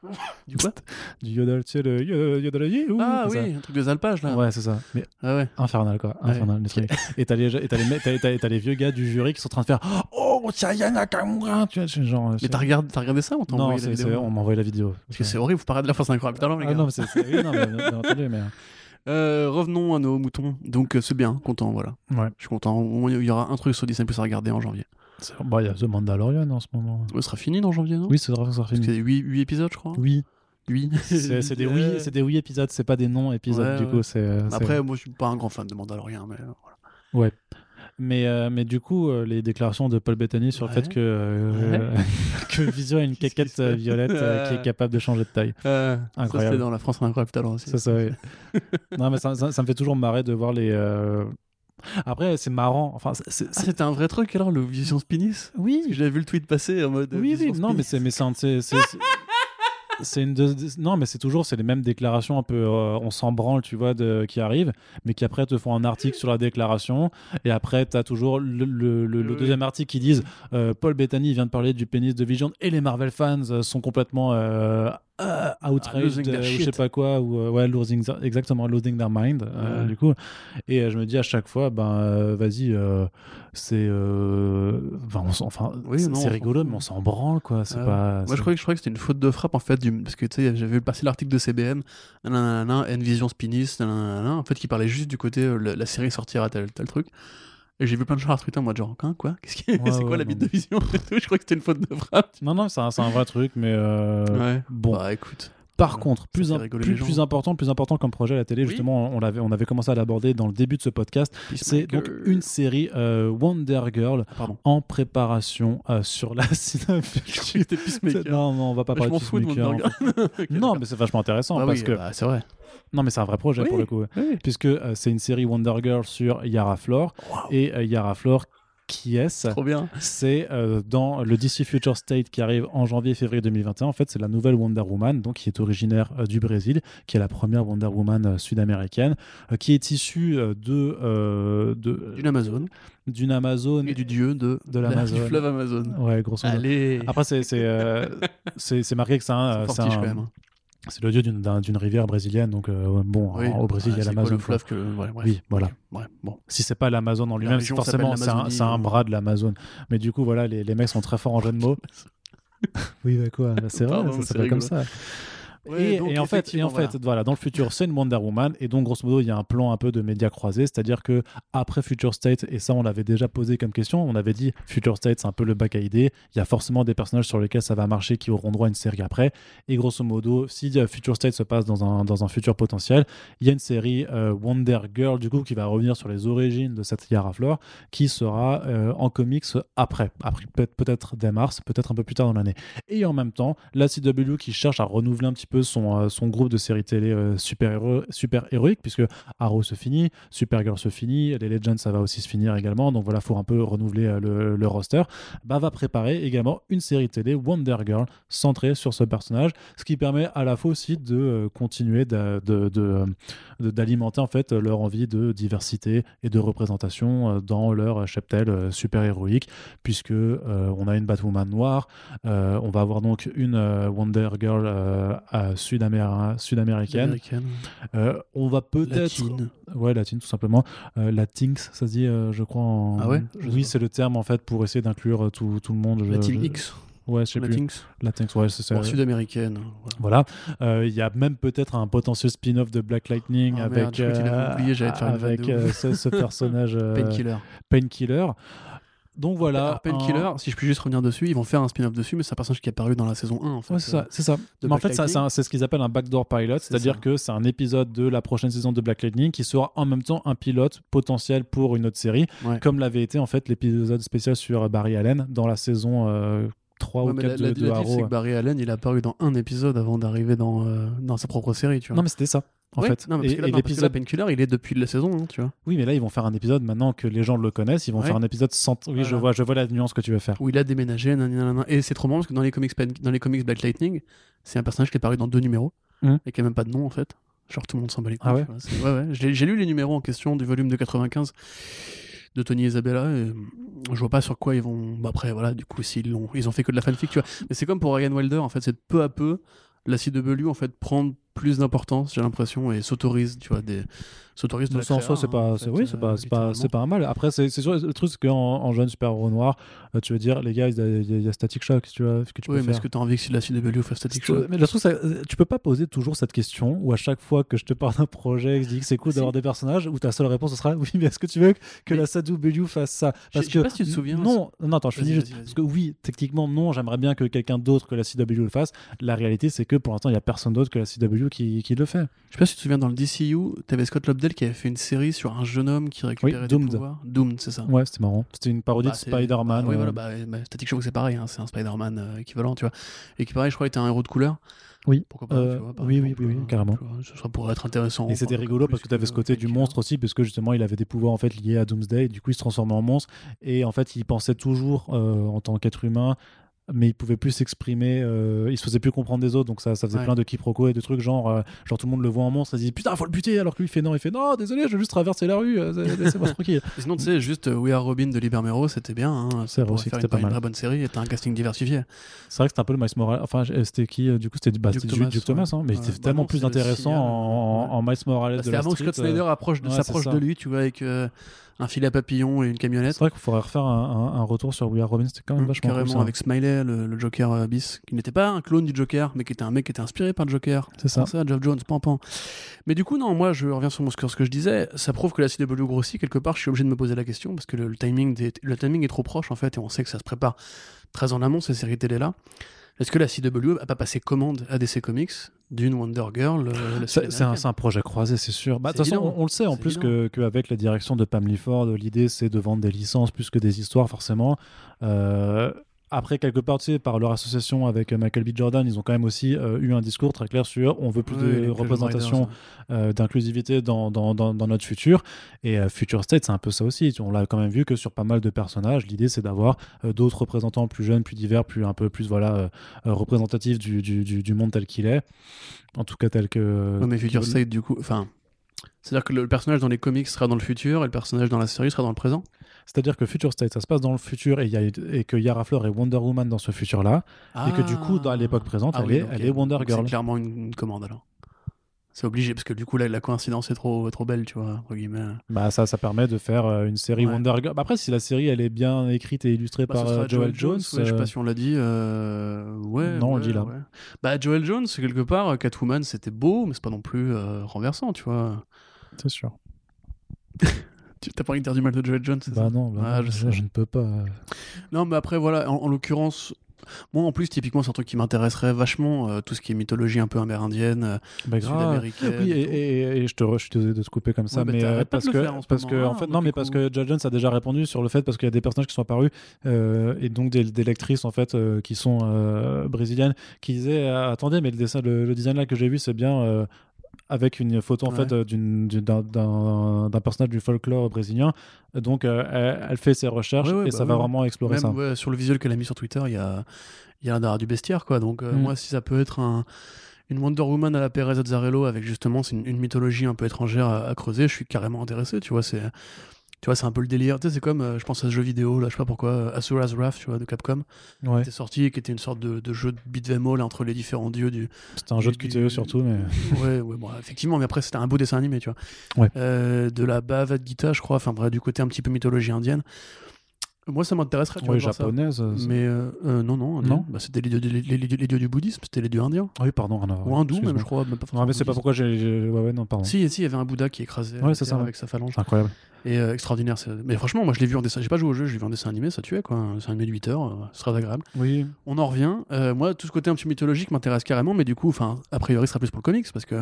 Du quoi (laughs) Du yodel, tu sais, le yo- yodel. youhou, Ah oui, un truc de alpage ça. là. Ouais, c'est ça. Mais Ah ouais. infernal, quoi. Ouais, Infernal, le truc. (laughs) Et t'as les, et t'as les, t'as- t'as- t'as les vieux gars du jury qui sont en train de faire Oh, Saya Nakamura Tu vois, c'est genre. Mais t'as regardé, t'as regardé ça ou t'as Non, envoyé la vidéo on m'a envoyé la vidéo. Parce que c'est horrible, vous parlez de la France incroyable les Ah non, mais c'est. c'est- Oui, non, mais bien entendu, mais. (laughs) Euh, revenons à nos moutons. Donc euh, c'est bien, content, voilà. Ouais. Je suis content. Il y aura un truc sur Disney Plus à regarder en janvier. C'est- Bah, il y a The Mandalorian en ce moment. Ce sera fini dans janvier, non? Oui, c'est ça sera Parce fini. y a 8, épisodes, je crois. Oui, 8. (laughs) c'est c'est des oui, c'est des oui épisodes, c'est pas des non épisodes Ouais, du ouais. coup. C'est c'est- Après, moi, je suis pas un grand fan de Mandalorian, mais euh, voilà. Mais euh, mais du coup, euh, les déclarations de Paul Bettany sur le Ouais. fait que euh, (laughs) que Vision a une (laughs) caquette violette qui est capable de changer de taille. Ça, Incroyable. c'était dans la France incroyable talent aussi. Ça, ça, ouais. non, mais ça, ça- ça me fait toujours marrer de voir les. Après, c'est marrant. Enfin, Ah, c'était un vrai truc alors, le Vision Spinis oui, j'avais vu le tweet passer en mode. oui, Vision oui. Non, mais c'est mais c'est un- c'est- c'est- c'est- c'est une de- non mais c'est toujours c'est les mêmes déclarations un peu euh, on s'en branle tu vois de, qui arrivent mais qui après te font un article sur la déclaration et après tu as toujours le, le- le- le Oui. deuxième article qui disent euh, Paul Bettany vient de parler du pénis de Vision et les Marvel fans euh, sont complètement euh, euh, losing their euh, ou je sais pas quoi ou euh, ouais losing exactement losing their mind euh, Ouais. du coup et je me dis à chaque fois ben vas-y c'est enfin, Oui, c'est rigolo mais on s'en branle quoi c'est Ouais. pas Moi, je croyais, je croyais que c'était une faute de frappe en fait, du... parce que tu sais, j'avais vu passer l'article de CBM, nanana, N-Vision Spinis, nanana, en fait, qui parlait juste du côté la, la série sortira tel, tel truc. Et j'ai vu plein de gens à Twitter, moi, genre, hein, quoi? Qu'est-ce qui... (laughs) Ouais, C'est quoi la bite de vision? Et tout (laughs) Je crois que c'était une faute de frappe. Non, non, c'est un, c'est un vrai truc, mais euh, Ouais. bon. Bah écoute. Par Ouais, contre, plus, important, plus important comme projet à la télé, Oui. justement, on, l'avait, on avait commencé à l'aborder dans le début de ce podcast. C'est donc une série euh, Wonder Girl Ah, Pardon. en préparation euh, sur la (laughs) Peacemaker. Non, non, on va pas Je parler de de Peacemaker, Wonder en fait. (laughs) Ok, Non, mais c'est vachement intéressant Ah parce oui, que bah, c'est vrai. non, mais c'est un vrai projet Oui. pour le coup, Oui. puisque euh, c'est une série Wonder Girl sur Yara Flor Waouh. et euh, Yara Flor qui est Trop bien. c'est euh, dans le DC Future State qui arrive en janvier et février 2021. En fait, c'est la nouvelle Wonder Woman, donc qui est originaire euh, du Brésil, qui est la première Wonder Woman euh, sud-américaine, qui est issue de, de D'une Amazon. d'une Amazon. Et du dieu de, De la- l'Amazon. Du fleuve Amazon. Ouais, grosso modo. Allez. Après, c'est c'est euh, c'est- c'est marqué que c'est un, C'est c'est fortiche un- quand même. C'est le dieu d'une d'un- d'une rivière brésilienne. Donc euh, bon, Oui. au Brésil, il y a Ah, l'Amazon. fleuve que. Ouais. Oui, voilà. Ouais, bon. Si c'est pas l'Amazon en lui-même, forcément c'est un, un bras de l'Amazon. Mais du coup, voilà, les, les mecs sont très forts en jeu de mots. (laughs) oui, bah quoi bah C'est vrai, ça s'appelle comme ça. Ouais, et, donc, et en fait, et effectivement, en fait, voilà. dans le futur, c'est une Wonder Woman, et donc grosso modo, il y a un plan un peu de médias croisés, c'est-à-dire que après Future State, et ça, on l'avait déjà posé comme question, on avait dit Future State, c'est un peu le bac à idées. Il y a forcément des personnages sur lesquels ça va marcher qui auront droit à une série après. Et grosso modo, si euh, Future State se passe dans un, dans un futur potentiel, il y a une série euh, Wonder Girl du coup qui va revenir sur les origines de cette Yara qui sera euh, en comics après, après peut- peut-être dès mars, peut-être un peu plus tard dans l'année. Et en même temps, la CW qui cherche à renouveler un petit peu son, euh, son groupe de séries télé euh, super, super héroïque, puisque Arrow se finit, Supergirl se finit, les Legends ça va aussi se finir également, donc voilà, faut un peu renouveler euh, le, roster, bah, va préparer également une série télé Wonder Girl centrée sur ce personnage, ce qui permet à la fois aussi de continuer d'alimenter en fait leur envie de diversité et de représentation dans leur cheptel super héroïque, puisque on a une Batwoman noire, on va avoir donc une Wonder Girl euh, sud-américaine. Américaine. Euh, on va peut-être. Latine. Ouais, latine tout simplement. Euh, Latinx, ça se dit, euh, je crois. En... Ah ouais? Je Oui, c'est le terme en fait pour essayer d'inclure euh, tout, tout le monde. Je- Latine je- X. Ouais, je sais plus. Latinx. Latinx, ouais, c'est Sud-américaine. voilà. Voilà. Il y a même peut-être un potentiel spin-off de Black Lightning Ah, avec, merde, je crois qu'il avait oublié, j'allais te faire une vanne avec ce, ce (laughs) personnage Painkiller. Painkiller. Donc voilà. Painkiller, un- si je puis juste revenir dessus, ils vont faire un spin-off dessus, mais c'est un personnage qui est apparu dans la saison 1 en fait. Ouais, c'est ça, c'est ça. Mais en fait, c'est ce qu'ils appellent un backdoor pilot, C'est c'est-à-dire que c'est un épisode de la prochaine saison de Black Lightning qui sera en même temps un pilote potentiel pour une autre série, Ouais. comme l'avait été en fait l'épisode spécial sur Barry Allen dans la saison euh, 3 Ouais, ou mais 4 la, la, de, c'est que Barry Allen, il a apparu dans un épisode avant d'arriver dans, euh, dans sa propre série, tu vois. Non, mais c'était ça, en Ouais, fait. Non, mais parce et l'épisode. Painkiller, il est depuis la saison, hein, tu vois. Oui, mais là, ils vont faire un épisode maintenant que les gens le connaissent. Ils vont Ouais. faire un épisode sans. Oui, je vois, je vois la nuance que tu veux faire. Où il a déménagé, nanana. et c'est trop marrant parce que dans les comics, dans les comics Black Lightning, c'est un personnage qui est apparu dans deux numéros Mhm. et qui a même pas de nom en fait. Genre tout le monde s'en bat les couilles. Ah ouais ouais, ouais. J'ai lu les numéros en question du volume de 95 de Tony Isabella et euh, je vois pas sur quoi ils vont. Bah, après, voilà, du coup, s'ils l'ont, ils ont fait que de la fanfic, tu vois. Mais c'est comme pour Ryan Wilder, en fait, c'est peu à peu la CW en fait prendre plus d'importance, j'ai l'impression, et s'autorise, tu vois, des s'autorise de ça, en soi, c'est pas, c'est- oui, c'est euh, pas, c'est pas, c'est pas un mal. Après, c'est c'est sûr, le truc, c'est qu'en en jeune super héros noir, euh, tu veux dire, les gars, il y, a- Static Shock, tu vois, ce que tu Oui, peux mais faire. est-ce que tu as envie que la CW fasse Static Shock Mais le truc, c'est- euh, tu peux pas poser toujours cette question où à chaque fois que je te parle d'un projet, que je dis que c'est cool Si. d'avoir des personnages, où ta seule réponse sera oui, mais est-ce que tu veux que la CW fasse ça? Je- je sais pas si tu te souviens, Non, non, attends, je finis juste. Parce que oui, techniquement, non, j'aimerais bien que quelqu'un d'autre que la CW le fasse. La réalité, c'est que pour l'instant, il y a personne d'autre que la CW qui, qui le fait. Je sais pas si tu te souviens, dans le DCU, t'avais Scott Lobdell qui avait fait une série sur un jeune homme qui récupérait des Doomed. pouvoirs. Doomed, c'est ça. Ouais, c'était marrant. C'était une parodie Bah, de Spider-Man. bah, oui, euh, voilà, bah, bah, Static Shock, c'est pareil, hein, c'est un Spider-Man euh, équivalent, tu vois. Et qui, pareil, je crois, était un héros de couleur. Oui. Pourquoi pas, Euh, tu vois, par oui, oui, exemple, oui, oui, euh, carrément. vois, ce serait pour être intéressant. Et c'était rigolo parce que tu avais ce côté du monstre aussi, parce que justement il avait des pouvoirs en fait liés à Doomsday, et du coup il se transformait en monstre, et en fait il pensait toujours euh, en tant qu'être humain, mais il pouvait plus s'exprimer, euh, il se faisait plus comprendre des autres, donc ça, ça faisait Ouais. plein de quiproquos et de trucs genre, euh, genre tout le monde le voit en monstre, il se dit putain faut le buter, alors que lui il fait non, il fait non, désolé, je veux juste traverser la rue, euh, laissez-moi (laughs) tranquille. Sinon, tu sais, juste euh, We Are Robin de Libermero, c'était bien. Hein, C'est vrai aussi c'était pas une mal. vraie bonne série et t'as un casting diversifié. C'est vrai que c'était un peu le Miles Morales, enfin c'était qui Du coup c'était bah, Duke Thomas, Duke Thomas, hein, mais ouais. c'était Bah tellement non, plus intéressant en, ouais. en Miles Morales Bah, C'était avant que Scott Snyder approche de, ouais, s'approche de lui, tu vois, avec, un filet à papillon et une camionnette. C'est vrai qu'il faudrait refaire un, un- un retour sur We Are Robin, c'était quand même Mmh, vachement carrément avec Smiley, le, le Joker euh, bis, qui n'était pas un clone du Joker, mais qui était un mec qui était inspiré par le Joker. C'est ça. ça, Geoff Jones, pan pan. Mais du coup, non, moi, je reviens sur mon- sur ce que je disais. Ça prouve que la CW grossit quelque part. Je suis obligé de me poser la question parce que le, le timing, des- le timing est trop proche en fait, et on sait que ça se prépare très en amont ces séries télé là. Est-ce que la CW a pas passé commande à DC Comics d'une Wonder Girl euh, C'est un, un projet croisé, c'est sûr. Bah, De toute façon, on, on le sait en plus évident. que- qu'avec la direction de Pam Ford, l'idée c'est de vendre des licences plus que des histoires, forcément. Euh, après, quelque part, tu sais, par leur association avec euh, Michael B. Jordan, ils ont quand même aussi euh, eu un discours très clair sur on veut plus Ouais, de représentation, euh, d'inclusivité dans, dans, dans, dans notre futur. Et Future State, c'est un peu ça aussi. On l'a quand même vu que sur pas mal de personnages, l'idée c'est d'avoir d'autres représentants plus jeunes, plus divers, plus un peu plus voilà représentatifs du, du, du, du monde tel qu'il est. En tout cas, tel que. Ouais, mais Future State, du coup, enfin. C'est-à-dire que le, personnage dans les comics sera dans le futur et le personnage dans la série sera dans le présent C'est-à-dire que Future State, ça se passe dans le futur et, y a, et que Yara Fleur est Wonder Woman dans ce futur-là. Et que du coup, dans l'époque présente, Ah elle, oui, est, ok. elle est Wonder Donc Girl. C'est clairement une, commande alors. C'est obligé parce que du coup, là, la coïncidence est trop, trop belle, tu vois, entre guillemets. Bah, ça, ça permet de faire euh, une série Ouais. Wonder Girl. Bah, après, si la série elle est bien écrite et illustrée Bah, par euh, Joel Jones, ouais, je sais euh, pas si on l'a dit. euh, Ouais. Non, on le dit là. Bah, Joel Jones, quelque part, Catwoman, c'était beau, mais c'est pas non plus euh, renversant, tu vois. C'est sûr. (laughs) Tu t'as pas envie de dire du mal de Joel Jones, c'est ça Bah non, bah Ah, non, je sais. je ne peux pas. Non, mais après, voilà, en, en l'occurrence, moi en plus, typiquement, c'est un truc qui m'intéresserait vachement, euh, tout ce qui est mythologie un peu amérindienne, euh, Bah, sud-américaine. Oui, et, et tout. et- et je, te re- je suis désolé de te couper comme ça, Ouais, bah, mais t'arrêtes euh, parce que, en ce parce que en fait, non, mais parce que Joel Jones a déjà répondu sur le fait parce qu'il y a des personnages qui sont apparus euh, et donc des, des lectrices en fait qui sont brésiliennes qui disaient attendez, mais le dessin, le, le design là que j'ai vu, c'est bien. Avec une photo en Ouais. fait d'un- personnage du folklore brésilien donc euh, elle, elle fait ses recherches Ouais, et bah ça va vraiment explorer Même ça sur le visuel qu'elle a mis sur Twitter, il y a, y a d'avoir du bestiaire, quoi. Donc, euh, Mm. moi, si ça peut être un- une Wonder Woman à la Perez Azzarello avec justement une, une mythologie un peu étrangère à, à creuser, je suis carrément intéressé, tu vois. C'est. Tu vois, c'est un peu le délire. Tu sais, c'est comme, euh, je pense à ce jeu vidéo, là, je sais pas pourquoi, euh, Asura's Wrath, tu vois, de Capcom, ouais qui était sorti et qui était une sorte de, de jeu de beat'em all entre les différents dieux du, c'était un jeu de du- QTE surtout mais (laughs) ouais, ouais, bon, effectivement, mais après, c'était un beau dessin animé, tu vois. Ouais. Euh, de la Bhagavad Gita, je crois, enfin, bref, du côté un petit peu mythologie indienne. Moi, ça m'intéresserait, ça. japonaise euh, c'est- Mais euh, euh, non, non. Non Bah, c'était les dieux, les, les- les dieux du bouddhisme, c'était les dieux indiens. Ah oui pardon. Ou hindous, même, je crois. même pas forcément mais c'est pas pourquoi j'ai. j'ai- Ouais, ouais, non, pardon. Si, si, il y avait un Bouddha qui écrasait Ouais, c'est ça. avec sa phalange. C'est incroyable. Et euh, extraordinaire. c'est- Mais franchement, moi, je l'ai vu en dessin. J'ai pas joué au jeu, je l'ai vu en dessin animé, ça tuait, quoi. Un dessin animé de 8 heures, euh, c'est très agréable. Oui. On en revient. Moi, tout ce côté un petit mythologique m'intéresse carrément, mais du coup, enfin, a priori, ce sera plus pour le comics, parce que.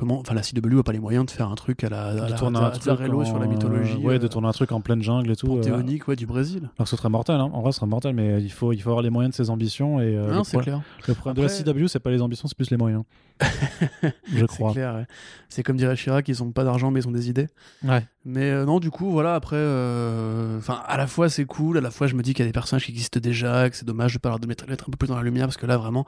Comment, enfin, la CW a pas les moyens de faire un truc à la, à de la tourner un truc en- sur la mythologie. Ouais, de euh, tourner un truc en pleine jungle et tout. euh, panthéonique, ouais, du Brésil. alors ce serait mortel, hein. en vrai, ce serait mortel, mais il faut, il faut avoir les moyens de ses ambitions. Et, euh, non, c'est pro- clair. le problème Après- de la CW, c'est pas les ambitions, c'est plus les moyens. (laughs) Je C'est crois. clair, ouais. C'est comme dirait Chirac, ils ont pas d'argent, mais ils ont des idées. Ouais. Mais euh, non, du coup, voilà, après, enfin, à la fois c'est cool, à la fois je me dis qu'il y a des personnages qui existent déjà, que c'est dommage de pas leur mettre, mettre un peu plus dans la lumière, parce que là, vraiment,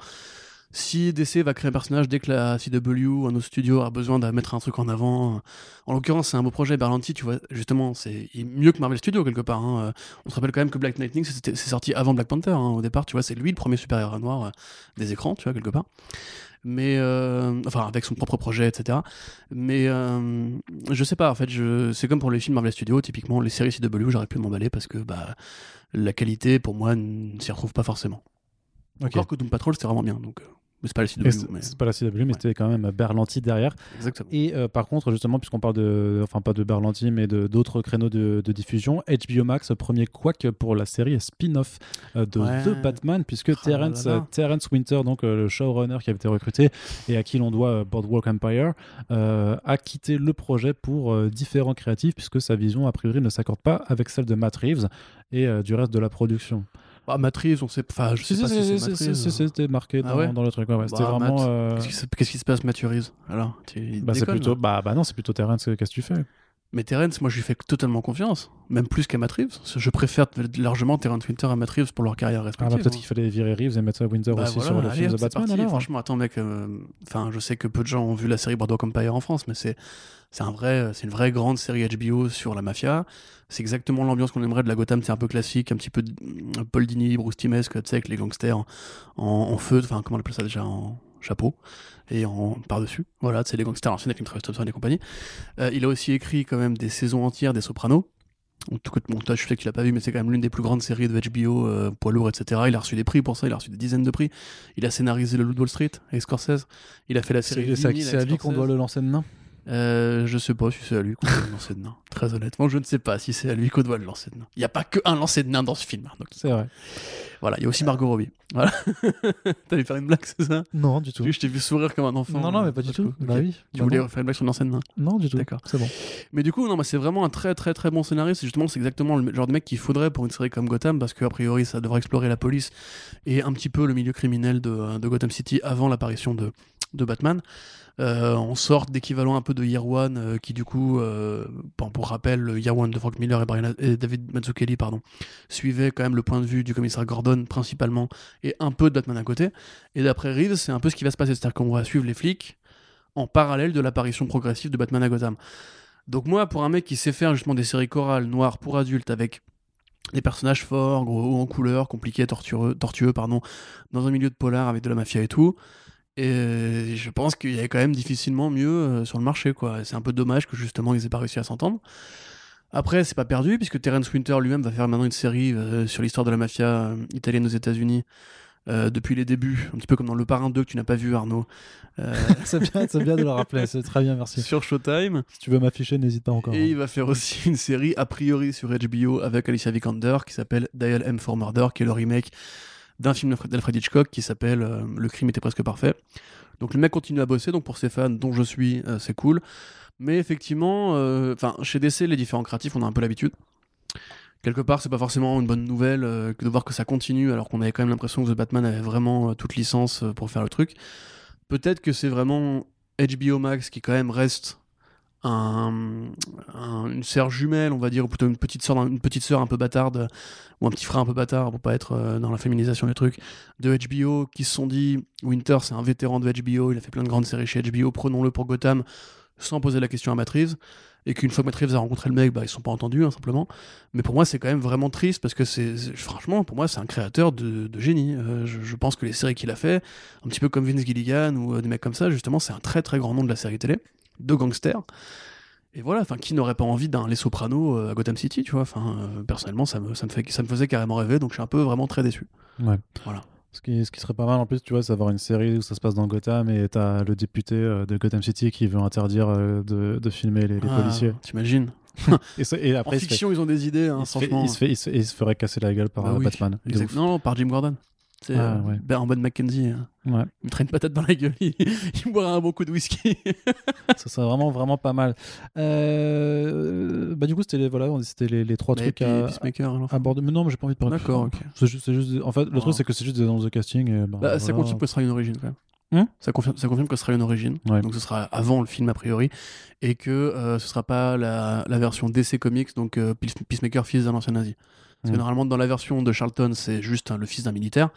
si DC va créer un personnage dès que la CW ou un autre studio a besoin de mettre un truc en avant, euh, en l'occurrence, c'est un beau projet, Berlanti, tu vois, justement, c'est mieux que Marvel Studios quelque part. hein. Euh, On se rappelle quand même que Black Lightning, c'est sorti avant Black Panther, hein, au départ, tu vois, c'est lui le premier super-héros noir euh, des écrans, tu vois, quelque part mais euh, enfin avec son propre projet etc mais euh, je sais pas en fait c'est comme pour les films Marvel Studios typiquement les séries CW j'aurais pu m'emballer parce que bah la qualité pour moi ne s'y retrouve pas forcément Ok. encore que Doom Patrol c'était vraiment bien donc c'est pas la CW Mais c'est mais pas la CW, mais Ouais. c'était quand même Berlanti derrière. exactement Et euh, par contre, justement, puisqu'on parle de, enfin pas de Berlanti, mais de d'autres créneaux de, de diffusion, HBO Max, premier quack pour la série spin-off euh, de Ouais. The Batman, puisque Oh Terrence, là. euh, Terrence Winter, donc euh, le showrunner qui avait été recruté et à qui l'on doit Boardwalk Empire, a quitté le projet pour différents créatifs, puisque sa vision a priori ne s'accorde pas avec celle de Matt Reeves et du reste de la production. Ah Matrice on sait enfin je sais pas si c'est Matrice c'était marqué Ah dans, ouais dans le truc. ouais, ouais. C'était Bah, vraiment. Euh, Qu'est-ce qui, se- passe Mathieu Reeves alors bah, c'est plutôt. Bah, bah non, c'est plutôt Terrence. Qu'est-ce que tu fais? Mais Terrence moi je lui fais totalement confiance même plus qu'à Matt Reeves je préfère largement Terrence Winter à Matt Reeves pour leur carrière Ah respective bah, peut-être hein. qu'il fallait virer Reeves et mettre Winter Bah aussi voilà, sur le allez, film hop, The Batman. parti. alors. Franchement, attends, mec. euh, Enfin, je sais que peu de gens ont vu la série Boardwalk Empire en France, mais c'est c'est un vrai, c'est une vraie grande série HBO sur la mafia. C'est exactement l'ambiance qu'on aimerait de la Gotham. C'est un peu classique, un petit peu Paul Dini, Bruce Timmons, tu sais, avec les gangsters en, en, en feu. Enfin, comment on appelle ça déjà en chapeau et en par dessus. Voilà, c'est les gangsters anciens avec une Travis Thompson et compagnie. Euh, il a aussi écrit quand même des saisons entières des Sopranos. en tout cas de montage, je sais qu'il a pas vu, mais c'est quand même l'une des plus grandes séries de HBO, euh, poids lourd, etc. Il a reçu des prix pour ça, il a reçu des dizaines de prix. Il a scénarisé Le Loup de Wall Street avec Scorsese. Il a fait la série. C'est à lui qu'on doit le lancer de nain. Euh, je sais pas si c'est à lui qu'on doit le lancer de nain. Très honnêtement, je ne sais pas si c'est à lui qu'on doit le lancer de nain. Il n'y a pas que un lancer de nain dans ce film. hein, C'est vrai. Voilà, il y a aussi Margot Robbie. Voilà. (laughs) T'allais faire une blague, c'est ça? Non, du tout. Je t'ai vu sourire comme un enfant. Non, non, mais pas du tout. Bah oui. Tu Bah voulais faire une blague sur une lancer de nain Non, du tout. D'accord. C'est bon. Mais du coup, non, bah, c'est vraiment un très très très bon scénariste. Justement, c'est exactement le genre de mec qu'il faudrait pour une série comme Gotham, parce qu'a priori, ça devrait explorer la police et un petit peu le milieu criminel de, de Gotham City avant l'apparition de, de Batman. Euh, on sort d'équivalent un peu de Year One, euh, qui du coup, euh, pour, rappel, Year One de Frank Miller et, Brian- et David Mazzucchelli, pardon, suivait quand même le point de vue du commissaire Gordon principalement, et un peu de Batman à côté. Et d'après Reeves, c'est un peu ce qui va se passer, c'est-à-dire qu'on va suivre les flics en parallèle de l'apparition progressive de Batman à Gotham. Donc moi, pour un mec qui sait faire justement des séries chorales noires pour adultes avec des personnages forts, gros, en couleur, compliqués, tortueux, tortueux, pardon, dans un milieu de polar avec de la mafia et tout. Et je pense qu'il y a quand même difficilement mieux euh, sur le marché, quoi. C'est un peu dommage que justement ils aient pas réussi à s'entendre. Après, c'est pas perdu puisque Terence Winter lui-même va faire maintenant une série euh, sur l'histoire de la mafia euh, italienne aux États-Unis. euh, depuis les débuts, un petit peu comme dans Le Parrain 2 que tu n'as pas vu Arnaud, (laughs) c'est bien, bien de le rappeler. C'est très bien, merci. sur Showtime. Si tu veux m'afficher, n'hésite pas encore. Et il va faire aussi une série a priori sur HBO avec Alicia Vikander qui s'appelle Dial M for Murder, qui est le remake d'un film d'Alfred- Hitchcock qui s'appelle Le crime était presque parfait. Donc le mec continue à bosser, donc pour ses fans dont je suis, c'est cool. Mais effectivement, euh, chez DC, les différents créatifs, on a un peu l'habitude. Quelque part, c'est pas forcément une bonne nouvelle euh, de voir que ça continue alors qu'on avait quand même l'impression que The Batman avait vraiment euh, toute licence pour faire le truc. Peut-être que c'est vraiment HBO Max qui quand même reste un, un- une sœur jumelle, on va dire, ou plutôt une petite sœur, une petite sœur un peu bâtarde, ou un petit frère un peu bâtard, pour pas être dans la féminisation des trucs, de HBO, qui se sont dit, Winter, c'est un vétéran de HBO, il a fait plein de grandes séries chez HBO, prenons-le pour Gotham, sans poser la question à Reeves, et qu'une fois que Matt a rencontré le mec, bah, ils sont pas entendus, hein, simplement. Mais pour moi, c'est quand même vraiment triste, parce que c'est, franchement, pour moi, c'est un créateur de, de génie. Euh, je, je pense que les séries qu'il a fait, un petit peu comme Vince Gilligan, ou euh, des mecs comme ça, justement, c'est un très très grand nom de la série télé, de gangsters. Et voilà, enfin, qui n'aurait pas envie d'un Les Sopranos euh, à Gotham City, tu vois? Enfin, personnellement, ça me, ça, me fait, ça me faisait carrément rêver, donc je suis un peu vraiment très déçu. Ouais. Voilà. Ce qui, ce qui serait pas mal en plus, tu vois, c'est d'avoir une série où ça se passe dans Gotham et t'as le député euh, de Gotham City qui veut interdire euh, de, de filmer les, les Ah, policiers. T'imagines (laughs) Et, et après, En il se, fait- fiction, ils ont des idées, hein, il, se fait- franchement. il se fait- il se il se ferait casser la gueule par Bah euh, oui, Batman. Non, non, par Jim Gordon. C'est Ah, euh, ouais. Ben- Ben McKenzie. hein. Ouais. Il me traîne patate dans la gueule, (laughs) il, il boira un bon coup de whisky. (laughs) ça serait vraiment, vraiment pas mal. Euh, bah, du coup, c'était les, voilà, les, les trois Mais trucs puis, à, Peacemaker, alors. à aborder. Mais non, mais j'ai pas envie de parler. D'accord, ok. C'est juste, en fait, le Oh. truc, c'est que c'est juste des annonces de casting. et bah, Bah, Ça confirme que ce sera une origine quand même. Hum ça, confirme, ça confirme que ce sera une origine. Ouais. Donc ce sera avant le film a priori. Et que euh, ce sera pas la, la version DC Comics, donc euh, Peace- Peacemaker fils d'un ancien nazi. Parce que Hum. normalement dans la version de Charlton c'est juste hein, le fils d'un militaire.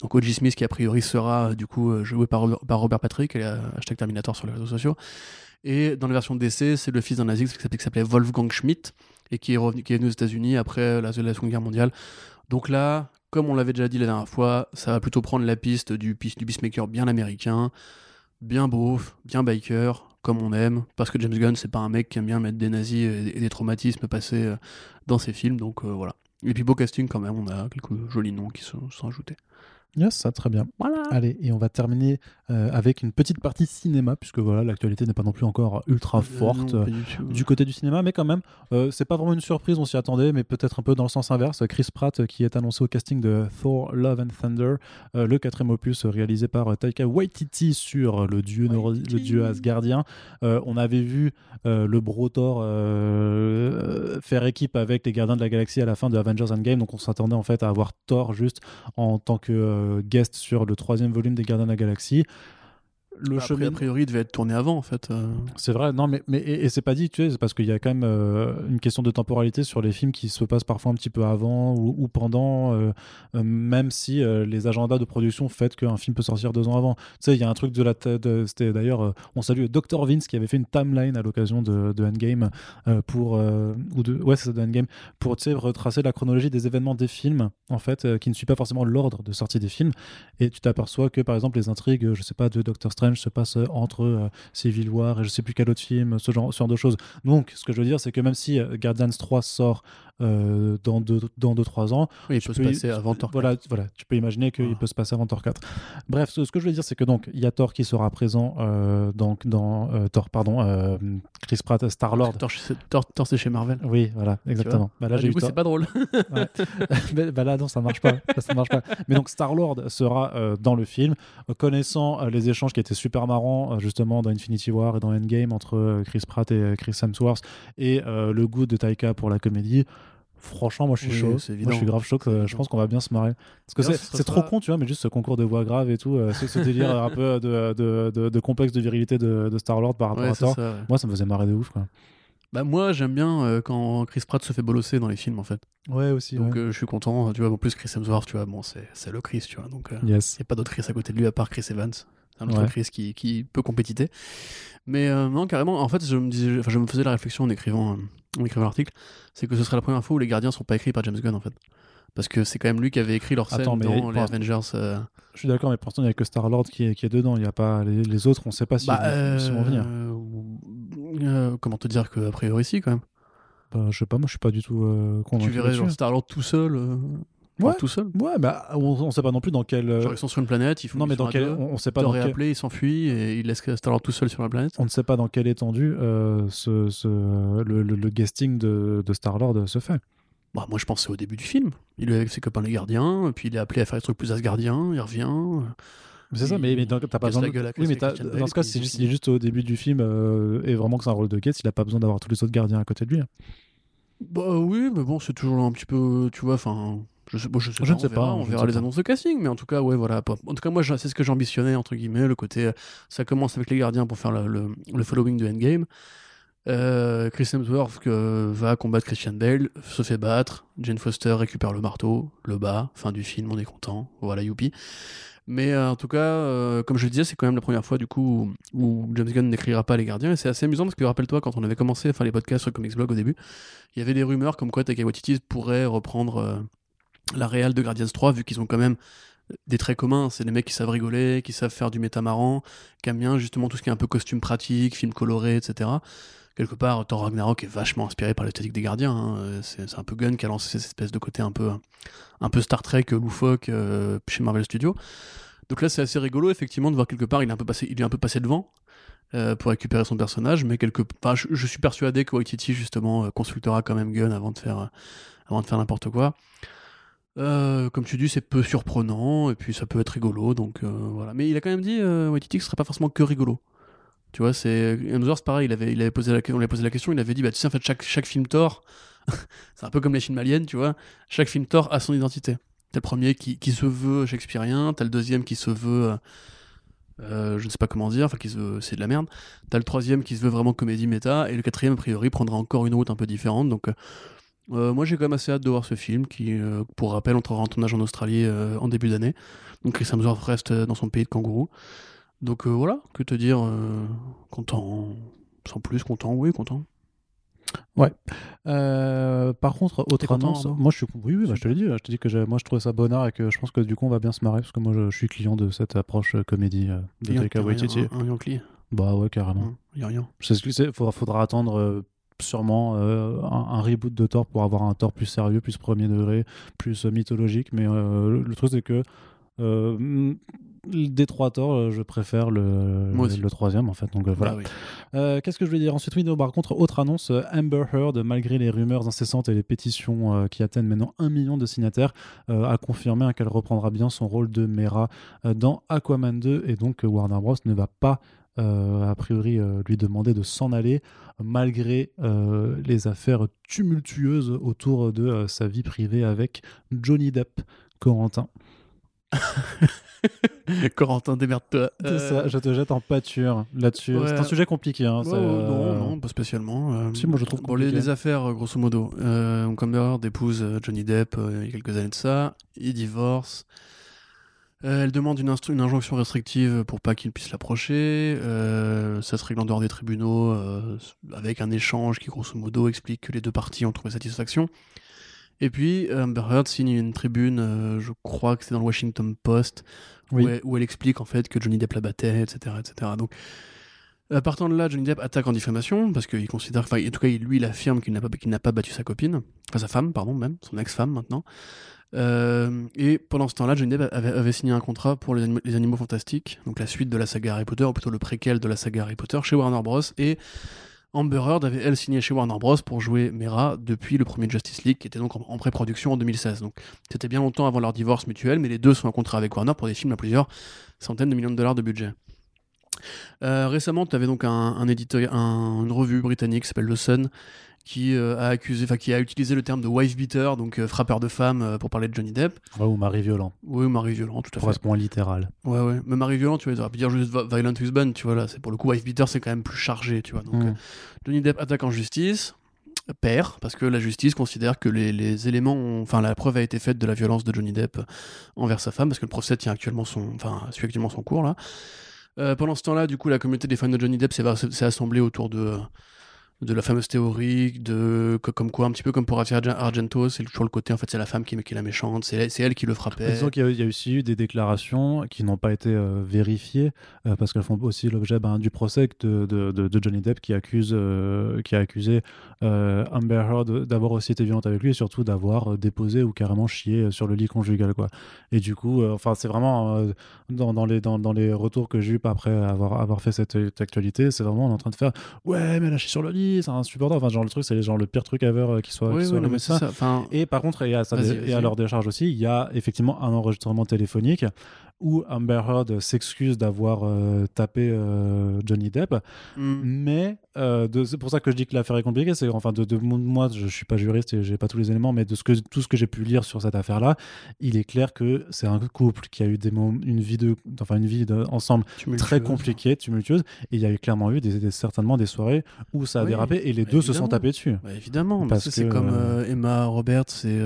Donc O.J. Smith qui a priori sera euh, du coup euh, joué par, Robert- par Robert Patrick, et euh, hashtag Terminator sur les réseaux sociaux. Et dans la version DC c'est le fils d'un nazi qui s'appelait- Wolfgang Schmidt et qui est, revenu, qui est venu aux États-Unis après la, la Seconde Guerre mondiale. Donc là, comme on l'avait déjà dit la dernière fois, ça va plutôt prendre la piste du, du Peacemaker bien américain, bien beauf, bien biker, comme on aime, parce que James Gunn, c'est pas un mec qui aime bien mettre des nazis et, des traumatismes passés dans ses films, donc euh, voilà. Et puis beau casting quand même, on a quelques jolis noms qui sont, ajoutés. Yes, ça, très bien. Voilà. Allez, et on va terminer euh, avec une petite partie cinéma, puisque voilà, l'actualité n'est pas non plus encore ultra forte. Euh, non, euh, du côté du cinéma, mais quand même, euh, c'est pas vraiment une surprise, on s'y attendait, mais peut-être un peu dans le sens inverse. Chris Pratt, qui est annoncé au casting de Thor Love and Thunder, le quatrième opus réalisé par Taika Waititi sur le dieu, Waititi. le dieu asgardien. On avait vu le Bro Thor faire équipe avec les gardiens de la galaxie à la fin de Avengers Endgame, donc on s'attendait en fait à avoir Thor juste en tant que guest sur le troisième volume des gardiens de la galaxie. Le Après, chemin- a priori, devait être tourné avant en fait. euh. c'est vrai, non, mais, mais et, et c'est pas dit, tu sais, c'est parce qu'il y a quand même euh, une question de temporalité sur les films qui se passent parfois un petit peu avant ou, ou pendant, euh, même si les agendas de production fait qu'un film peut sortir deux ans avant. Tu sais, il y a un truc de la tête, c'était d'ailleurs, on salue Dr. Vince qui avait fait une timeline à l'occasion de, de Endgame pour, ou de, ouais, c'est de Endgame, pour, tu sais, retracer la chronologie des événements des films, en fait, qui ne suit pas forcément l'ordre de sortie des films. Et tu t'aperçois que, par exemple, les intrigues, je sais pas, de Doctor Strange Se passe entre Civil War et je sais plus quel autre film, ce genre, ce genre de choses. Donc, ce que je veux dire, c'est que même si Guardians 3 sort euh, dans 2-3 dans deux, trois ans. Oui, il peut se passer avant Thor 4. Voilà, voilà, tu peux imaginer qu'il ah. peut se passer avant Thor 4. Bref, ce, que je veux dire, c'est que donc il y a Thor qui sera présent euh, dans euh, Thor, pardon, euh, Chris Pratt, Star Lord. Thor, Thor, c'est chez Marvel. Oui, voilà, exactement. Bah, là, ah, du coup, c'est pas drôle. ouais. (laughs) (laughs) bah, là, non, ça marche pas. ça marche pas. Mais donc Star Lord sera dans le film, connaissant les échanges qui étaient super marrants justement dans Infinity War et dans Endgame entre Chris Pratt et Chris Hemsworth et le goût de Taika pour la comédie. Franchement, moi je suis chaud. Moi je suis grave chaud. je pense qu'on va bien se marrer. Parce que c'est trop con, tu vois, mais juste ce concours de voix grave et tout, euh, ce, délire un peu de, de, de, complexe de virilité de, Star-Lord par rapport à Thor. Moi ça me faisait marrer de ouf. Quoi. Bah moi j'aime bien euh, quand Chris Pratt se fait bolosser dans les films en fait. Ouais aussi. Donc euh, je suis content, tu vois. En plus Chris Hemsworth, tu vois, bon c'est le Chris, tu vois. Donc il n'y a pas d'autre Chris à côté de lui à part Chris Evans, un autre Chris qui, qui peut compétiter. Mais non carrément, en fait je me disais, je me faisais la réflexion en écrivant en écrivant l'article, c'est que ce serait la première fois où les gardiens sont pas écrits par James Gunn en fait. Parce que c'est quand même lui qui avait écrit leur scène dans les Avengers. Euh. Je suis d'accord, mais pourtant il n'y a que Star Lord qui est, qui est dedans. Il y a pas les, autres, on ne sait pas si bah, vont venir. Euh, comment te dire que a priori si quand même. Bah, je sais pas, moi je suis pas du tout euh, convaincu. Tu verrais Star Lord tout seul. Ouais, tout seul. Ouais, bah on, ne sait pas non plus dans quel. Genre ils sont sur une planète, ils font. Non mais dans quel, on, sait pas. Dans quel... appelé, il s'enfuit et il laisse Star-Lord tout seul sur la planète. On ne sait pas dans quelle étendue euh, ce, ce, le, le, guesting de, de Star-Lord se fait. Bah moi je pensais au début du film. Il est avec ses copains les gardiens, puis il est appelé à faire des trucs plus asgardiens, il revient. C'est ça, mais, mais t'as pas besoin. De... Oui, mais dans ce cas, c'est juste, juste, au début du film euh, et vraiment que c'est un rôle de guest, il a pas besoin d'avoir tous les autres gardiens à côté de lui. Bah oui, mais bon, c'est toujours un petit peu, tu vois, enfin, je, sais, je sais, je pas, ne sais pas, on verra les annonces de casting, mais en tout cas, ouais, voilà. En tout cas, moi, c'est ce que j'ambitionnais, entre guillemets, le côté. Ça commence avec les gardiens pour faire le, le, following de Endgame. Euh, Chris Hemsworth va combattre Christian Bale, se fait battre. Jane Foster récupère le marteau, le bat. Fin du film, on est content. Voilà, youpi. Mais euh, en tout cas, euh, comme je le disais, c'est quand même la première fois du coup où, James Gunn n'écrira pas les gardiens. Et c'est assez amusant parce que rappelle-toi, quand on avait commencé à faire les podcasts sur Comics Blog au début, il y avait des rumeurs comme quoi Taika Waititi pourrait reprendre la réal de Guardians 3, vu qu'ils ont quand même des traits communs, c'est des mecs qui savent rigoler, qui savent faire du méta marrant, qui aiment bien justement tout ce qui est un peu costume pratique, film coloré, etc. Quelque part, Thor Ragnarok est vachement inspiré par l'esthétique des gardiens. Hein. C'est un peu Gunn qui a lancé cette espèce de côté un peu, un peu Star Trek loufoque euh, chez Marvel Studios. Donc là, c'est assez rigolo, effectivement, de voir quelque part, il est un peu passé, il est un peu passé devant. Euh, pour récupérer son personnage, mais quelque, je, suis persuadé que Waititi justement euh, consultera quand même Gunn avant de faire, avant de faire n'importe quoi. Euh, comme tu dis, c'est peu surprenant et puis ça peut être rigolo, donc euh, voilà. Mais il a quand même dit euh, Waititi que ce serait pas forcément que rigolo. Tu vois, c'est c'est pareil. Il avait, il avait posé la, on lui a posé la question. Il avait dit, bah tu sais, en fait, chaque, film Thor, (laughs) c'est un peu comme les films aliens, tu vois. Chaque film Thor a son identité. T'as le premier qui, se veut shakespearien, t'as le deuxième qui se veut, euh, je ne sais pas comment dire, enfin qui se c'est de la merde. T'as le troisième qui se veut vraiment comédie méta, et le quatrième a priori prendra encore une route un peu différente. Donc moi j'ai quand même assez hâte de voir ce film qui, euh, pour rappel, entrera en tournage en Australie euh, en début d'année. Donc Chris Hemsworth reste dans son pays de kangourou. Donc voilà, que te dire, content, sans plus, content, oui, content. Ouais. par contre, autre annonce, moi je suis, oui, oui bah, je te l'ai dit, je te dis que moi je trouvais ça bonnard et que je pense que du coup on va bien se marrer parce que moi je, suis client de cette approche comédie de Taika Waititi. Un, un, un Bah ouais, carrément. Il y a rien. Il faudra, faudra attendre sûrement euh, un, reboot de Thor pour avoir un Thor plus sérieux, plus premier degré, plus mythologique. Mais euh, le truc, c'est que euh, des trois Thor, je préfère le, le, troisième en fait. Donc voilà. Ah qu'est-ce que je voulais dire ensuite? Oui, par contre, autre annonce Amber Heard, malgré les rumeurs incessantes et les pétitions qui atteignent maintenant un million de signataires, a confirmé hein, qu'elle reprendra bien son rôle de Mera dans Aquaman 2 et donc Warner Bros ne va pas euh, a priori euh, lui demander de s'en aller malgré euh, les affaires tumultueuses autour de sa vie privée avec Johnny Depp, Corentin. (laughs) Corentin, démerde-toi. Ça, je te jette en pâture là-dessus. C'est un sujet compliqué. Hein, non, non, pas spécialement. si, moi je trouve bon, les, affaires, grosso modo. Euh, Amber d'épouse Johnny Depp il y a quelques années de ça. Il divorce. Euh, elle demande une, une, injonction restrictive pour pas qu'il puisse l'approcher. Euh, ça se règle en dehors des tribunaux euh, avec un échange qui, grosso modo, explique que les deux parties ont trouvé satisfaction. Et puis Amber Heard signe une tribune, je crois que c'est dans le Washington Post, où, Oui. elle, où elle explique en fait que Johnny Depp la battait, etc., etc. Donc à partant de là, Johnny Depp attaque en diffamation parce qu'il considère, enfin en tout cas lui il affirme qu'il n'a pas qu'il n'a pas battu sa copine, enfin sa femme pardon même, son ex-femme maintenant. Euh, et pendant ce temps-là, Johnny Depp avait, signé un contrat pour les, Animaux- Fantastiques, donc la suite de la saga Harry Potter, ou plutôt le préquel de la saga Harry Potter, chez Warner Bros. Et Amber Heard avait, elle, signé chez Warner Bros. pour jouer Mera depuis le premier Justice League, qui était donc en, pré-production en 2016. Donc c'était bien longtemps avant leur divorce mutuel, mais les deux sont en contrat avec Warner pour des films à plusieurs centaines de millions de dollars de budget. Euh, récemment, tu avais donc un, éditeur, un- une revue britannique qui s'appelle The Sun, qui euh, a accusé, enfin qui a utilisé le terme de wife beater, donc euh, frappeur de femmes, euh, pour parler de Johnny Depp. Ouais, ou Marie Violent. Oui, mari violent, tout à fait. Correspond littéral. Ouais, ouais. Mais mari violent, tu vois, ils auraient pu dire juste vi- violent husband, tu vois, là, c'est pour le coup, wife beater, c'est quand même plus chargé, tu vois. Donc, Mm. euh, Johnny Depp attaque en justice, perd, parce que la justice considère que les, les éléments, ont- enfin, la preuve a été faite de la violence de Johnny Depp envers sa femme, parce que le procès tient actuellement son, enfin, suit actuellement son cours, là. Pendant ce temps-là, du coup, la communauté des fans de Johnny Depp s'est assemblée autour de, de la fameuse théorie de comme quoi un petit peu comme pour Argento c'est toujours le côté en fait c'est la femme qui, est la méchante c'est elle, elle qui le frappait Disons qu'il y, y a aussi eu des déclarations qui n'ont pas été euh, vérifiées euh, parce qu'elles font aussi l'objet ben, du procès de, de, Johnny Depp qui accuse euh, qui a accusé Amber Heard d'avoir aussi été violente avec lui et surtout d'avoir déposé ou carrément chié sur le lit conjugal quoi. Et du coup, enfin c'est vraiment dans, dans les dans, dans les retours que j'ai eu après avoir avoir fait cette, actualité, c'est vraiment en train de faire ouais mais chié sur le lit, c'est insupportable. Enfin genre le truc c'est genre le pire truc ever euh, qui soit, oui, qui oui, soit arrivé mais ça. ça enfin Et par contre, et à, Vas-y, et à leur décharge aussi, il y a effectivement un enregistrement téléphonique où Amber Heard s'excuse d'avoir euh, tapé euh, Johnny Depp. hmm. Mais euh, c'est pour ça que je dis que l'affaire est compliquée. C'est enfin de, moi, je, je suis pas juriste et j'ai pas tous les éléments, mais de ce que tout ce que j'ai pu lire sur cette affaire-là, il est clair que c'est un couple qui a eu des une vie de, enfin une vie de- ensemble Tumultueuse. très compliquée, tumultueuse, et il y a eu clairement eu des, des- certainement des soirées où ça a Oui, dérapé et les bah deux se sont tapés dessus. Bah, évidemment, parce Parce que c'est comme Emma Roberts et,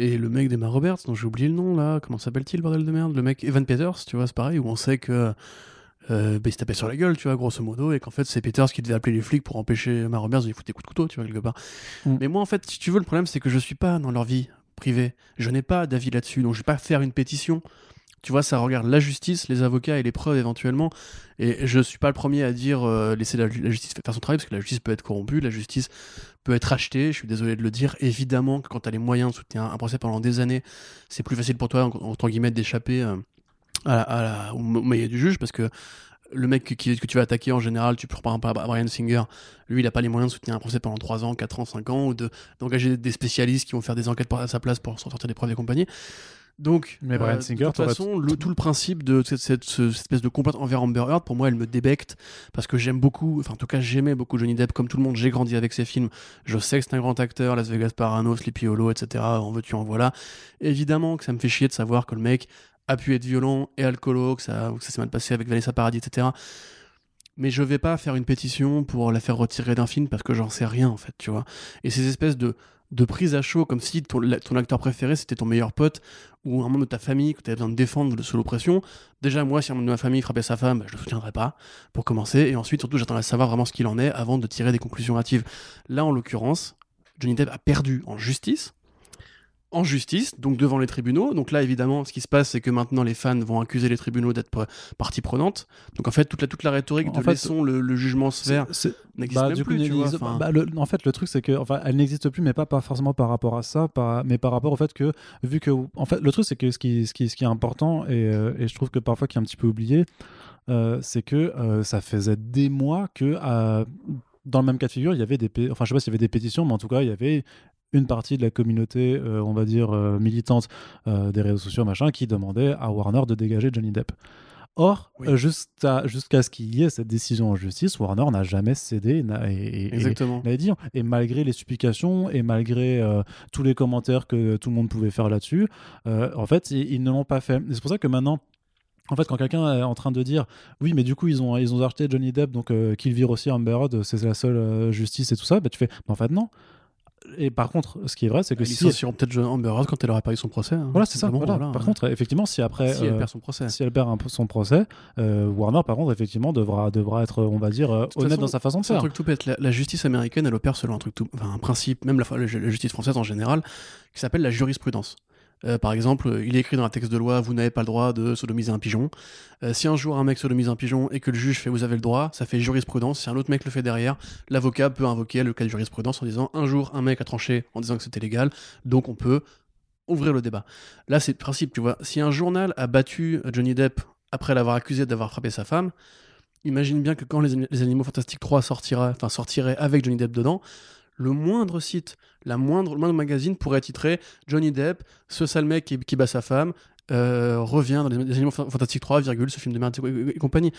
et le mec d'Emma Roberts, dont j'ai oublié le nom là, comment s'appelle-t-il, bordel de merde? Le mec Evan Peters, tu vois, c'est pareil, où on sait que. Euh, bah, il se tapait sur la gueule, tu vois, grosso modo, et qu'en fait c'est Peters qui devait appeler les flics pour empêcher Emma Roberts de lui foutre des coups de couteau, tu vois, quelque part. Mm. Mais moi, en fait, si tu veux, le problème c'est que je suis pas dans leur vie privée. Je n'ai pas d'avis là-dessus, donc je vais pas faire une pétition. Tu vois, ça regarde la justice, les avocats et les preuves éventuellement. Et je suis pas le premier à dire euh, laisser la, justice faire son travail, parce que la justice peut être corrompue, la justice peut être achetée, je suis désolé de le dire. Évidemment que quand tu as les moyens de soutenir un procès pendant des années, c'est plus facile pour toi, en- entre guillemets, d'échapper euh, à au maillet du juge, parce que le mec qui, que tu vas attaquer en général, tu prends par exemple Brian Singer, lui il a pas les moyens de soutenir un procès pendant 3 ans, 4 ans, 5 ans, ou de- d'engager des spécialistes qui vont faire des enquêtes à sa place pour s'en sortir des preuves et compagnie. Donc, Mais euh, Singer, de toute façon, le, tout le principe de cette, cette- ce- cette espèce de complot envers Amber Heard, pour moi, elle me débecte parce que j'aime beaucoup, enfin en tout cas j'aimais beaucoup Johnny Depp, comme tout le monde, j'ai grandi avec ses films. Je sais que c'est un grand acteur, Las Vegas Parano, Sleepy Hollow, etc. En veux-tu, en voilà. Évidemment que ça me fait chier de savoir que le mec a pu être violent et alcoolo, que ça, que ça s'est mal passé avec Vanessa Paradis, etc. Mais je vais pas faire une pétition pour la faire retirer d'un film parce que j'en sais rien en fait, tu vois. Et ces espèces de, de prise à chaud, comme si ton, acteur préféré c'était ton meilleur pote ou un membre de ta famille que tu avais besoin de défendre de- sous l'oppression. Déjà, moi, si un membre de ma famille frappait sa femme, je le soutiendrais pas, pour commencer. Et ensuite, surtout, j'attendais à savoir vraiment ce qu'il en est avant de tirer des conclusions hâtives. Là, en l'occurrence, Johnny Depp a perdu en justice. En justice, donc devant les tribunaux. Donc là, évidemment, ce qui se passe, c'est que maintenant les fans vont accuser les tribunaux d'être pre- partie prenante. Donc en fait, toute la, toute la rhétorique En de fait, laissons le, le jugement se faire C'est- n'existe Bah, même plus, tu vois. bah, le- en fait, le truc, c'est que, enfin, elle n'existe plus, mais pas, pas forcément par rapport à ça, par- mais par rapport au fait que, vu que, en fait, le truc, c'est que ce qui, ce qui, ce qui est important, et, euh, et je trouve que parfois qui est un petit peu oublié, euh, c'est que euh, ça faisait des mois que, euh, dans le même cas de figure, il y avait des, enfin, je sais pas s'il y avait des pétitions, mais en tout cas, il y avait une partie de la communauté, euh, on va dire, euh, militante euh, des réseaux sociaux, machin, qui demandait à Warner de dégager Johnny Depp. Or, Oui. jusqu'à ce qu'il y ait cette décision en justice, Warner n'a jamais cédé et, Exactement. dit. Et malgré les supplications et malgré euh, tous les commentaires que tout le monde pouvait faire là-dessus, euh, en fait, ils, ils ne l'ont pas fait. C'est pour ça que maintenant. En fait, quand quelqu'un est en train de dire oui, mais du coup ils ont ils ont acheté Johnny Depp, donc euh, qu'il vire aussi Amber Heard, c'est la seule euh, justice et tout ça, bah, tu fais mais en fait non. Et par contre, ce qui est vrai, c'est que si. licencieront peut-être Amber Heard quand elle aura eu son procès. hein. Voilà, c'est ça. Voilà. voilà. Par contre, effectivement, si après. si elle euh, perd son procès. si elle perd un son procès, euh, Warner, par contre, effectivement, devra, devra être, on va dire, euh, honnête façon, dans sa façon de C'est un faire. truc tout bête. La, la justice américaine, elle opère selon un truc tout, enfin, un principe, même la justice française en général, qui s'appelle la jurisprudence. Euh, par exemple, il est écrit dans un texte de loi, vous n'avez pas le droit de sodomiser un pigeon. Euh, si un jour un mec sodomise un pigeon et que le juge fait vous avez le droit, ça fait jurisprudence. Si un autre mec le fait derrière, l'avocat peut invoquer le cas de jurisprudence en disant un jour un mec a tranché en disant que c'était légal, donc on peut ouvrir le débat. Là, c'est le principe, tu vois. Si un journal a battu Johnny Depp après l'avoir accusé d'avoir frappé sa femme, imagine bien que quand les, les Animaux Fantastiques 3 sortira, enfin sortirait avec Johnny Depp dedans, le moindre site, la moindre, le moindre magazine pourrait titrer Johnny Depp, ce sale mec qui, bat sa femme, euh, revient dans les, les Animaux Fantastiques 3, virgule, ce film de merde et, et compagnie.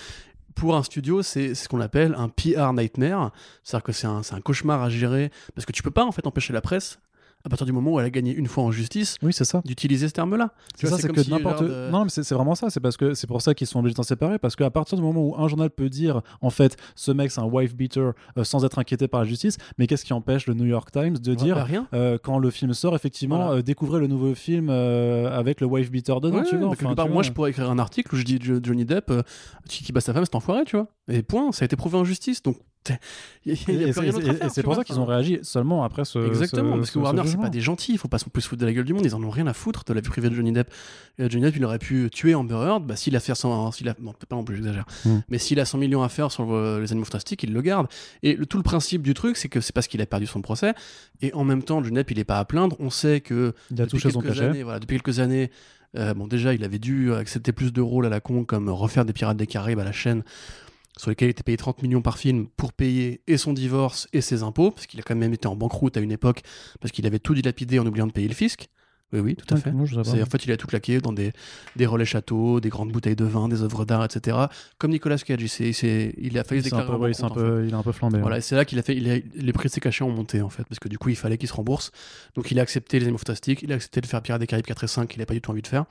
Pour un studio, c'est ce qu'on appelle un PR nightmare, c'est-à-dire que c'est un, un cauchemar à gérer, parce que tu peux pas en fait empêcher la presse à partir du moment où elle a gagné une fois en justice, oui, c'est ça. d'utiliser ce terme-là. C'est ça, c'est que si n'importe. De... Non, mais c'est vraiment ça. C'est parce que c'est pour ça qu'ils sont obligés de s'en séparer. Parce qu'à partir du moment où un journal peut dire, en fait, ce mec c'est un wife beater euh, sans être inquiété par la justice, mais qu'est-ce qui empêche le New York Times de dire, bah, rien. Euh, quand le film sort, effectivement, voilà. euh, découvrez le nouveau film avec le wife beater dedans, ouais, tu vois. Enfin, part, moi, je pourrais écrire un article où je dis Johnny Depp, euh, qui bat sa femme, c'est enfoiré, tu vois. Et point, ça a été prouvé en justice. Donc (laughs) et c'est pour ça qu'ils ont réagi seulement après ce. Exactement, ce, parce que Warner, c'est pas des gentils, il faut pas se foutre de la gueule du monde, ils en ont rien à foutre de la vie privée de Johnny Depp. Et Johnny Depp, il aurait pu tuer Amber Heard, bah, s'il a fait 100, s'il a, non, pas non plus, j'exagère, mm. mais s'il a 100 millions à faire sur euh, les animaux fantastiques, il le garde. Et le, tout le principe du truc, c'est que c'est parce qu'il a perdu son procès, et en même temps, Johnny Depp, il est pas à plaindre, on sait que. Il a touché son cachet. Années, voilà, depuis quelques années, euh, bon, déjà, il avait dû accepter plus de rôles à la con, comme refaire des Pirates des Caraïbes à la chaîne sur lesquels il était payé 30 millions par film pour payer et son divorce et ses impôts, parce qu'il a quand même été en banqueroute à une époque, parce qu'il avait tout dilapidé en oubliant de payer le fisc. Oui, oui, tout à fait. Non, en fait, il a tout claqué dans des, des relais châteaux, des grandes bouteilles de vin, des œuvres d'art, etc. Comme Nicolas Cage, il, c il a failli se déclarer un peu, ouais, compte, un peu, en fait. il a un peu flambé. Voilà, ouais. c'est là qu'il a fait, il a, les prix de ses cachets ont monté en fait, parce que du coup, il fallait qu'il se rembourse. Donc, il a accepté les animaux fantastiques, il a accepté de faire Pirates des Caraïbes 4 et 5, qu'il n'a pas du tout envie de faire.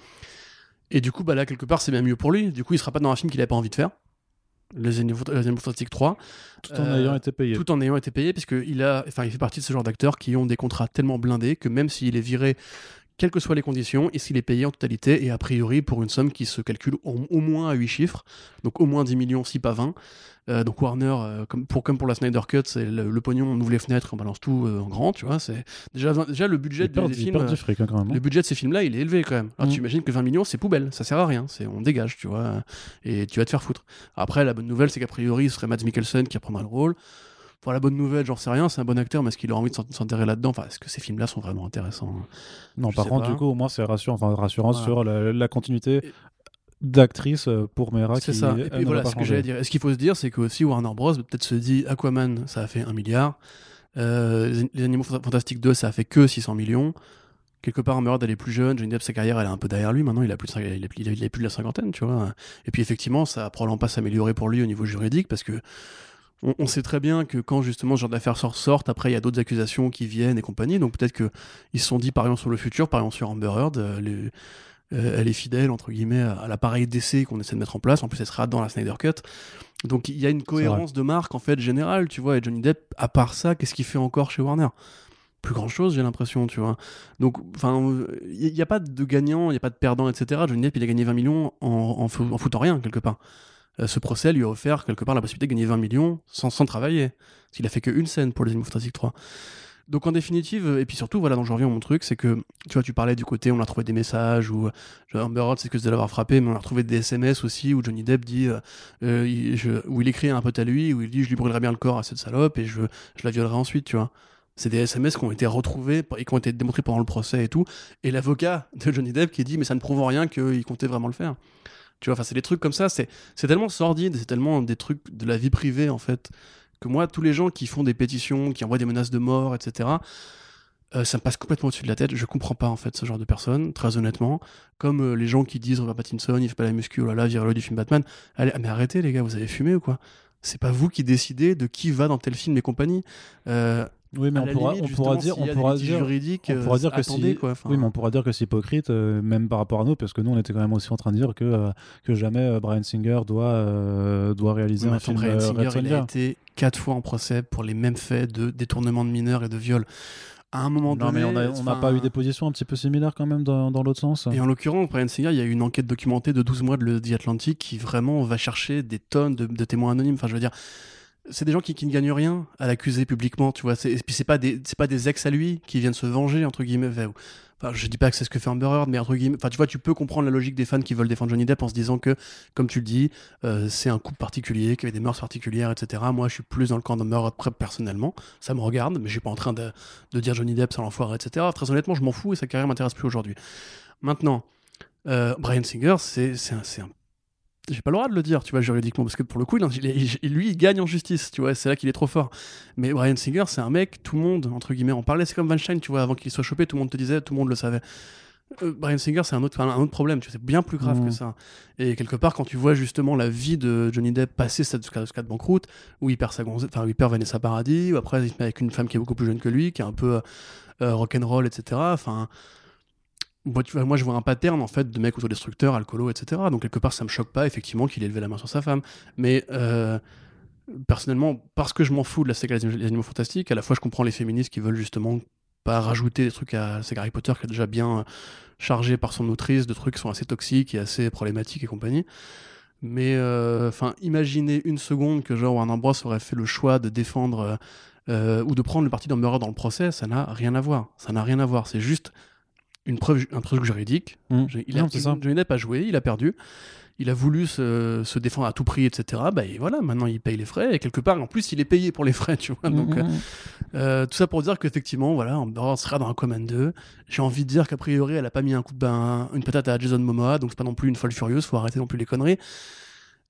Et du coup, bah là, quelque part, c'est même mieux pour lui. Du coup, il sera pas dans un film qu'il n'avait pas envie de faire les Animaux Fantastiques 3. Tout en euh, ayant été payé. Tout en ayant été payé, puisqu'il a, enfin, il fait partie de ce genre d'acteurs qui ont des contrats tellement blindés que même s'il est viré, quelles que soient les conditions, et s'il est payé en totalité, et a priori pour une somme qui se calcule au, au moins à 8 chiffres, donc au moins 10 millions, si pas 20. Euh, donc Warner, euh, comme, pour, comme pour la Snyder Cut, c'est le, le, pognon, on ouvre les fenêtres, on balance tout euh, en grand, tu vois. C'est déjà, déjà le budget perd, des films, fric, hein, quand même, le budget de ces films-là, il est élevé quand même. Alors Mm. tu imagines que 20 millions, c'est poubelle, ça sert à rien, c'est on dégage, tu vois, et tu vas te faire foutre. Après, la bonne nouvelle, c'est qu'a priori, ce serait Mads Mikkelsen qui reprendra le rôle. Enfin, la bonne nouvelle, j'en sais rien, c'est un bon acteur, mais est-ce qu'il a envie de s'enterrer là-dedans? Enfin, est-ce que ces films-là sont vraiment intéressants? Non, Je par contre, pas. du coup, au moins, c'est rassurant, enfin, rassurant Voilà. sur la, la continuité Et- d'actrice euh, pour Mera C'est ça. Et puis voilà ce que j'allais dire. Et ce qu'il faut se dire, c'est que aussi Warner Bros. peut-être se dit Aquaman, ça a fait 1 milliard. Euh, les- Animaux Fanta- Fantastiques 2, ça a fait que 600 millions. Quelque part, Murad, elle est plus jeune. Johnny Depp, sa carrière, elle est un peu derrière lui. Maintenant, il a plus de, il a, il a- a plus de la cinquantaine, tu vois. Et puis, effectivement, ça va probablement pas s'améliorer pour lui au niveau juridique parce que on, on sait très bien que quand justement ce genre d'affaires sort- sortent, après, il y a d'autres accusations qui viennent et compagnie. Donc, peut-être qu'ils se sont dit, parions sur le futur, parions sur Amber Heard. euh, les- euh, elle est fidèle, entre guillemets, à, à l'appareil d'essai qu'on essaie de mettre en place. En plus, elle sera dans la Snyder Cut. Donc, il y a une cohérence de marque, en fait, générale, tu vois. Et Johnny Depp, à part ça, qu'est-ce qu'il fait encore chez Warner? Plus grand chose, j'ai l'impression, tu vois. Donc, enfin, il n'y a pas de gagnant, il n'y a pas de perdant, etc. Johnny Depp, il a gagné 20 millions en, en foutant rien, quelque part. Euh, ce procès lui a offert, quelque part, la possibilité de gagner 20 millions sans, sans travailler. Parce qu'il a fait qu'une scène pour les Animaux Fantastiques 3. Donc, en définitive, et puis surtout, voilà, donc j'en reviens à mon truc, c'est que, tu vois, tu parlais du côté, on a trouvé des messages, ou euh, Amber Heard, c'est que de l'avoir frappé, mais on a retrouvé des SMS aussi, où Johnny Depp dit, euh, euh, il- je- où il écrit un pote à lui, où il dit, je lui brûlerai bien le corps à cette salope, et je, la violerai ensuite, tu vois. C'est des SMS qui ont été retrouvés et qui ont été démontrés pendant le procès et tout. Et l'avocat de Johnny Depp qui dit mais ça ne prouve en rien qu'il comptait vraiment le faire. Tu vois, enfin c'est des trucs comme ça. C'est tellement sordide, c'est tellement des trucs de la vie privée en fait que moi tous les gens qui font des pétitions, qui envoient des menaces de mort, etc. euh, ça me passe complètement au-dessus de la tête. Je comprends pas en fait ce genre de personnes, très honnêtement. Comme euh, les gens qui disent Robert Pattinson, il fait pas la muscu, oh là là, virez-le du film Batman. Allez, mais arrêtez les gars, vous avez fumé ou quoi? C'est pas vous qui décidez de qui va dans tel film et compagnie. Euh, Oui, mais on pourra, limite, on pourra justement, dire, on pourra dire, juridiques, on euh, pourra dire que attendez, si, quoi. Oui, mais on pourra dire que c'est hypocrite, euh, même par rapport à nous, parce que nous, on était quand même aussi en train de dire que euh, que jamais euh, Brian Singer doit doit réaliser Oui, un film Bryan euh, Singer, Red il Sonja. a été quatre fois en procès pour les mêmes faits de détournement de mineurs et de viol. à un moment Non, donné. mais on n'a pas eu des positions un petit peu similaires quand même dans, dans l'autre sens Et en l'occurrence, Brian Singer, il y a eu une enquête documentée de 12 mois de The Atlantic qui vraiment va chercher des tonnes de, de témoins anonymes. Enfin, je veux dire, c'est des gens qui, qui ne gagnent rien à l'accuser publiquement, tu vois. Et puis c'est pas des, pas des ex à lui qui viennent se venger entre guillemets. Enfin, je dis pas que c'est ce que fait Amber Heard, mais entre guillemets, enfin, tu vois, tu peux comprendre la logique des fans qui veulent défendre Johnny Depp en se disant que, comme tu le dis, euh, c'est un couple particulier, qui avait des mœurs particulières, etc. Moi, je suis plus dans le camp d'Amber Heard personnellement. Ça me regarde, mais je suis pas en train de, de dire Johnny Depp, c'est l'enfoiré, etc. Très honnêtement, je m'en fous et sa carrière m'intéresse plus aujourd'hui. Maintenant, euh, Brian Singer, c'est un- J'ai pas le droit de le dire, tu vois, juridiquement, parce que pour le coup, il, lui, il gagne en justice, tu vois, c'est là qu'il est trop fort. Mais Brian Singer, c'est un mec, tout le monde, entre guillemets, en parlait, c'est comme Weinstein, tu vois, avant qu'il soit chopé, tout le monde te disait, tout le monde le savait. Euh, Brian Singer, c'est un autre, un autre problème, tu vois, c'est bien plus grave que ça. Et quelque part, quand tu vois justement la vie de Johnny Depp passer cette ce cas de banqueroute, où il perd sa gonze- enfin, où il perd Vanessa Paradis, où après il se met avec une femme qui est beaucoup plus jeune que lui, qui est un peu euh, rock'n'roll, etc. Enfin, moi, je vois un pattern en fait de mecs autodestructeurs, alcoolo, etc. Donc quelque part, ça me choque pas effectivement qu'il ait levé la main sur sa femme. Mais euh, personnellement, parce que je m'en fous de la saga des animaux fantastiques, à la fois je comprends les féministes qui veulent justement pas rajouter des trucs à la saga Harry Potter qui est déjà bien euh, chargé par son autrice de trucs qui sont assez toxiques et assez problématiques et compagnie. Mais euh, enfin, imaginez une seconde que genre Warner Bros aurait fait le choix de défendre euh, euh, ou de prendre le parti d'Amber dans le procès, ça n'a rien à voir. Ça n'a rien à voir. C'est juste une preuve, un truc juridique. Mm. Il a, Non, c'est ça. Johnny Depp a joué, il a perdu. Il a voulu se, se défendre à tout prix, etc. Bah, et voilà, maintenant il paye les frais. Et quelque part, en plus, il est payé pour les frais, (laughs) tu vois. Donc, Mm, euh, mm, mm. euh, tout ça pour dire qu'effectivement, voilà, Heard sera dans un Command 2. J'ai envie de dire qu'a priori, elle a pas mis un coup de bain, une patate à Jason Momoa, donc c'est pas non plus une folle furieuse, faut arrêter non plus les conneries.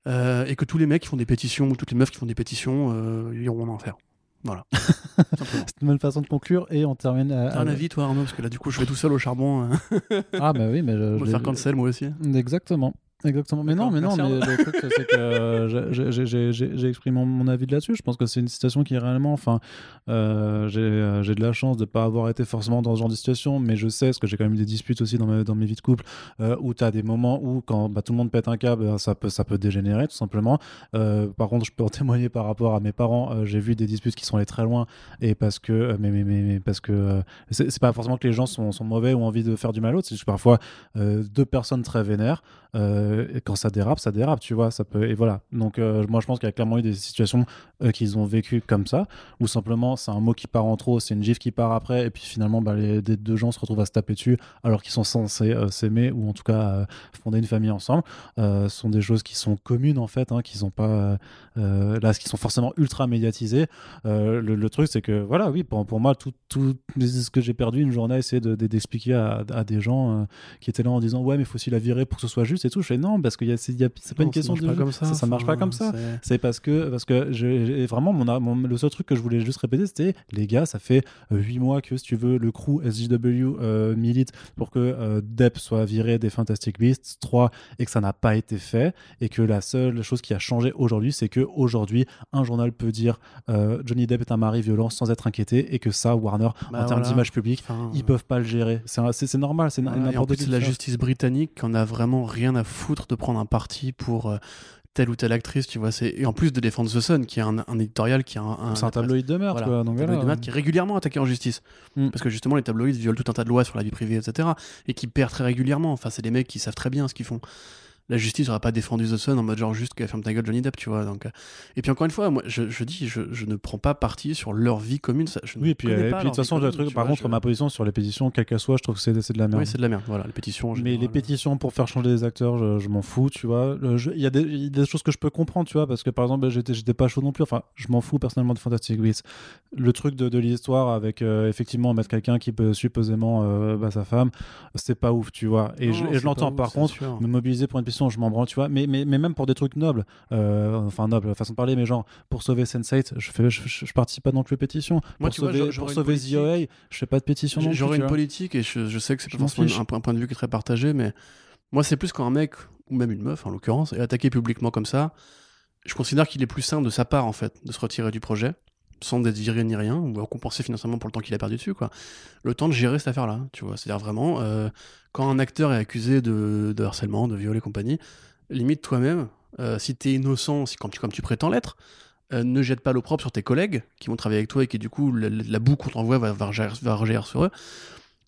Euh, et que tous les mecs qui font des pétitions, ou toutes les meufs qui font des pétitions, euh, iront en enfer. Voilà. (laughs) C'est une bonne façon de conclure et on termine. à- T'as un à- avis, toi, Arnaud Parce que là, du coup, je vais tout seul au charbon. hein. Ah, bah oui, mais je- On va faire cancel, moi aussi. Exactement. Exactement. Mais non, mais non, mais le truc, c'est que euh, j'ai- exprimé mon, avis là-dessus. Je pense que c'est une situation qui est réellement. Enfin, euh, j'ai euh, j'ai de la chance de ne pas avoir été forcément dans ce genre de situation, mais je sais, parce que j'ai quand même eu des disputes aussi dans, ma- dans mes vies de couple, euh, où tu as des moments où, quand bah, tout le monde pète un câble, ça peut, ça peut dégénérer, tout simplement. Euh, par contre, je peux en (laughs) témoigner par rapport à mes parents. J'ai vu des disputes qui sont allées très loin, et parce que. Mais, mais, mais, mais parce que. c'est pas forcément que les gens sont, sont mauvais ou ont envie de faire du mal à l'autre, c'est juste parfois deux personnes très vénères. Euh, quand ça dérape, ça dérape, tu vois. Ça peut, et voilà. Donc, euh, moi, je pense qu'il y a clairement eu des situations euh, qu'ils ont vécues comme ça, où simplement c'est un mot qui part en trop, c'est une gifle qui part après, et puis finalement, bah, les deux gens se retrouvent à se taper dessus alors qu'ils sont censés s'aimer ou en tout cas fonder une famille ensemble. Ce sont des choses qui sont communes en fait, hein, qui sont pas là, qui sont forcément ultra médiatisées. Le, truc, c'est que voilà, oui, pour, moi, tout, ce que j'ai perdu une journée à essayer de- de- d'expliquer à, des gens qui étaient là en disant ouais, mais faut aussi la virer pour que ce soit juste et tout. Je fais non, parce que y a- c'est y a- c'est pas Non, une question de pas comme ça. ça, ça marche pas comme ça. c'est- c'est parce que, parce que j'ai j'ai- vraiment, mon, mon- le seul truc que je voulais juste répéter, c'était les gars, ça fait 8 mois que, si tu veux, le crew SJW euh, milite pour que euh, Depp soit viré des Fantastic Beasts 3 et que ça n'a pas été fait. Et que la seule chose qui a changé aujourd'hui, c'est que aujourd'hui un journal peut dire euh, Johnny Depp est un mari violent sans être inquiété et que ça, Warner, Bah en termes voilà. d'image publique, Enfin, ils peuvent pas le gérer. C'est normal, c'est et en n'importe plus, qui. c'est la justice britannique qui en a vraiment rien à foutre de prendre un parti pour euh, telle ou telle actrice, tu vois. c'est- Et en plus de défendre The Sun, qui est un, un éditorial qui a un. C'est un tabloïd de merde, Voilà. quoi. Donc tabloïd voilà. de maths qui est régulièrement attaqué en justice. Mm. Parce que justement, les tabloïds violent tout un tas de lois sur la vie privée, etc. Et qui perdent très régulièrement. Enfin, c'est des mecs qui savent très bien ce qu'ils font. La justice n'aurait pas défendu The Sun en mode genre juste qu'elle ferme ta gueule Johnny Depp, tu vois. Donc, euh, Et puis encore une fois, moi, je, je dis, je, je ne prends pas parti sur leur vie commune. ça- je ne Oui, et puis, et de toute façon, vie le commune, truc, par vois, contre, je- ma position sur les pétitions, quelle qu'elle soit, je trouve que c'est de la merde. Oui, c'est de la merde. Voilà, les pétitions. Mais les pétitions pour faire changer des acteurs, je, je m'en fous, tu vois. Je- Il y, a des- il y a des choses que je peux comprendre, tu vois, parce que par exemple, ben, j'étais pas chaud non plus. Enfin, je m'en fous personnellement de Fantastic Beasts. Le truc de, de l'histoire avec euh, effectivement mettre quelqu'un qui peut supposément euh, bah, sa femme, c'est pas ouf, tu vois. Et Non, je, l'entends par ouf, contre. Me mobiliser pour une pétition, je m'en branle, tu vois. Mais, mais, mais même pour des trucs nobles, euh, enfin nobles, façon de parler, mais genre pour sauver Sense8, je, fais, je, je, je participe pas non plus aux pétitions. Moi, pour tu vois, sauver, j'aurais- pour sauver. The OA, je fais pas de pétition non plus. J'aurais une vois. politique et je, je sais que c'est pas m'en forcément un point de vue qui est très partagé, mais moi, c'est plus quand un mec, ou même une meuf en l'occurrence, est attaqué publiquement comme ça. Je considère qu'il est plus sain de sa part, en fait, de se retirer du projet, sans d'être viré ni rien, ou compenser financièrement pour le temps qu'il a perdu dessus, quoi. Le temps de gérer cette affaire-là, tu vois. C'est-à-dire vraiment, euh, quand un acteur est accusé de, harcèlement, de viol et compagnie, limite toi-même, euh, si t'es innocent, si, comme, tu, comme tu prétends l'être, euh, ne jette pas l'opprobre sur tes collègues qui vont travailler avec toi et qui, du coup, la, boue qu'on t'envoie va, va, sur eux.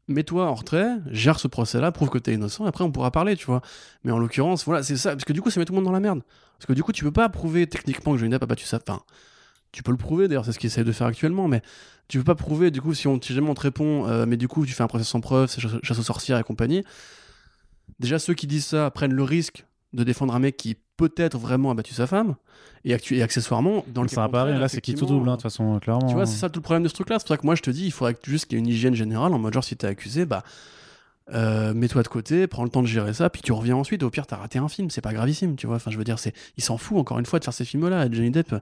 Mets-toi en retrait, gère ce procès-là, prouve que t'es innocent, et après on pourra parler, tu vois. Mais en l'occurrence, voilà, c'est ça, parce que du coup, ça met tout le monde dans la merde. Parce que du coup, tu peux pas prouver techniquement que Johnny Depp a battu sa femme. Tu peux le prouver, d'ailleurs, c'est ce qu'ils essayent de faire actuellement, mais tu peux pas prouver, du coup, si, on, si jamais on te répond, euh, mais du coup, tu fais un procès sans preuve, c'est chasse, aux sorcières et compagnie. Déjà, ceux qui disent ça prennent le risque de défendre un mec qui peut-être vraiment a battu sa femme, et, et accessoirement, dans le Ça cas arriver, contraire, là, c'est qui tout double, hein, de toute façon, clairement. tu vois, c'est ça tout le problème de ce truc-là. C'est pour ça que moi, je te dis, il faudrait juste qu'il y ait une hygiène générale en mode genre, si t'es accusé, bah, euh, mets-toi de côté, prends le temps de gérer ça, puis tu reviens ensuite. Au pire, t'as raté un film, c'est pas gravissime, tu vois. Enfin, je veux dire, c'est, il s'en fout encore une fois de faire ces films-là. Johnny Depp,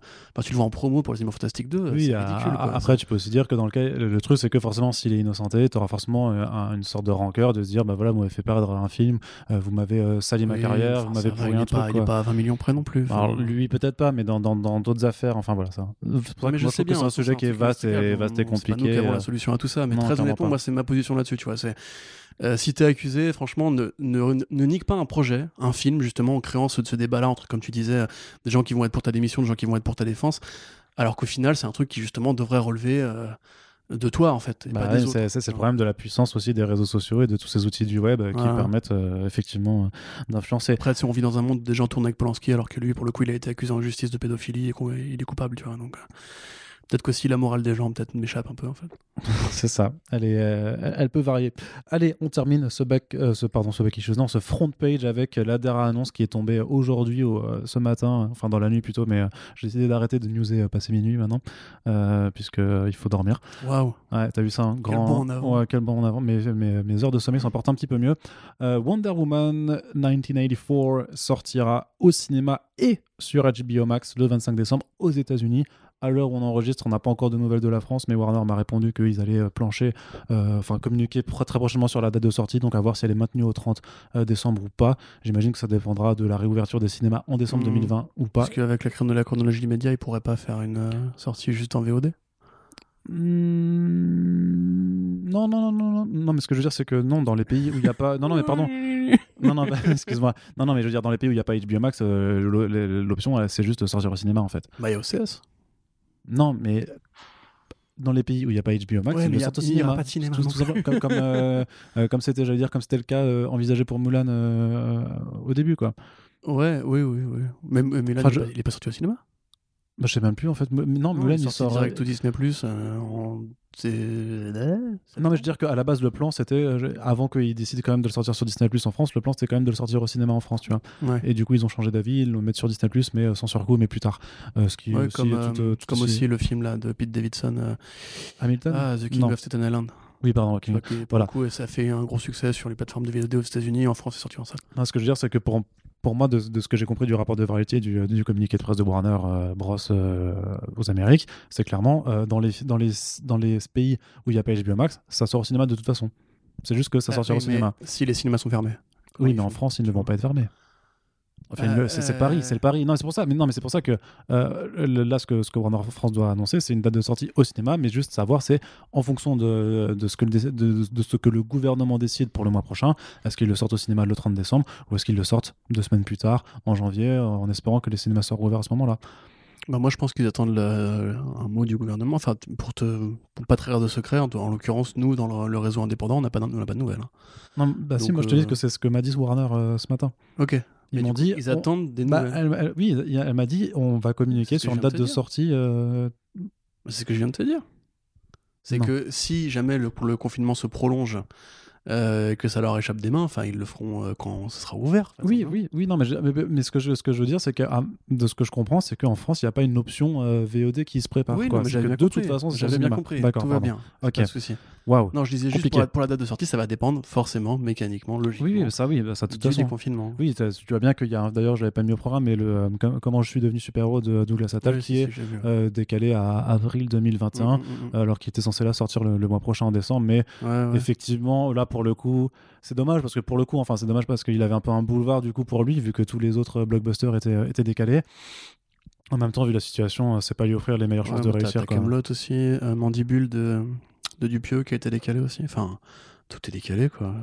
tu le vois en promo pour les Animaux Fantastiques 2, Oui, c'est à- ridicule. à- quoi. après, tu peux aussi dire que dans le cas, le, truc, c'est que forcément, s'il est innocenté, tu auras forcément euh, un- une sorte de rancœur de se dire, bah voilà, vous m'avez fait perdre un film, euh, vous m'avez sali ma carrière, enfin, vous m'avez pourri il un truc. pas, il est pas à 20 millions près non plus. Alors, lui, peut-être pas, mais dans dans- dans d'autres affaires, enfin voilà, ça. C'est pour ça mais que je moi, sais bien, c'est un hein, sujet qui est vaste et, nous compliqué. la solution à tout ça, mais très honnêtement, moi, c'est ma position là-dessus, tu vois. C'est euh, si t'es accusé, franchement, ne, ne, ne nique pas un projet, un film, justement, en créant ce, ce débat-là entre, comme tu disais, euh, des gens qui vont être pour ta démission, des gens qui vont être pour ta défense, alors qu'au final, c'est un truc qui, justement, devrait relever euh, de toi, en fait, et Bah pas ouais, des autres. c'est le problème de la puissance aussi des réseaux sociaux et de tous ces outils du web euh, qui permettent euh, effectivement euh, d'influencer. Après, si on vit dans un monde où des gens tournent avec Polanski, alors que lui, pour le coup, il a été accusé en justice de pédophilie et qu'il est coupable, tu vois. Donc, peut-être qu'aussi la morale des gens, peut-être, m'échappe un peu, en fait. (laughs) C'est ça. Elle, est, euh, elle- elle peut varier. Allez, on termine ce back, euh, ce pardon, ce back issues, non, ce front page avec la dernière annonce qui est tombée aujourd'hui, au- euh, ce matin, enfin dans la nuit plutôt, mais euh, j'ai décidé d'arrêter de newser passer minuit maintenant, puisque il faut dormir. Waouh! Ouais, t'as vu ça, un Quel grand. bond en avant. Ouais, quel bond en avant. Mes, mes, mes heures de sommeil s'en portent un petit peu mieux. Wonder Woman 1984 sortira au cinéma et sur HBO Max le 25 décembre aux États-Unis. À l'heure où on enregistre, on n'a pas encore de nouvelles de la France, mais Warner m'a répondu qu'ils allaient euh, plancher, euh, enfin communiquer très prochainement sur la date de sortie, donc à voir si elle est maintenue au 30 euh, décembre ou pas. J'imagine que ça dépendra de la réouverture des cinémas en décembre Mhm. 2020 ou pas. Parce qu'avec la crème de la chronologie immédiate, il pourrait pas faire une sortie juste en VOD. Hmm, Non, non, non, non, non, mais ce que je veux dire, c'est que non, dans les pays où il n'y a pas. Non, non, mais pardon. (laughs) Non, non, bah, (laughs) excuse-moi. Non, non, mais je veux dire, dans les pays où il n'y a pas HBO Max, euh, l'o- l'option, c'est juste de sortir au cinéma, en fait. Bah, il y a OCS. Non, mais dans les pays où il n'y a pas HBO Max, Ouais, ils le y a- sortent au cinéma. aura pas de cinéma Tout- tout comme comme euh, (laughs) euh, comme c'était, j'allais dire, comme c'était le cas euh, envisagé pour Mulan euh, au début, quoi. Ouais, oui, oui, oui. Mais, mais là, Enfin, il, est je- pas, il est pas sorti au cinéma. Bah, je sais même plus, en fait. Non, Mulan, il sort. direct tout Disney Plus. euh. Non, mais je veux dire qu'à la base, le plan, c'était, euh, avant qu'ils décident quand même de le sortir sur Disney Plus en France, le plan, c'était quand même de le sortir au cinéma en France, tu vois. Ouais. Et du coup, ils ont changé d'avis, ils le mettent sur Disney Plus, mais euh, sans surcoût, mais plus tard. Euh, ce qui est Ouais, aussi comme, tout, euh, tout comme aussi le film là de Pete Davidson, Hamilton ah, The King Non. of Staten Island. Oui, pardon. ok. Tu vois, qui, pour Voilà. le coup, ça a fait un gros succès sur les plateformes de VOD aux États-Unis. En France, c'est sorti en salle. Non, ce que je veux dire, c'est que pour, pour moi, de, de ce que j'ai compris du rapport de Variety et du, du communiqué de presse de Warner euh, Bros. euh, aux Amériques, c'est clairement euh, dans, les, dans, les, dans les pays où il n'y a pas HBO Max, ça sort au cinéma de toute façon. C'est juste que ça Ah, sortira au cinéma. Si les cinémas sont fermés. Oui, mais en France, ils ne vont pas être fermés. Enfin, c'est le Paris, c'est le Paris. Non, c'est pour ça. Mais non, mais c'est pour ça que euh, là, ce que, ce que Warner France doit annoncer, c'est une date de sortie au cinéma, mais juste savoir, c'est en fonction de, de, ce que le, dé- de, de ce que le gouvernement décide pour le mois prochain, est-ce qu'il le sortent au cinéma le 30 décembre ou est-ce qu'il le sortent deux semaines plus tard, en janvier, en espérant que les cinémas soient rouverts à ce moment-là. Bah moi, je pense qu'ils attendent le- un mot du gouvernement. Enfin, pour te, pour pas trahir de secret, en, en l'occurrence, nous, dans le, le réseau indépendant, on n'a pas, on pas de nouvelles. hein. Non, bah si, moi je te dis euh, que c'est ce que m'a dit Warner euh, ce matin. Ok. Ils m'ont dit. Ils on- attendent des bah, nouvelles. elle- elle- oui, elle m'a dit on va communiquer sur une date de sortie. euh, C'est ce que je viens de te dire. C'est que si jamais le, le confinement se prolonge euh, que ça leur échappe des mains, enfin, ils le feront euh, quand ce sera ouvert. Oui, façon. oui, oui, non, mais, je- mais, mais ce, que je, ce que je veux dire, c'est que ah, de ce que je comprends, c'est qu'en France, il n'y a pas une option euh, VOD qui se prépare. Oui, quoi. non, j'avais que de compris. toute façon, j'avais bien compris. D'accord, Tout va bien. Ok. Pas de souci. Waouh. Non, je disais juste pour la, pour la date de sortie, ça va dépendre forcément, mécaniquement, logiquement. Oui, ça, oui, bah, ça, du façon. déconfinement. Oui, tu vois bien qu'il y a. D'ailleurs, je l'avais pas mis au programme, mais le Com- comment je suis devenu super-héros de Douglas Attal, qui si, est si, j'ai vu. décalé à avril 2021. Mm, mm, mm, Alors qu'il était censé là sortir le, mois prochain en décembre, mais effectivement là pour le coup c'est dommage parce que pour le coup enfin c'est dommage parce qu'il avait un peu un boulevard du coup pour lui vu que tous les autres blockbusters étaient, étaient décalés en même temps vu la situation euh, c'est pas lui offrir les meilleures chances de réussir T'as. Camelot aussi, euh, Mandibule de, de Dupieux qui a été décalé aussi. Enfin, tout est décalé quoi.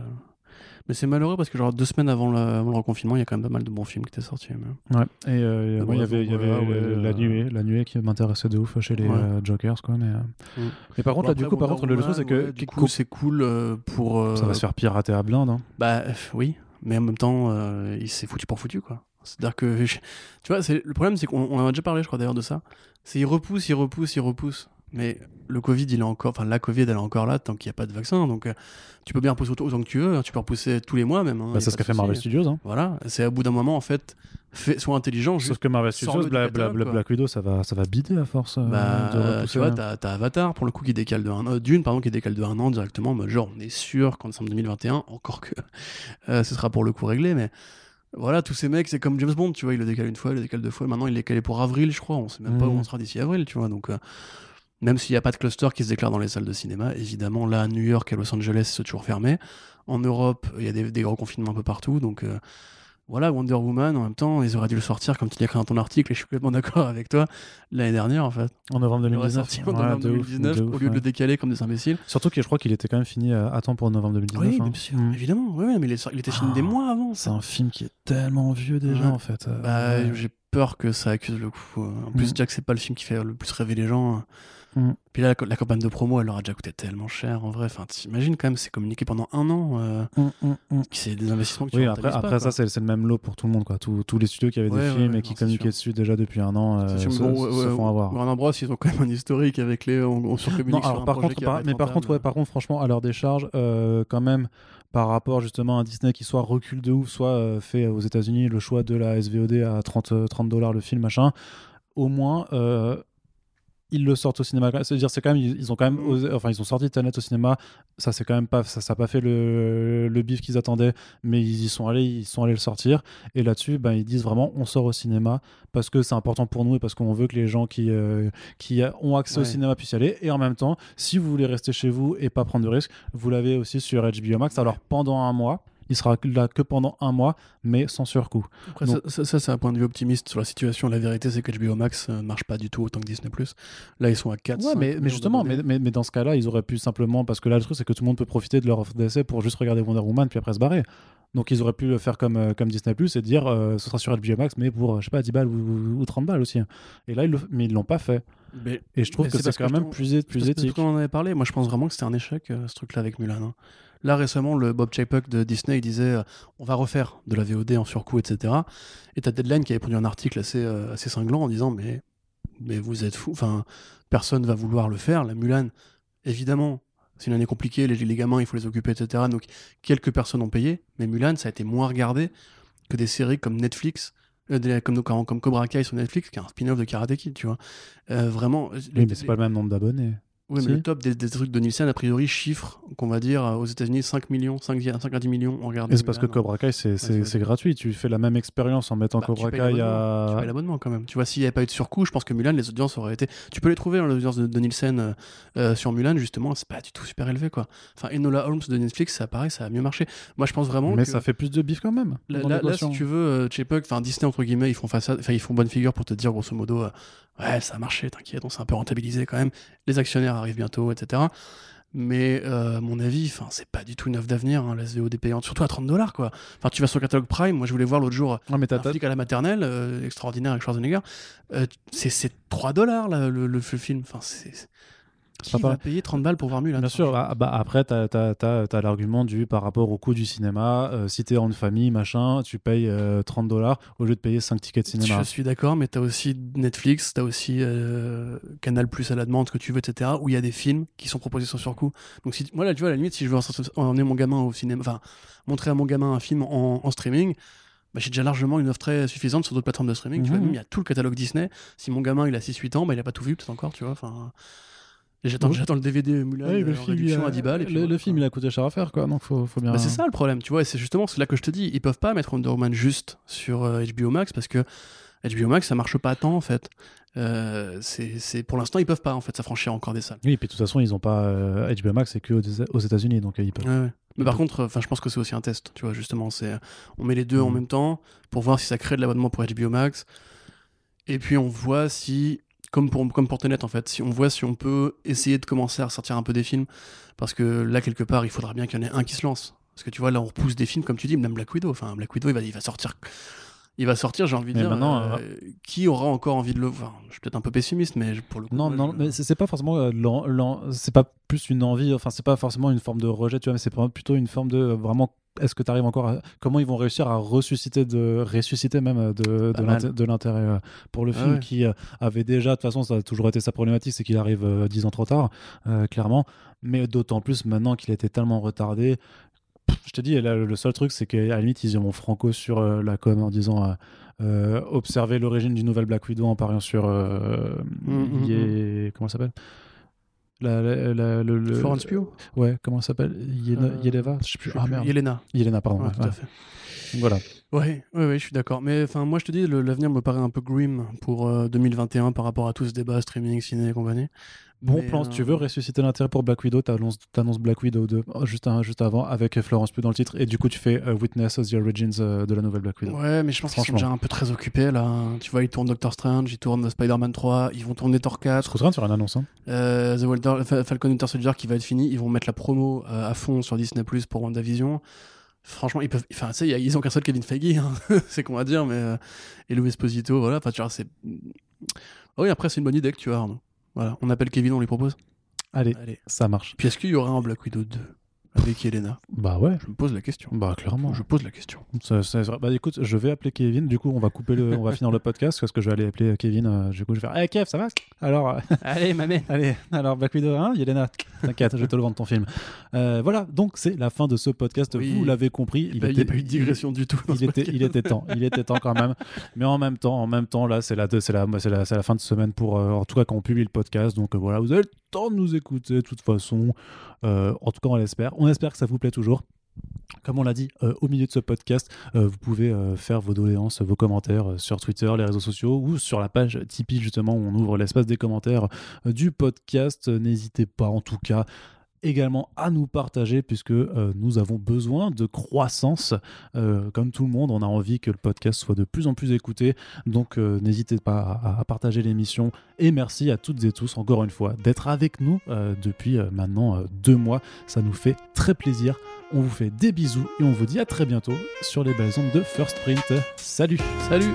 Mais c'est malheureux parce que genre deux semaines avant le, avant le reconfinement, il y a quand même pas mal de bons films qui étaient sortis. mais- Ouais. Et euh, moi, il y bon, avait, y avait euh, ouais, la euh, nuée, la nuée qui m'intéressait de ouf chez les Ouais. Jokers, quoi. Mais, euh, Mm. mais par contre, Bon, là, du coup, par contre, le, le truc, c'est que ouais, du coup, c'est cool pour. ça va se faire pirater à blinde. Hein. Bah oui, mais en même temps, il s'est foutu pour foutu quoi. C'est-à-dire que, (laughs) tu vois, c'est le problème, c'est qu'on on en a déjà parlé, je crois d'ailleurs de ça. C'est il repousse, il repousse, il repousse. Mais le Covid, il est encore, enfin la Covid, elle est encore là tant qu'il n'y a pas de vaccin. Donc euh, tu peux bien repousser autant, que tu veux. hein. Tu peux repousser tous les mois même. hein, Bah, c'est ce qu'a fait. Marvel Studios. Hein. Voilà, c'est à bout d'un moment en fait, fais, sois intelligent. Sauf que Marvel Studios, Bla-. Black Widow, ça va, ça va bider à force euh, bah, de tu vois, t'as Avatar pour le coup qui décale de un an, Dune pardon qui décale de un an directement. en mode genre, on est sûr qu'en décembre 2021, encore que (laughs) euh, ce sera pour le coup réglé, mais voilà, tous ces mecs, c'est comme James Bond, tu vois, il le décale une fois, il le décale deux fois. Maintenant, il est calé pour avril, je crois. On sait même pas où Mhm. on sera d'ici avril, tu vois. Donc, euh, même s'il n'y a pas de cluster qui se déclare dans les salles de cinéma, évidemment, là, à New York et Los Angeles, c'est toujours fermé. En Europe, il y a des, des gros confinements un peu partout. Donc, euh, voilà, Wonder Woman, en même temps, ils auraient dû le sortir, comme tu l'as écrit dans ton article, et je suis complètement (laughs) d'accord avec toi, l'année dernière, en fait. En novembre Il aurait 2019. sorti en Ouais, novembre de ouf, 2019 de au lieu de le décaler comme des imbéciles. Surtout que je crois qu'il était quand même fini à, à temps pour novembre 2019. Oui, hein. bien sûr, Mm. évidemment. Oui, mais il, est- il était fini des Ah, mois avant. C'est un film qui est tellement vieux déjà, Ouais. en fait. euh, Bah, j'ai peur que ça accuse le coup. En plus, Mm. Jack, c'est pas le film qui fait le plus rêver les gens. Mm. Puis là, la, la campagne de promo, elle leur a déjà coûté tellement cher, en vrai. Enfin, t'imagines quand même, c'est communiqué pendant un an. euh, Mm, mm, c'est des investissements que tu Oui, après, rentabilises après pas, ça, c'est le même lot pour tout le monde. Quoi. Tous, tous les studios qui avaient Ouais, des ouais, films ouais, et qui communiquaient dessus déjà depuis un an euh, C'est sûr, se, mais bon, se ouais, font ouais, avoir. Warner Bros, ils ont quand même un historique avec les. On, on surcommunique Non, sur alors un par contre, par- mais par contre, ouais, par contre, franchement, à leur décharge, euh, quand même, par rapport justement à Disney qui soit recule de ouf, soit euh, fait aux États-Unis le choix de la SVOD à 30 euh, 30 dollars le film, machin, au moins. Ils le sortent au cinéma. C'est-à-dire, c'est quand même, ils, ont quand même, Mm. osé- enfin, ils ont sorti Tenet au cinéma. Ça, c'est quand même pas, ça, ça a pas fait le, le bif qu'ils attendaient, mais ils y sont allés, ils sont allés le sortir. Et là-dessus, ben, ils disent vraiment, on sort au cinéma parce que c'est important pour nous et parce qu'on veut que les gens qui, euh, qui ont accès au cinéma puissent y aller. Et en même temps, si vous voulez rester chez vous et pas prendre de risques, vous l'avez aussi sur HBO Max. Alors pendant un mois, il sera là que pendant un mois, mais sans surcoût. Après, Donc- ça, c'est un point de vue optimiste sur la situation. La vérité, c'est que HBO Max euh, ne marche pas du tout autant que Disney. Là, ils sont à 4. Ouais, mais, mais justement, mais, mais, mais dans ce cas-là, ils auraient pu simplement, parce que là, le truc, c'est que tout le monde peut profiter de leur offre d'essai pour juste regarder Wonder Woman, puis après se barrer. Donc ils auraient pu le faire comme, euh, comme Disney Plus et dire euh, ce sera sur HBO Max, mais pour, je sais pas, 10 balles ou, ou 30 balles aussi. Et là, ils le, mais ils l'ont pas fait. Mais, Et je trouve que c'est quand que même plus, plus éthique. On en avait parlé. Moi, je pense vraiment que c'était un échec, euh, ce truc-là avec Mulan. hein. Là, récemment, le Bob Chapek de Disney il disait euh, on va refaire de la VOD en surcoût, etc. Et t'as Deadline qui avait produit un article assez, euh, assez cinglant en disant mais, mais vous êtes fous. Enfin, personne va vouloir le faire. La Mulan, évidemment, c'est une année compliquée. Les, les gamins, il faut les occuper, etc. Donc, quelques personnes ont payé. Mais Mulan, ça a été moins regardé que des séries comme Netflix. euh, des- comme, comme, Cobra Kai sur Netflix, qui est un spin-off de Karate Kid, tu vois. Euh, vraiment. Oui, les- mais c'est pas le même nombre d'abonnés. Oui, Si. mais le top des, des trucs de Nielsen, a priori, chiffre qu'on va dire euh, aux États-Unis 5 millions, 5, 5 à 10 millions on regarde. Et c'est parce que Cobra Kai, c'est gratuit. Tu fais la même expérience en mettant Bah, Cobra Kai l'abonnement. Tu à. payes l'abonnement quand même. Tu vois, s'il n'y avait pas eu de surcoût, je pense que Mulan, les audiences auraient été. Tu peux les trouver, hein, les audiences de, de Nielsen euh, euh, sur Mulan, justement, c'est pas du tout super élevé, quoi. Enfin, Enola Holmes de Netflix, ça pareil, ça a mieux marché. Moi, je pense vraiment Mais que. ça fait plus de bif quand même. Là, si tu veux, euh, enfin Disney entre guillemets, ils font façade, ils font bonne figure pour te dire grosso modo, euh, ouais ça a marché, t'inquiète, on s'est un peu rentabilisé quand même. Les actionnaires arrivent bientôt, etc. Mais euh, à mon avis, enfin c'est pas du tout une offre d'avenir, hein, la VOD payante, surtout à 30 dollars quoi. Enfin tu vas sur le catalogue Prime, moi je voulais voir l'autre jour Ouais, mais un flic à la maternelle, euh, extraordinaire avec Schwarzenegger, euh, c'est c'est 3 dollars le, le film. Enfin c'est qui va pareil. payer 30 balles pour voir Mulan Bien sûr, ah, bah, après, tu as, l'argument du par rapport au coût du cinéma. euh, si tu es en famille, machin, tu payes euh, 30 dollars au lieu de payer 5 tickets de cinéma. Je suis d'accord, mais t'as aussi Netflix, t'as aussi euh, Canal Plus à la demande, ce que tu veux, etc. Où il y a des films qui sont proposés sans surcoût. Donc si, moi là, tu vois, à la limite, si je veux emmener mon gamin au cinéma, enfin montrer à mon gamin un film en, en streaming. Bah, j'ai déjà largement une offre très suffisante sur d'autres plateformes de streaming. Tu vois, Mhm. même il y a tout le catalogue Disney. Si mon gamin il a 6-8 ans, bah, il a pas tout vu, peut-être encore, tu vois. Enfin, j'attends, Oui. j'attends le DVD Mulan Ouais, euh, en réduction à 10 balles. Et puis le, voilà, le film, il a coûté cher à faire, quoi. Donc, faut, faut bien. Bah, c'est ça le problème, tu vois, et c'est justement c'est là que je te dis, ils peuvent pas mettre Wonder Woman juste sur euh, HBO Max parce que HBO Max ça marche pas temps en fait. Euh, c'est, pour l'instant ils peuvent pas en fait s'affranchir encore des salles. Oui, et puis de toute façon, ils ont pas. euh, HBO Max, c'est que aux, aux États-Unis, donc euh, ils peuvent. Ouais, ouais. Mais par contre, enfin je pense que c'est aussi un test, tu vois justement, c'est on met les deux en Mhm. même temps pour voir si ça crée de l'abonnement pour HBO Max, et puis on voit si comme pour comme pour Tenet en fait, si on voit si on peut essayer de commencer à ressortir un peu des films, parce que là quelque part il faudra bien qu'il y en ait un qui se lance. Parce que tu vois, là, on repousse des films, comme tu dis, même Black Widow. Enfin, Black Widow, il va, il va sortir. Il va sortir, j'ai envie de Mais dire. maintenant, euh, qui aura encore envie de le voir? Je suis peut-être un peu pessimiste, mais pour le coup. Non, moi, non, je- mais c'est pas forcément euh, c'est pas plus une envie, enfin c'est pas forcément une forme de rejet, tu vois, mais c'est plutôt une forme de euh, vraiment. Est-ce que tu arrives encore à comment ils vont réussir à ressusciter de ressusciter même euh, de, de l'intérêt pour le Ah film ouais. qui euh, avait déjà de toute façon ça a toujours été sa problématique c'est qu'il arrive euh, dix ans trop tard euh, clairement. Mais d'autant plus maintenant qu'il était tellement retardé Pff, je te dis là, le seul truc c'est qu'à la limite ils ont franco sur euh, la com en disant euh, observer l'origine du nouvel Black Widow en pariant sur Mm, mm, Ye- comment ça s'appelle? La, la- la- le, le- Florence Pugh ouais comment ça s'appelle? Yena- Euh, Yeleva je sais plus Je sais ah merde Yelena. Yelena pardon Ouais, ouais, tout à fait. voilà Ouais, ouais, ouais, je suis d'accord. Mais enfin, moi, je te dis, l'avenir me paraît un peu grim pour euh, 2021 par rapport à tout ce débat streaming, ciné et compagnie. Bon Mais, plan, si tu veux euh, ressusciter l'intérêt pour Black Widow, t'annonces annonces Black Widow 2 oh, juste, un- juste avant avec Florence Pugh dans le titre et du coup tu fais euh, Witness of the Origins euh, de la nouvelle Black Widow. Ouais, mais je pense qu'ils sont déjà un peu très occupés là. Tu vois, ils tournent Doctor Strange, ils tournent Spider-Man 3, ils vont tourner Thor 4, Je sur une annonce. Hein. euh, The Walter, Falcon Winter Soldier qui va être fini. Ils vont mettre la promo euh, à fond sur Disney Plus pour WandaVision. Franchement, ils peuvent. Enfin, tu sais, ils ont qu'un seul Kevin Feige, hein. (laughs) c'est qu'on va dire, mais. euh, et Louis Esposito, voilà. Enfin, tu vois, c'est. Ah Oui, après, c'est une bonne idée que tu as, Arnaud. Voilà, on appelle Kevin, on lui propose? Allez, Allez. ça marche. Puis est-ce qu'il y aura un Black Widow 2 avec Yelena Bah ouais. Je me pose la question. Bah clairement. Je pose la question. Ça- ça- ça- bah écoute, je vais appeler Kevin. Du coup, on va couper le, on va finir le podcast parce que je vais aller appeler Kevin. euh, du coup, je vais faire, hey Kev, ça va? Alors, euh, Allez, ma mère. allez, alors Black Widow 1, Yelena, t'inquiète, je vais te le vendre ton film. Euh, voilà, donc c'est la fin de ce podcast. Oui. Vous l'avez compris, Il n'y a pas eu de digression du tout. il était, podcast. il était temps, il était temps quand même. Mais en même temps, en même temps, là, c'est la, c'est la, c'est la, la fin de semaine pour, euh, en tout cas, quand on publie le podcast. Donc euh, voilà, vous avez le temps de nous écouter de toute façon. Euh, en tout cas, on l'espère. On espère que ça vous plaît toujours. Comme on l'a dit euh, au milieu de ce podcast, euh, vous pouvez faire vos doléances, vos commentaires sur Twitter, les réseaux sociaux ou sur la page Tipeee justement où on ouvre l'espace des commentaires du podcast. N'hésitez pas en tout cas également à nous partager puisque euh, nous avons besoin de croissance. Euh, comme tout le monde on a envie que le podcast soit de plus en plus écouté. Donc euh, n'hésitez pas à, partager l'émission. Et merci à toutes et tous encore une fois d'être avec nous depuis maintenant deux mois. Ça nous fait très plaisir. On vous fait des bisous et on vous dit à très bientôt sur les belles ondes de First Print. Salut! Salut